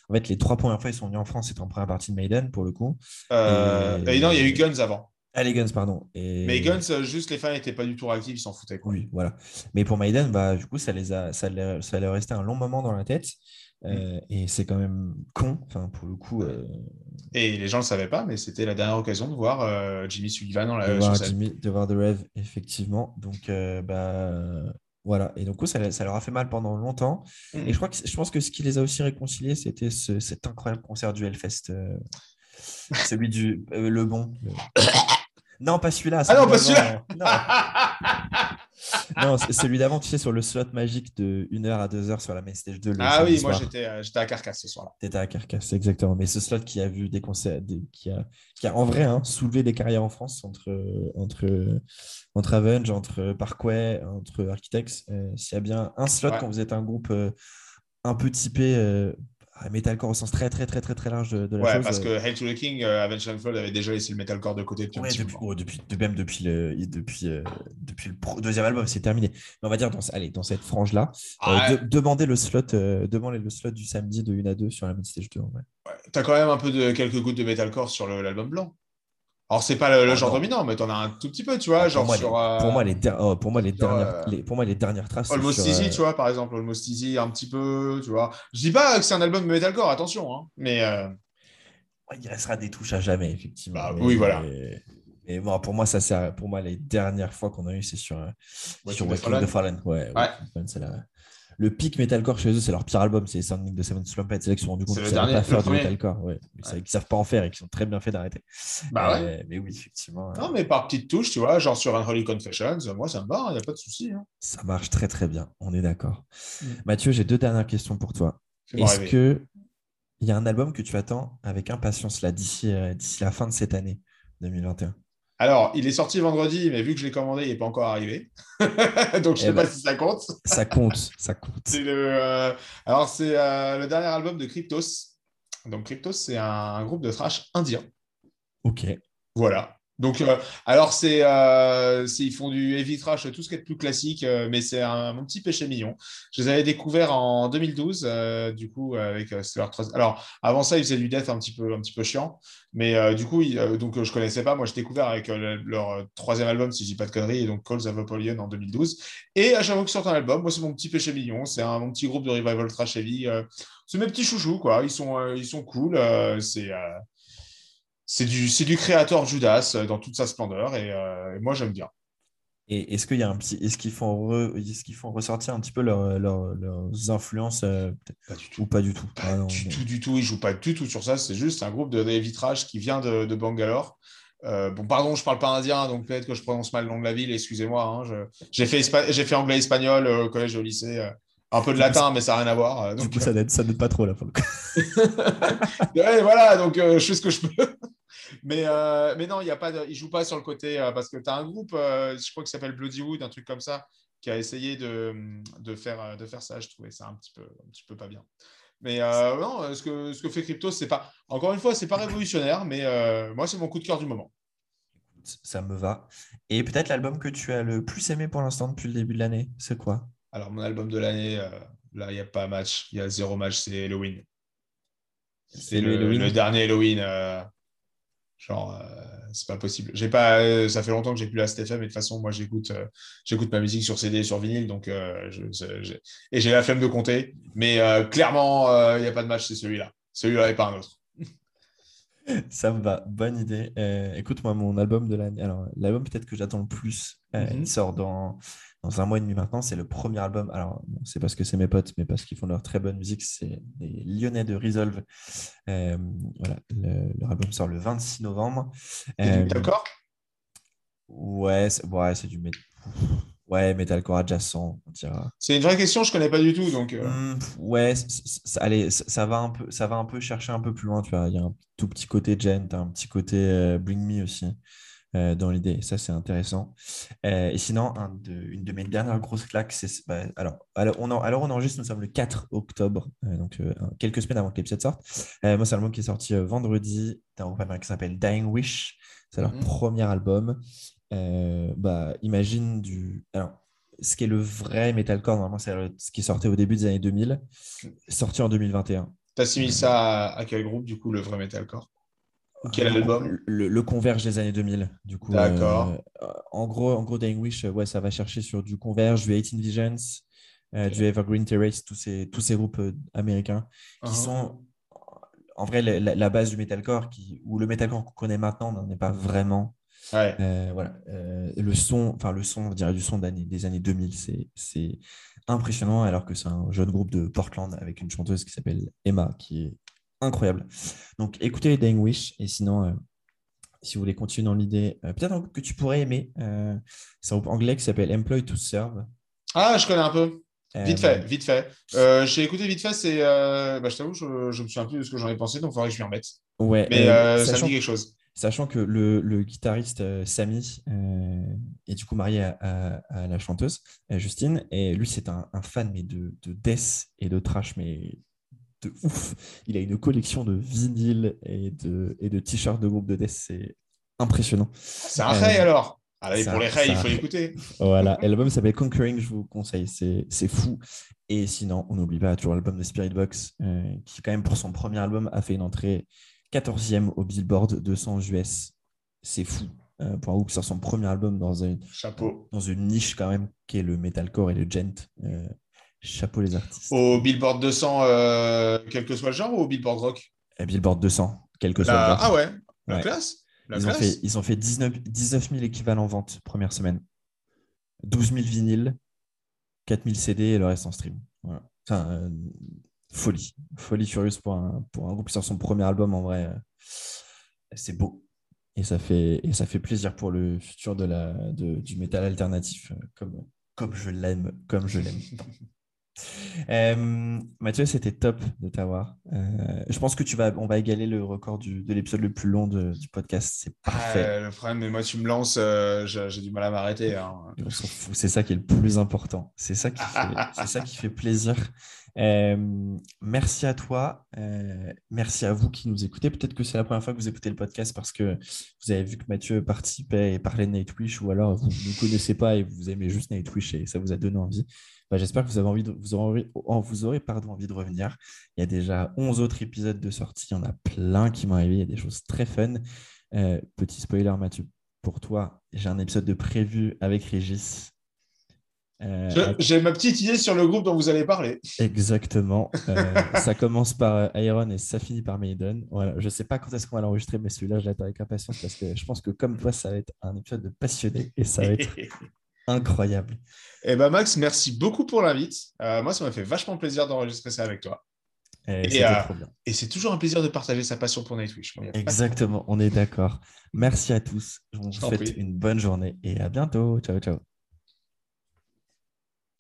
en fait, les trois premières fois ils sont venus en France, c'était en première partie de Maiden pour le coup. Euh, Et- et non, il y a eu Guns avant. Ah, les Guns, pardon. Et... Mais Guns, euh, juste les fans n'étaient pas du tout réactifs, ils s'en foutaient. Quoi. Oui, voilà. Mais pour Maiden, bah, du coup, ça les a, ça leur, ça leur restait un long moment dans la tête. Euh, Et c'est quand même con, enfin, pour le coup, euh, Et les gens ne le savaient pas, mais c'était la dernière occasion de voir euh, Jimmy Sullivan dans la, de, voir. Jimmy, de voir The Rev, effectivement. Donc, bah, voilà. Et donc, ça, ça leur a fait mal pendant longtemps. Et je, crois que, je pense que ce qui les a aussi réconciliés, c'était ce- cet incroyable concert du Hellfest. celui du. le bon. le- Non, pas celui-là. Ah non, pas celui-là. Non, celui d'avant, tu sais, sur le slot magique de 1h à 2h sur la main stage 2. le ah oui, moi j'étais euh, j'étais à Carcasse ce soir-là. T'étais à Carcasse, exactement. Mais ce slot qui a vu des concerts, des- qui, a, qui a en vrai hein, soulevé des carrières en France entre, entre, entre Avenge, entre Parkway, entre Architects. Euh, S'il y a bien un slot Ouais. quand vous êtes un groupe euh, un peu typé metalcore au sens très très très très très large de, de la Ouais, chose. parce euh, que Hail to the King, euh, Avenged Sevenfold avait déjà laissé le metalcore de côté depuis un Ouais, petit depuis, moment. oh, depuis, de- même depuis le, depuis, euh, depuis le pro- deuxième album, c'est terminé. Mais on va dire dans, allez, dans cette frange-là, euh, Ah, de- demandez le slot, demandez le slot du samedi de 1 à 2 sur la main stage 2. en vrai. ouais. T'as quand même un peu de quelques gouttes de metalcore sur l'album blanc. Alors c'est pas le, le Ah, genre non. dominant, mais t'en as un tout petit peu, tu vois, pour, genre moi, sur. les, pour moi, les, der- oh, pour moi, les sur, dernières, euh, les- pour moi, les dernières traces. Almost sur, Easy, euh, tu vois, par exemple, Almost Easy, un petit peu, tu vois. Je dis pas que c'est un album de metalcore, attention, hein, mais euh, ouais, il restera des touches à jamais, effectivement. Bah, mais, oui, voilà. Mais bon, pour moi, ça, c'est pour moi les dernières fois qu'on a eu, c'est sur, euh, Walking sur the Walking Fallen. the Fallen. Ouais, Fallen, c'est la- Le pic metalcore chez eux, c'est leur pire album, c'est Sounding the Seven Slumped. C'est là qu'ils se sont rendus compte qu'ils ne savaient pas faire du metalcore. Ouais. Ils savent- qu'ils savent pas en faire et qu'ils ont très bien fait d'arrêter. bah ouais. Euh, mais oui, effectivement, Non, mais par petites touches, tu vois, genre sur Unholy Confessions, moi ça me va, il n'y a pas de souci. Hein. ça marche très très bien. On est d'accord. Mm. Mathieu, j'ai deux dernières questions pour toi. Est-ce que il y a un album que tu attends avec impatience là d'ici euh, d'ici la fin de cette année 2021 Alors, il est sorti vendredi, mais vu que je l'ai commandé, il n'est pas encore arrivé. Donc, je Eh sais ben. pas si ça compte. Ça compte, ça compte. C'est le, euh, Alors, c'est euh, le dernier album de Cryptos. Donc, Cryptos, c'est un, un groupe de thrash indien. Ok. Voilà. Donc, euh, alors, c'est, euh, ils font du heavy thrash, tout ce qui est plus classique, euh, mais c'est un, mon petit péché mignon. Je les avais découverts en 2012, euh, du coup, avec leur Alors, avant ça, ils faisaient du death un petit peu, un petit peu chiant, mais euh, du coup, ils- donc, je connaissais pas. Moi, j'ai découvert avec le- leur troisième album, si je dis pas de conneries, et donc Calls of Apollyon en 2012. Et à chaque fois qu'ils sortent un album, moi, c'est mon petit péché mignon. C'est un, mon petit groupe de revival trash heavy. c'est mes petits chouchous, quoi. Ils sont, ils sont cool. c'est. C'est du, du créateur Judas euh, dans toute sa splendeur et, euh, et moi j'aime bien. Et est-ce qu'il y a un petit, est-ce qu'ils font, est-ce qu'ils font ressortir un petit peu leur, leurs influences euh, Pas du tout. ou pas du tout? Pas Ah non, du tout, du tout. Ils jouent pas du tout sur ça. C'est juste un groupe de vitrage qui vient de, de Bangalore. Euh, bon, pardon, je parle pas indien, donc peut-être que je prononce mal le nom de la ville. Excusez-moi. hein, J'ai fait, j'ai fait anglais-espagnol euh, au collège au lycée. un peu de latin, mais ça n'a rien à voir. euh, Du donc, coup, ça n'aide, ça n'aide pas trop là. pour le coup. Ouais, voilà, donc euh, je fais ce que je peux. Mais, euh, mais non, il y a pas de, jouent pas sur le côté euh, parce que tu as un groupe, euh, je crois que s'appelle Bloodywood, un truc comme ça, qui a essayé de, de, faire, de faire ça. Je trouvais ça un petit peu, un petit peu pas bien. Mais non, ce que, ce que fait Crypto, c'est pas, encore une fois, c'est pas révolutionnaire, mais moi, c'est mon coup de cœur du moment. Ça me va. Et peut-être l'album que tu as le plus aimé pour l'instant depuis le début de l'année, c'est quoi? Alors, mon album de l'année, euh, là, il n'y a pas match, il y a zéro match, c'est Halloween. C'est le, dernier Halloween. euh, genre, euh, c'est pas possible. J'ai pas, euh, ça fait longtemps que j'ai plus la STFM, mais de toute façon, moi, j'écoute, euh, j'écoute ma musique sur CD et sur vinyle, donc je- je- j'ai- et j'ai la flemme de compter. Mais clairement, il n'y a pas de match, c'est celui-là. Celui-là et pas un autre. Ça me va, bonne idée. Écoute, moi, mon album de l'année, alors l'album peut-être que j'attends le plus, Mhm. il sort dans, dans un mois et demi maintenant. C'est le premier album. Alors, c'est parce que c'est mes potes, mais parce qu'ils font leur très bonne musique. C'est les Lyonnais de Resolve. Euh, voilà, le- leur album sort le 26 novembre. T'es Euh, D'accord ouais, c'est ouais, c'est du mét- ouais, metalcore adjacent, on dira. C'est une vraie question, je connais pas du tout. Donc, euh, Hmm, ouais, allez, ça, ça va un peu, ça va un peu chercher un peu plus loin, tu vois. Il y a un tout petit côté Gent, un petit côté euh, Bring Me aussi euh, dans l'idée. Ça, c'est intéressant. Euh, et sinon, un de- une de mes dernières grosses claques, c'est. bah, alors, alors, on en- alors, on enregistre, nous sommes le 4 octobre, euh, donc quelques semaines avant que l'épisode sorte. Moi, c'est un album qui est sorti vendredi d'un groupe américain qui s'appelle Dying Wish. C'est leur Mhm. premier album. Bah, imagine du. Alors, ce qui est le vrai metalcore, normalement, c'est ce qui sortait au début des années 2000, sorti en 2021. t'assimiles ça à, à quel groupe, du coup, le vrai metalcore? Quel Le- album? le, le Converge des années 2000, du coup. D'accord. euh, en gros, en gros, Dying Wish, euh, ouais, ça va chercher sur du Converge, du 18 Visions, euh, du Evergreen Terrace, tous ces, tous ces groupes euh, américains qui Uh-huh. sont, en vrai, la, base du metalcore, qui, où le metalcore qu'on connaît maintenant n'en est pas vraiment. Ouais. Euh, voilà, euh, le son, enfin le son, on dirait du son des années 2000, c'est, c'est impressionnant, alors que c'est un jeune groupe de Portland avec une chanteuse qui s'appelle Emma, qui est incroyable. Donc écoutez Dying Wish, et sinon, euh, si vous voulez continuer dans l'idée, euh, peut-être un groupe que tu pourrais aimer, euh, c'est un groupe anglais qui s'appelle Employ to Serve. Ah, je connais un peu. Vite fait, vite fait. J'ai écouté vite fait, c'est. bah, je t'avoue, je, je me souviens plus de ce que j'en ai pensé, donc il faudrait que je m'y remette. Ouais, Mais euh, ça me sachant- dit quelque chose. Sachant que le, le guitariste Samy est du coup marié à, à- à la chanteuse Justine, et lui c'est un, un fan mais de, de death et de trash, mais de ouf. Il a une collection de vinyles et de, et de t-shirts de groupe de death, c'est impressionnant. C'est un euh, Ray alors. Ah, et c'est pour les Ray, il faut l'écouter. Voilà, et l'album s'appelle Conquering, je vous conseille, c'est fou. Et sinon, on n'oublie pas toujours l'album de Spirit Box, euh, qui quand même pour son premier album a fait une entrée 14e au Billboard 200 US. C'est fou. euh, pour un groupe sur son premier album dans une, Chapeau. dans une niche quand même qui est le metalcore et le gent. Chapeau les artistes. Au Billboard 200, euh, quel que soit le genre, ou au Billboard Rock? Et Billboard 200, quel que soit La- le genre. Ah ouais, la Ouais. classe. La Ils ont, classe. fait, ils ont fait 19, 19 000 équivalents ventes première semaine. 12 000 vinyles, 4 000 CD et le reste en stream. Voilà. Enfin, euh, folie. Folie furieuse pour un, pour un groupe qui sort son premier album. En vrai, euh, c'est beau. Et ça, fait, et ça fait plaisir pour le futur de la, de- du métal alternatif, comme, comme je l'aime. Comme je l'aime. Euh, Mathieu, c'était top de t'avoir. Euh, je pense que tu vas, on va égaler le record du- de l'épisode le plus long de- du podcast. C'est parfait. Ah, le problème, mais moi, tu me lances, euh, j'ai du mal à m'arrêter. hein. On s'en fout. C'est ça qui est le plus important. C'est ça qui fait, c'est ça qui fait plaisir. Euh, merci à toi. Euh, merci à vous qui nous écoutez. Peut-être que c'est la première fois que vous écoutez le podcast parce que vous avez vu que Mathieu participait et parlait de Nightwish ou alors vous ne connaissez pas et vous aimez juste Nightwish et ça vous a donné envie. Bah, J'espère que vous avez envie de, vous aurez, envie- vous aurez pardon, envie de revenir. Il y a déjà 11 autres épisodes de sortie. Il y en a plein qui vont arriver. Il y a des choses très fun. Euh, petit spoiler, Mathieu, pour toi, j'ai un épisode de prévu avec Régis. Euh, avec- J'ai ma petite idée sur le groupe dont vous allez parler. Exactement. Euh, ça commence par Iron et ça finit par Maiden. Voilà. Je ne sais pas quand est-ce qu'on va l'enregistrer, mais celui-là, je l'attends avec impatience parce que je pense que comme toi, ça va être un épisode de passionné et ça va être Incroyable. Eh ben Max, merci beaucoup pour l'invite. Euh, moi, ça m'a fait vachement plaisir d'enregistrer ça avec toi. Et, euh, et c'est toujours un plaisir de partager sa passion pour Nightwish. Exactement, on est d'accord. Merci à tous. On vous souhaite une bonne journée et à bientôt. Ciao, ciao.